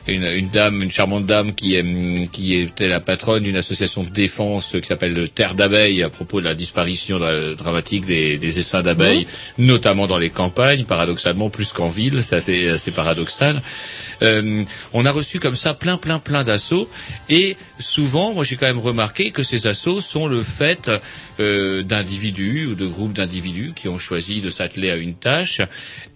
une, une dame, une charmante dame qui, est, qui était la patronne d'une association de défense qui s'appelle Terre d'abeilles à propos de la disparition dra- dramatique des, des essaims d'abeilles, notamment dans les campagnes, paradoxalement plus qu'en ville, c'est assez, assez paradoxal. Euh, on a reçu comme ça plein, plein, plein d'assauts, et souvent, moi j'ai quand même remarqué que ces assauts sont le fait euh, d'individus ou de groupes d'individus qui ont choisi de s'atteler à une tâche.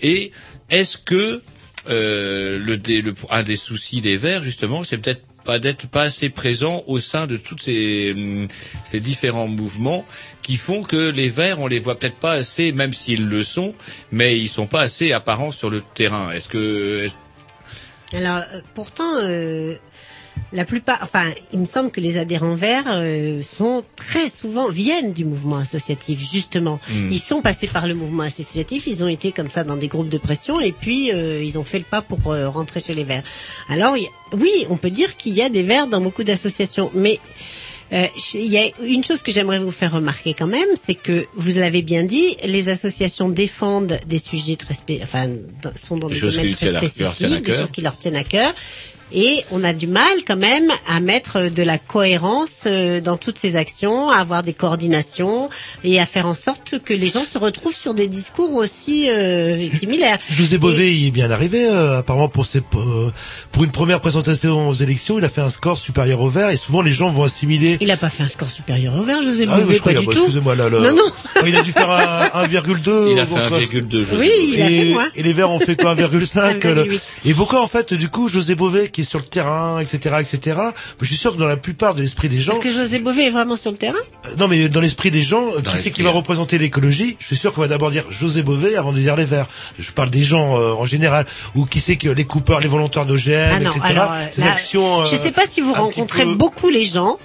Et est-ce que euh, le, le- un des soucis des Verts, justement, c'est peut-être pas d'être pas assez présent au sein de tous ces, hum, ces différents mouvements qui font que les Verts, on les voit peut-être pas assez, même s'ils le sont, mais ils sont pas assez apparents sur le terrain. Est-ce que Alors, euh, pourtant, euh, la plupart, enfin, il me semble que les adhérents verts euh, sont très souvent viennent du mouvement associatif justement. Hmm. Ils sont passés par le mouvement associatif, ils ont été comme ça dans des groupes de pression et puis euh, ils ont fait le pas pour euh, rentrer chez les verts. Alors, y oui, on peut dire qu'il y a des verts dans beaucoup d'associations, mais euh, il y a une chose que j'aimerais vous faire remarquer quand même, c'est que vous l'avez bien dit, les associations défendent des sujets très enfin, sont dans Des domaines très spécifiques, des choses qui leur tiennent à cœur. Et on a du mal quand même à mettre de la cohérence euh, dans toutes ces actions, à avoir des coordinations et à faire en sorte que les gens se retrouvent sur des discours aussi euh, similaires. *laughs* José Bové, il est bien arrivé, euh, apparemment pour ses, euh, pour une première présentation aux élections, il a fait un score supérieur au vert et souvent les gens vont assimiler. Il a pas fait un score supérieur au vert, José Ah Bové, pas ah du bah, tout. excusez-moi, là, là. Non, non. Oh, il a dû faire un 1,2. Il a fait contre- 1,2, José Oui, il a et, fait moins. et les Verts ont fait quoi 1,5 le- 1,8. Et beaucoup en fait, du coup, José Bové qui est sur le terrain, etc., etc. Je suis sûr que dans la plupart de l'esprit des gens, Est-ce que José Bové est vraiment sur le terrain? Euh, non mais dans l'esprit des gens, euh, qui c'est qui va représenter l'écologie Je suis sûr qu'on va d'abord dire José Bové avant de dire les Verts. Je parle des gens euh, en général, ou qui c'est que les coupeurs, les volontaires d'OGM, Ah etc. alors euh, ces là, actions. euh, je sais pas si vous rencontrez peu- beaucoup les gens.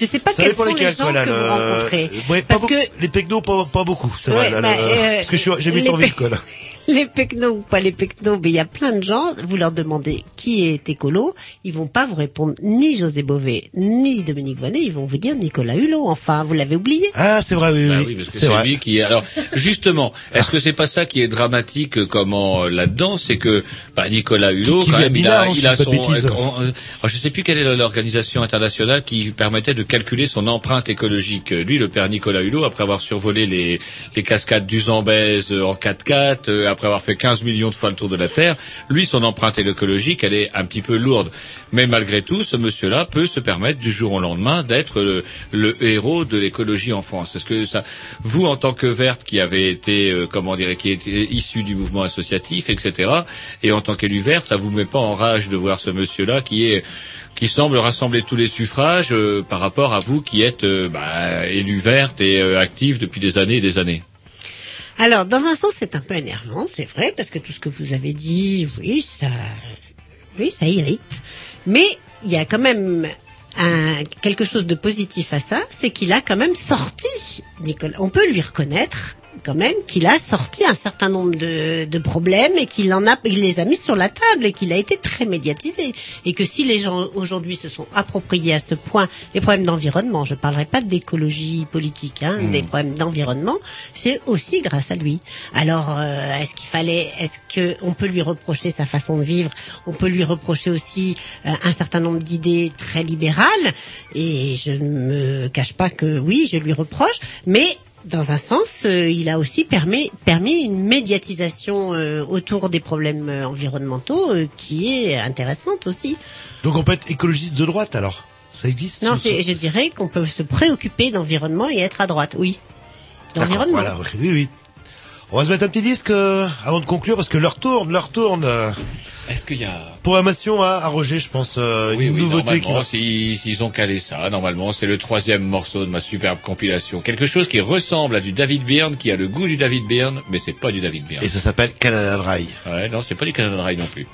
Je sais pas Ça quels sont les gens voilà, que vous le- rencontrez. Ouais, Parce beaucoup- que les pecnos pas, pas beaucoup, c'est Ouais, vrai. là, bah, là, euh, parce que j'habite en ville, quoi. *laughs* *laughs* Les pecnos ou pas les pecnos, mais il y a plein de gens, vous leur demandez qui est écolo, ils vont pas vous répondre ni José Bové, ni Dominique Vonnet, ils vont vous dire Nicolas Hulot. Enfin, vous l'avez oublié. Ah, c'est vrai, oui, Bah oui, oui, parce que c'est lui qui est. Alors, justement, est-ce que c'est pas ça qui est dramatique euh, comment euh, là-dedans, c'est que bah, Nicolas Hulot, Qui- qui quand même, il a, si il a son. euh, alors, je sais plus quelle est l'organisation internationale qui permettait de calculer son empreinte écologique. Lui, le père Nicolas Hulot, après avoir survolé les, les cascades du Zambèze en 4x4, euh, après avoir fait 15 millions de fois le tour de la Terre, lui, son empreinte écologique, elle est un petit peu lourde. Mais malgré tout, ce monsieur-là peut se permettre du jour au lendemain d'être le, héros de l'écologie en France. Est-ce que ça, vous en tant que verte qui avez été, euh, comment dire, qui était issu du mouvement associatif, etc., et en tant qu'élu verte, ça vous met pas en rage de voir ce monsieur-là qui est qui semble rassembler tous les suffrages euh, par rapport à vous qui êtes euh, bah, élu verte et euh, active depuis des années et des années? Alors, dans un sens, c'est un peu énervant, c'est vrai, parce que tout ce que vous avez dit, oui, ça, oui, ça irrite. Mais il y a quand même un, quelque chose de positif à ça, c'est qu'il a quand même sorti, Nicolas. On peut lui reconnaître quand même qu'il a sorti un certain nombre de, de problèmes et qu'il en a, il les a mis sur la table et qu'il a été très médiatisé. Et que si les gens aujourd'hui se sont appropriés à ce point les problèmes d'environnement, je parlerai pas d'écologie politique, hein, des problèmes d'environnement, c'est aussi grâce à lui. Alors, euh, est-ce qu'il fallait, est-ce que on peut lui reprocher sa façon de vivre? On peut lui reprocher aussi euh, un certain nombre d'idées très libérales. Et je ne me cache pas que oui, je lui reproche, mais dans un sens, euh, il a aussi permis, permis une médiatisation euh, autour des problèmes euh, environnementaux euh, qui est intéressante aussi. Donc on peut être écologiste de droite alors? Ça existe Non, ce- je dirais qu'on peut se préoccuper d'environnement et être à droite, oui. D'environnement. Voilà, oui, oui. On va se mettre un petit disque avant de conclure parce que l'heure tourne, l'heure tourne. Est-ce qu'il y a Programmation à, à Roger, je pense, euh, Oui, une oui, nouveauté qui normalement, va... s'ils s'ils ont calé ça, normalement, c'est le troisième morceau de ma superbe compilation. Quelque chose qui ressemble à du David Byrne, qui a le goût du David Byrne, mais c'est pas du David Byrne. Et ça s'appelle Canada Dry. Ouais, non, c'est pas du Canada Dry non plus.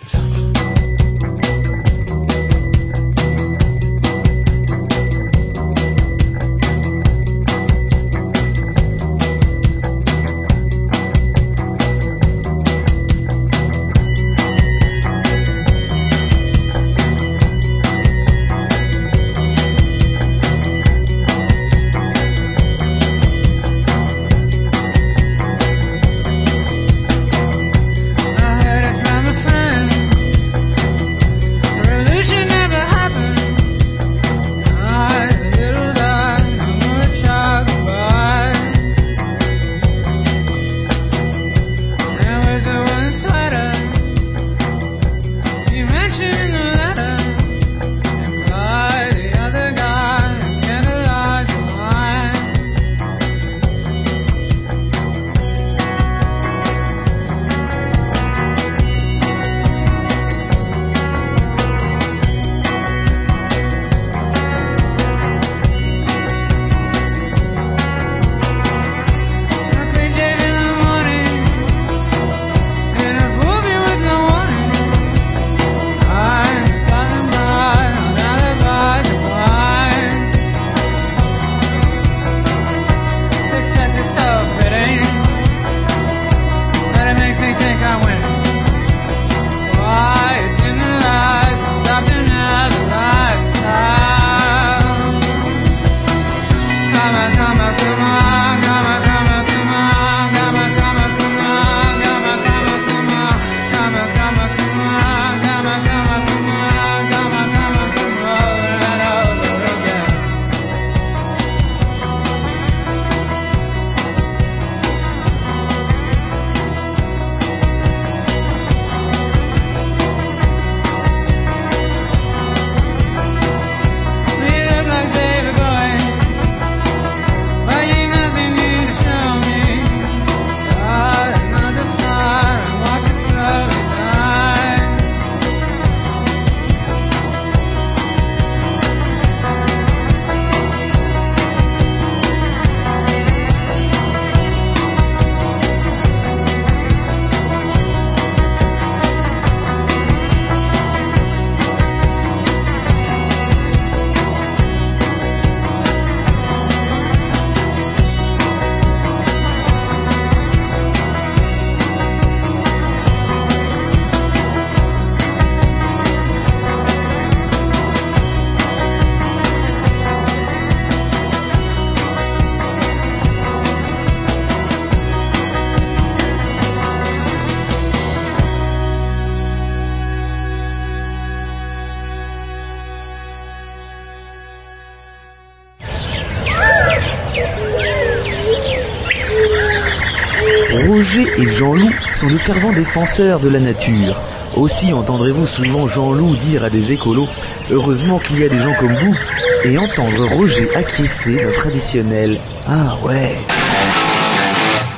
Roger et Jean-Loup sont de fervents défenseurs de la nature. Aussi entendrez-vous souvent Jean-Loup dire à des écolos Heureusement qu'il y a des gens comme vous et entendre Roger acquiescer d'un traditionnel Ah ouais.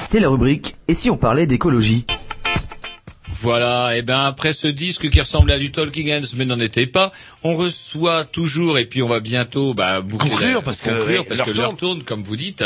C'est la rubrique Et si on parlait d'écologie? Voilà, et ben après ce disque qui ressemblait à du Talking Hands mais n'en était pas, on reçoit toujours et puis on va bientôt bah, boucler Conclure, la- parce que, conclure parce l'heure que l'heure tourne. tourne comme vous dites.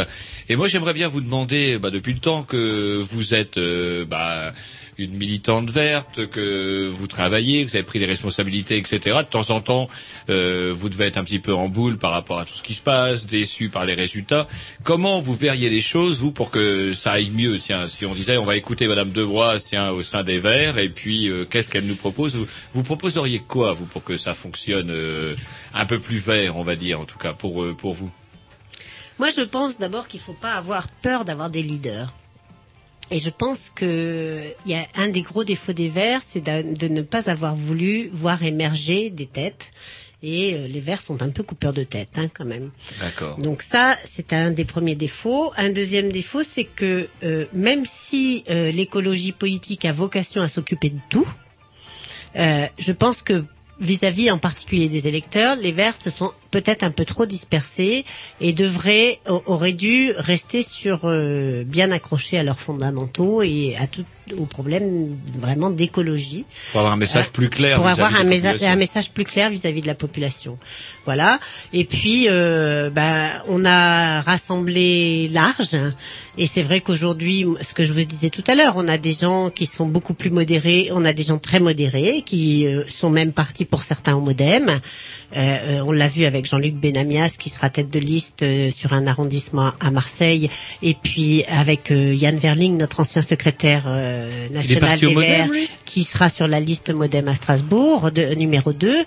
Et moi j'aimerais bien vous demander bah, depuis le temps que vous êtes euh, bah, une militante verte, que vous travaillez, que vous avez pris des responsabilités, etc. De temps en temps, euh, vous devez être un petit peu en boule par rapport à tout ce qui se passe, déçu par les résultats. Comment vous verriez les choses, vous, pour que ça aille mieux? Tiens, si on disait, on va écouter Madame Debroise, tiens, au sein des Verts, et puis euh, qu'est-ce qu'elle nous propose? Vous, vous proposeriez quoi, vous, pour que ça fonctionne euh, un peu plus vert, on va dire, en tout cas, pour pour vous? Moi, je pense d'abord qu'il faut pas avoir peur d'avoir des leaders. Et je pense que y a un des gros défauts des Verts, c'est de, ne pas avoir voulu voir émerger des têtes. Et euh, les Verts sont un peu coupeurs de tête, hein, quand même. D'accord. Donc ça, c'est un des premiers défauts. Un deuxième défaut, c'est que euh, même si euh, l'écologie politique a vocation à s'occuper de tout, euh, je pense que vis-à-vis en particulier des électeurs, les Verts se sont peut-être un peu trop dispersés et devraient auraient dû rester sur euh, bien accrochés à leurs fondamentaux et à tout aux problèmes vraiment d'écologie Pour avoir un message plus clair. pour vis-à-vis avoir un, de la messa- population. un message plus clair vis-à-vis de la population. Voilà. Et puis, euh, ben, on a rassemblé large. Et c'est vrai qu'aujourd'hui, ce que je vous disais tout à l'heure, on a des gens qui sont beaucoup plus modérés, on a des gens très modérés qui euh, sont même partis pour certains au MoDem. Euh, euh, on l'a vu avec Jean-Luc Benamias qui sera tête de liste euh, sur un arrondissement à Marseille, et puis avec euh, Yann Verling, notre ancien secrétaire euh, national des Verts, qui sera sur la liste Modem à Strasbourg, de, numéro 2.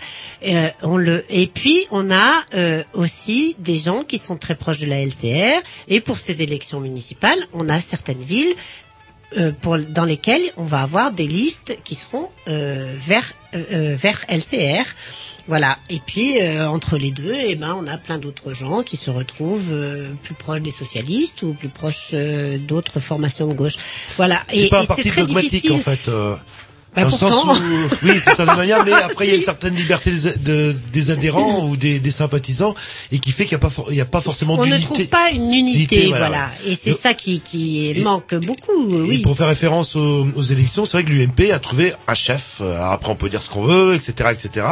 Euh, on le, et puis, on a euh, aussi des gens qui sont très proches de la LCR. Et pour ces élections municipales, on a certaines villes euh, pour, dans lesquelles on va avoir des listes qui seront euh, vers, vers LCR. Voilà. Et puis euh, entre les deux, eh ben, on a plein d'autres gens qui se retrouvent euh, plus proches des socialistes ou plus proches euh, d'autres formations de gauche. Voilà. C'est pas un et parti dogmatique difficile. en fait. Bah, dans le sens pourtant. où, oui, de certaine *laughs* manière, mais après il y a une certaine liberté des, de- des adhérents ou des, des sympathisants et qui fait qu'il n'y a pas, for- il y a pas forcément on ne d'unité. trouve pas une unité, Unité, voilà. voilà. Et c'est ça qui, qui manque beaucoup, Et oui. pour faire référence aux, aux élections, c'est vrai que l'UMP a trouvé un chef. euh, après, on peut dire ce qu'on veut, etc., etc.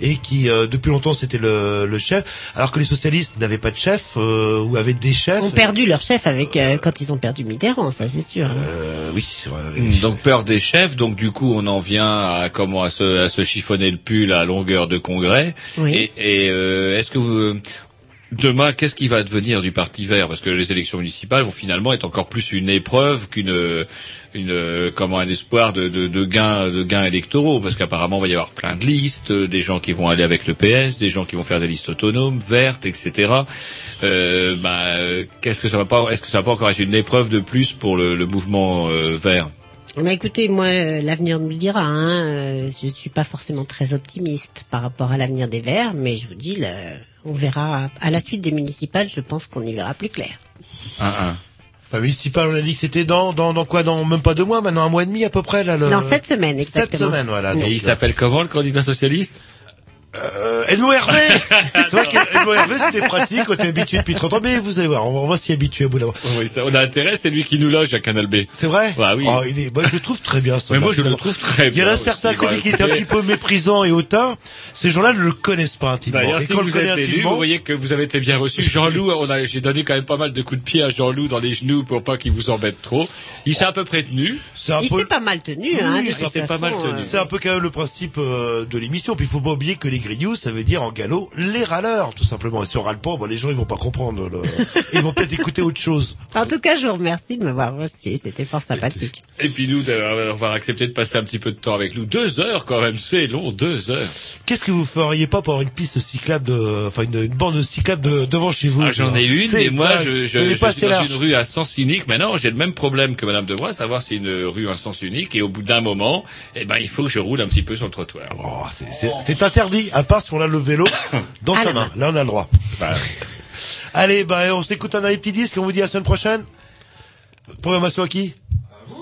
Et qui, euh, depuis longtemps, c'était le, le chef. Alors que les socialistes n'avaient pas de chef euh, ou avaient des chefs. ont perdu leur chef avec euh, quand ils ont perdu Mitterrand, ça c'est sûr. Euh, oui, c'est vrai. Mm, Donc peur des chefs, donc du coup on en vient à comment à se, à se chiffonner le pull à longueur de congrès. Oui. Et, et, euh, est-ce que vous demain qu'est-ce qui va devenir du Parti Vert? Parce que les élections municipales vont finalement être encore plus une épreuve qu'une une euh, comment un espoir de, de, de gains de gains électoraux parce qu'apparemment il va y avoir plein de listes, euh, des gens qui vont aller avec le PS, des gens qui vont faire des listes autonomes, vertes, etc. Euh, bah, euh, qu'est-ce que ça va pas Est-ce que ça va pas encore être une épreuve de plus pour le, le mouvement euh, vert? Mais écoutez, moi, euh, l'avenir nous le dira. Hein. Euh, Je ne suis pas forcément très optimiste par rapport à l'avenir des Verts, mais je vous dis, là, on verra à la suite des municipales. Je pense qu'on y verra plus clair. Bah, municipal, on a dit que c'était dans, dans, dans quoi, dans même pas deux mois, maintenant un mois et demi à peu près là. Le... Dans sept semaines, Sept exactement. semaines, voilà. Et il s'appelle comment le candidat socialiste? Euh, Edmond Hervé C'est vrai qu'Edmond Hervé c'était pratique, on était habitué depuis 30 ans, mais vous allez voir, on va, on va s'y habituer au bout d'un moment. Oui, ça, on a intérêt, c'est lui qui nous loge à Canal B. C'est vrai? Bah oui. Oh, il est, moi, je le trouve très bien. ce *laughs* Mais moi, je le trouve très Il y en bien a certains bah, qui étaient un petit peu méprisants et hautains. Ces gens-là ne le connaissent pas intimement. D'ailleurs, si quand vous êtes élu, vous voyez que vous avez été bien reçu. Jean-Loup, on a, j'ai donné quand même pas mal de coups de pied à Jean-Loup dans les genoux pour pas qu'il vous embête trop. Il s'est à peu près tenu. c'est un Il peu... s'est pas mal tenu. Oui, hein, de il s'est pas mal tenu. euh, C'est un peu quand même le principe euh, de l'émission. Puis il faut pas oublier que les grignoux, ça veut dire en galop les râleurs, tout simplement. Et si on râle pas, bon, les gens ils vont pas comprendre. le- *laughs* Ils vont peut-être écouter autre chose. En tout cas, je vous remercie de m'avoir reçu. C'était fort sympathique. Et puis nous, d'avoir accepté de passer un petit peu de temps avec nous. Deux heures quand même, c'est long, deux heures. Qu'est-ce que vous feriez pas pour avoir une piste cyclable, de... enfin une, une bande cyclable de... devant chez vous Ah, j'en ai une, mais moi, je, je, je pas suis dans large. une rue à sens unique. Maintenant, j'ai le même problème que Madame Debrois, savoir si c'est une rue à sens unique. Et au bout d'un moment, eh ben, il faut que je roule un petit peu sur le trottoir. Oh, c'est- c'est à part si on a le vélo *coughs* dans À sa main. Là, on a le droit. Bah, Allez, bah, on s'écoute un dernier petit disque, on vous dit à la semaine prochaine. Programmation à qui?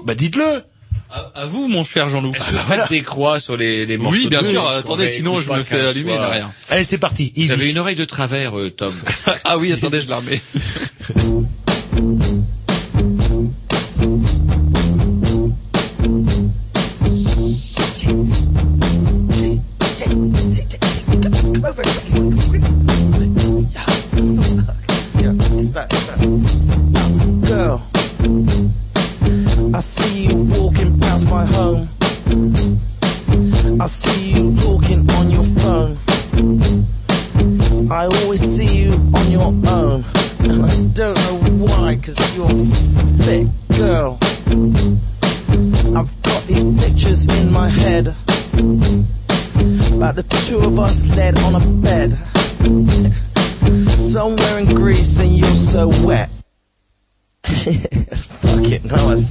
Bah dites-le. À, à vous, mon cher Jean-Loup. Que vous faites des croix sur les, les morceaux Oui, bien de sûr. Attendez, sinon je me fais 15 allumer derrière. Allez, c'est parti. Vous avez une oreille de travers, euh, Tom. *laughs* ah oui, attendez, je la remets. *laughs*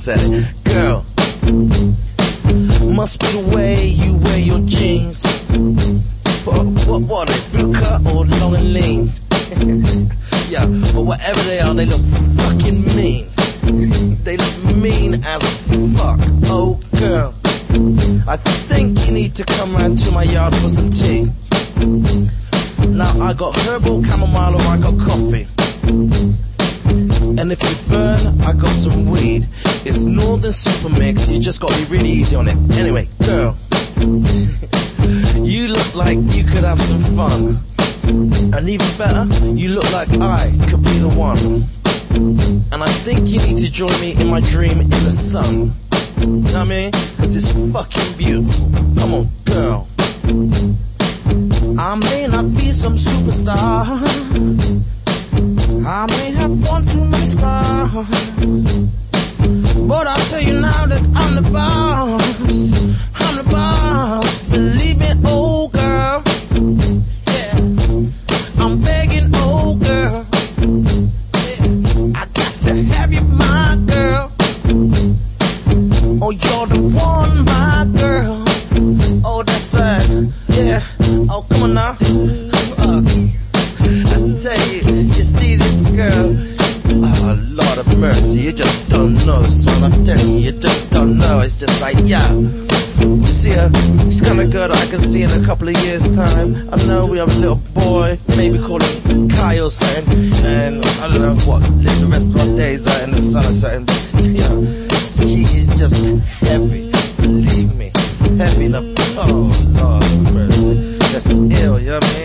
said it. Even better, you look like I could be the one. And I think you need to join me in my dream in the sun. You know what I mean? Cause it's fucking beautiful. Come on, girl. I may not be some superstar. I may have one too many scars. But I'll tell you now that I'm the boss. I'm the boss. Believe me, oh don't son. I'm telling you, you just don't know. It's just like, yeah. You see her? She's kinda good. I can see in a couple of years' time. I know we have a little boy, maybe call him Kyle or something. And I don't know what, live the rest of our days out in the sun or something. But, you she is just heavy. Believe me. Heavy enough. Oh, Lord mercy. Just ill, you know what I mean?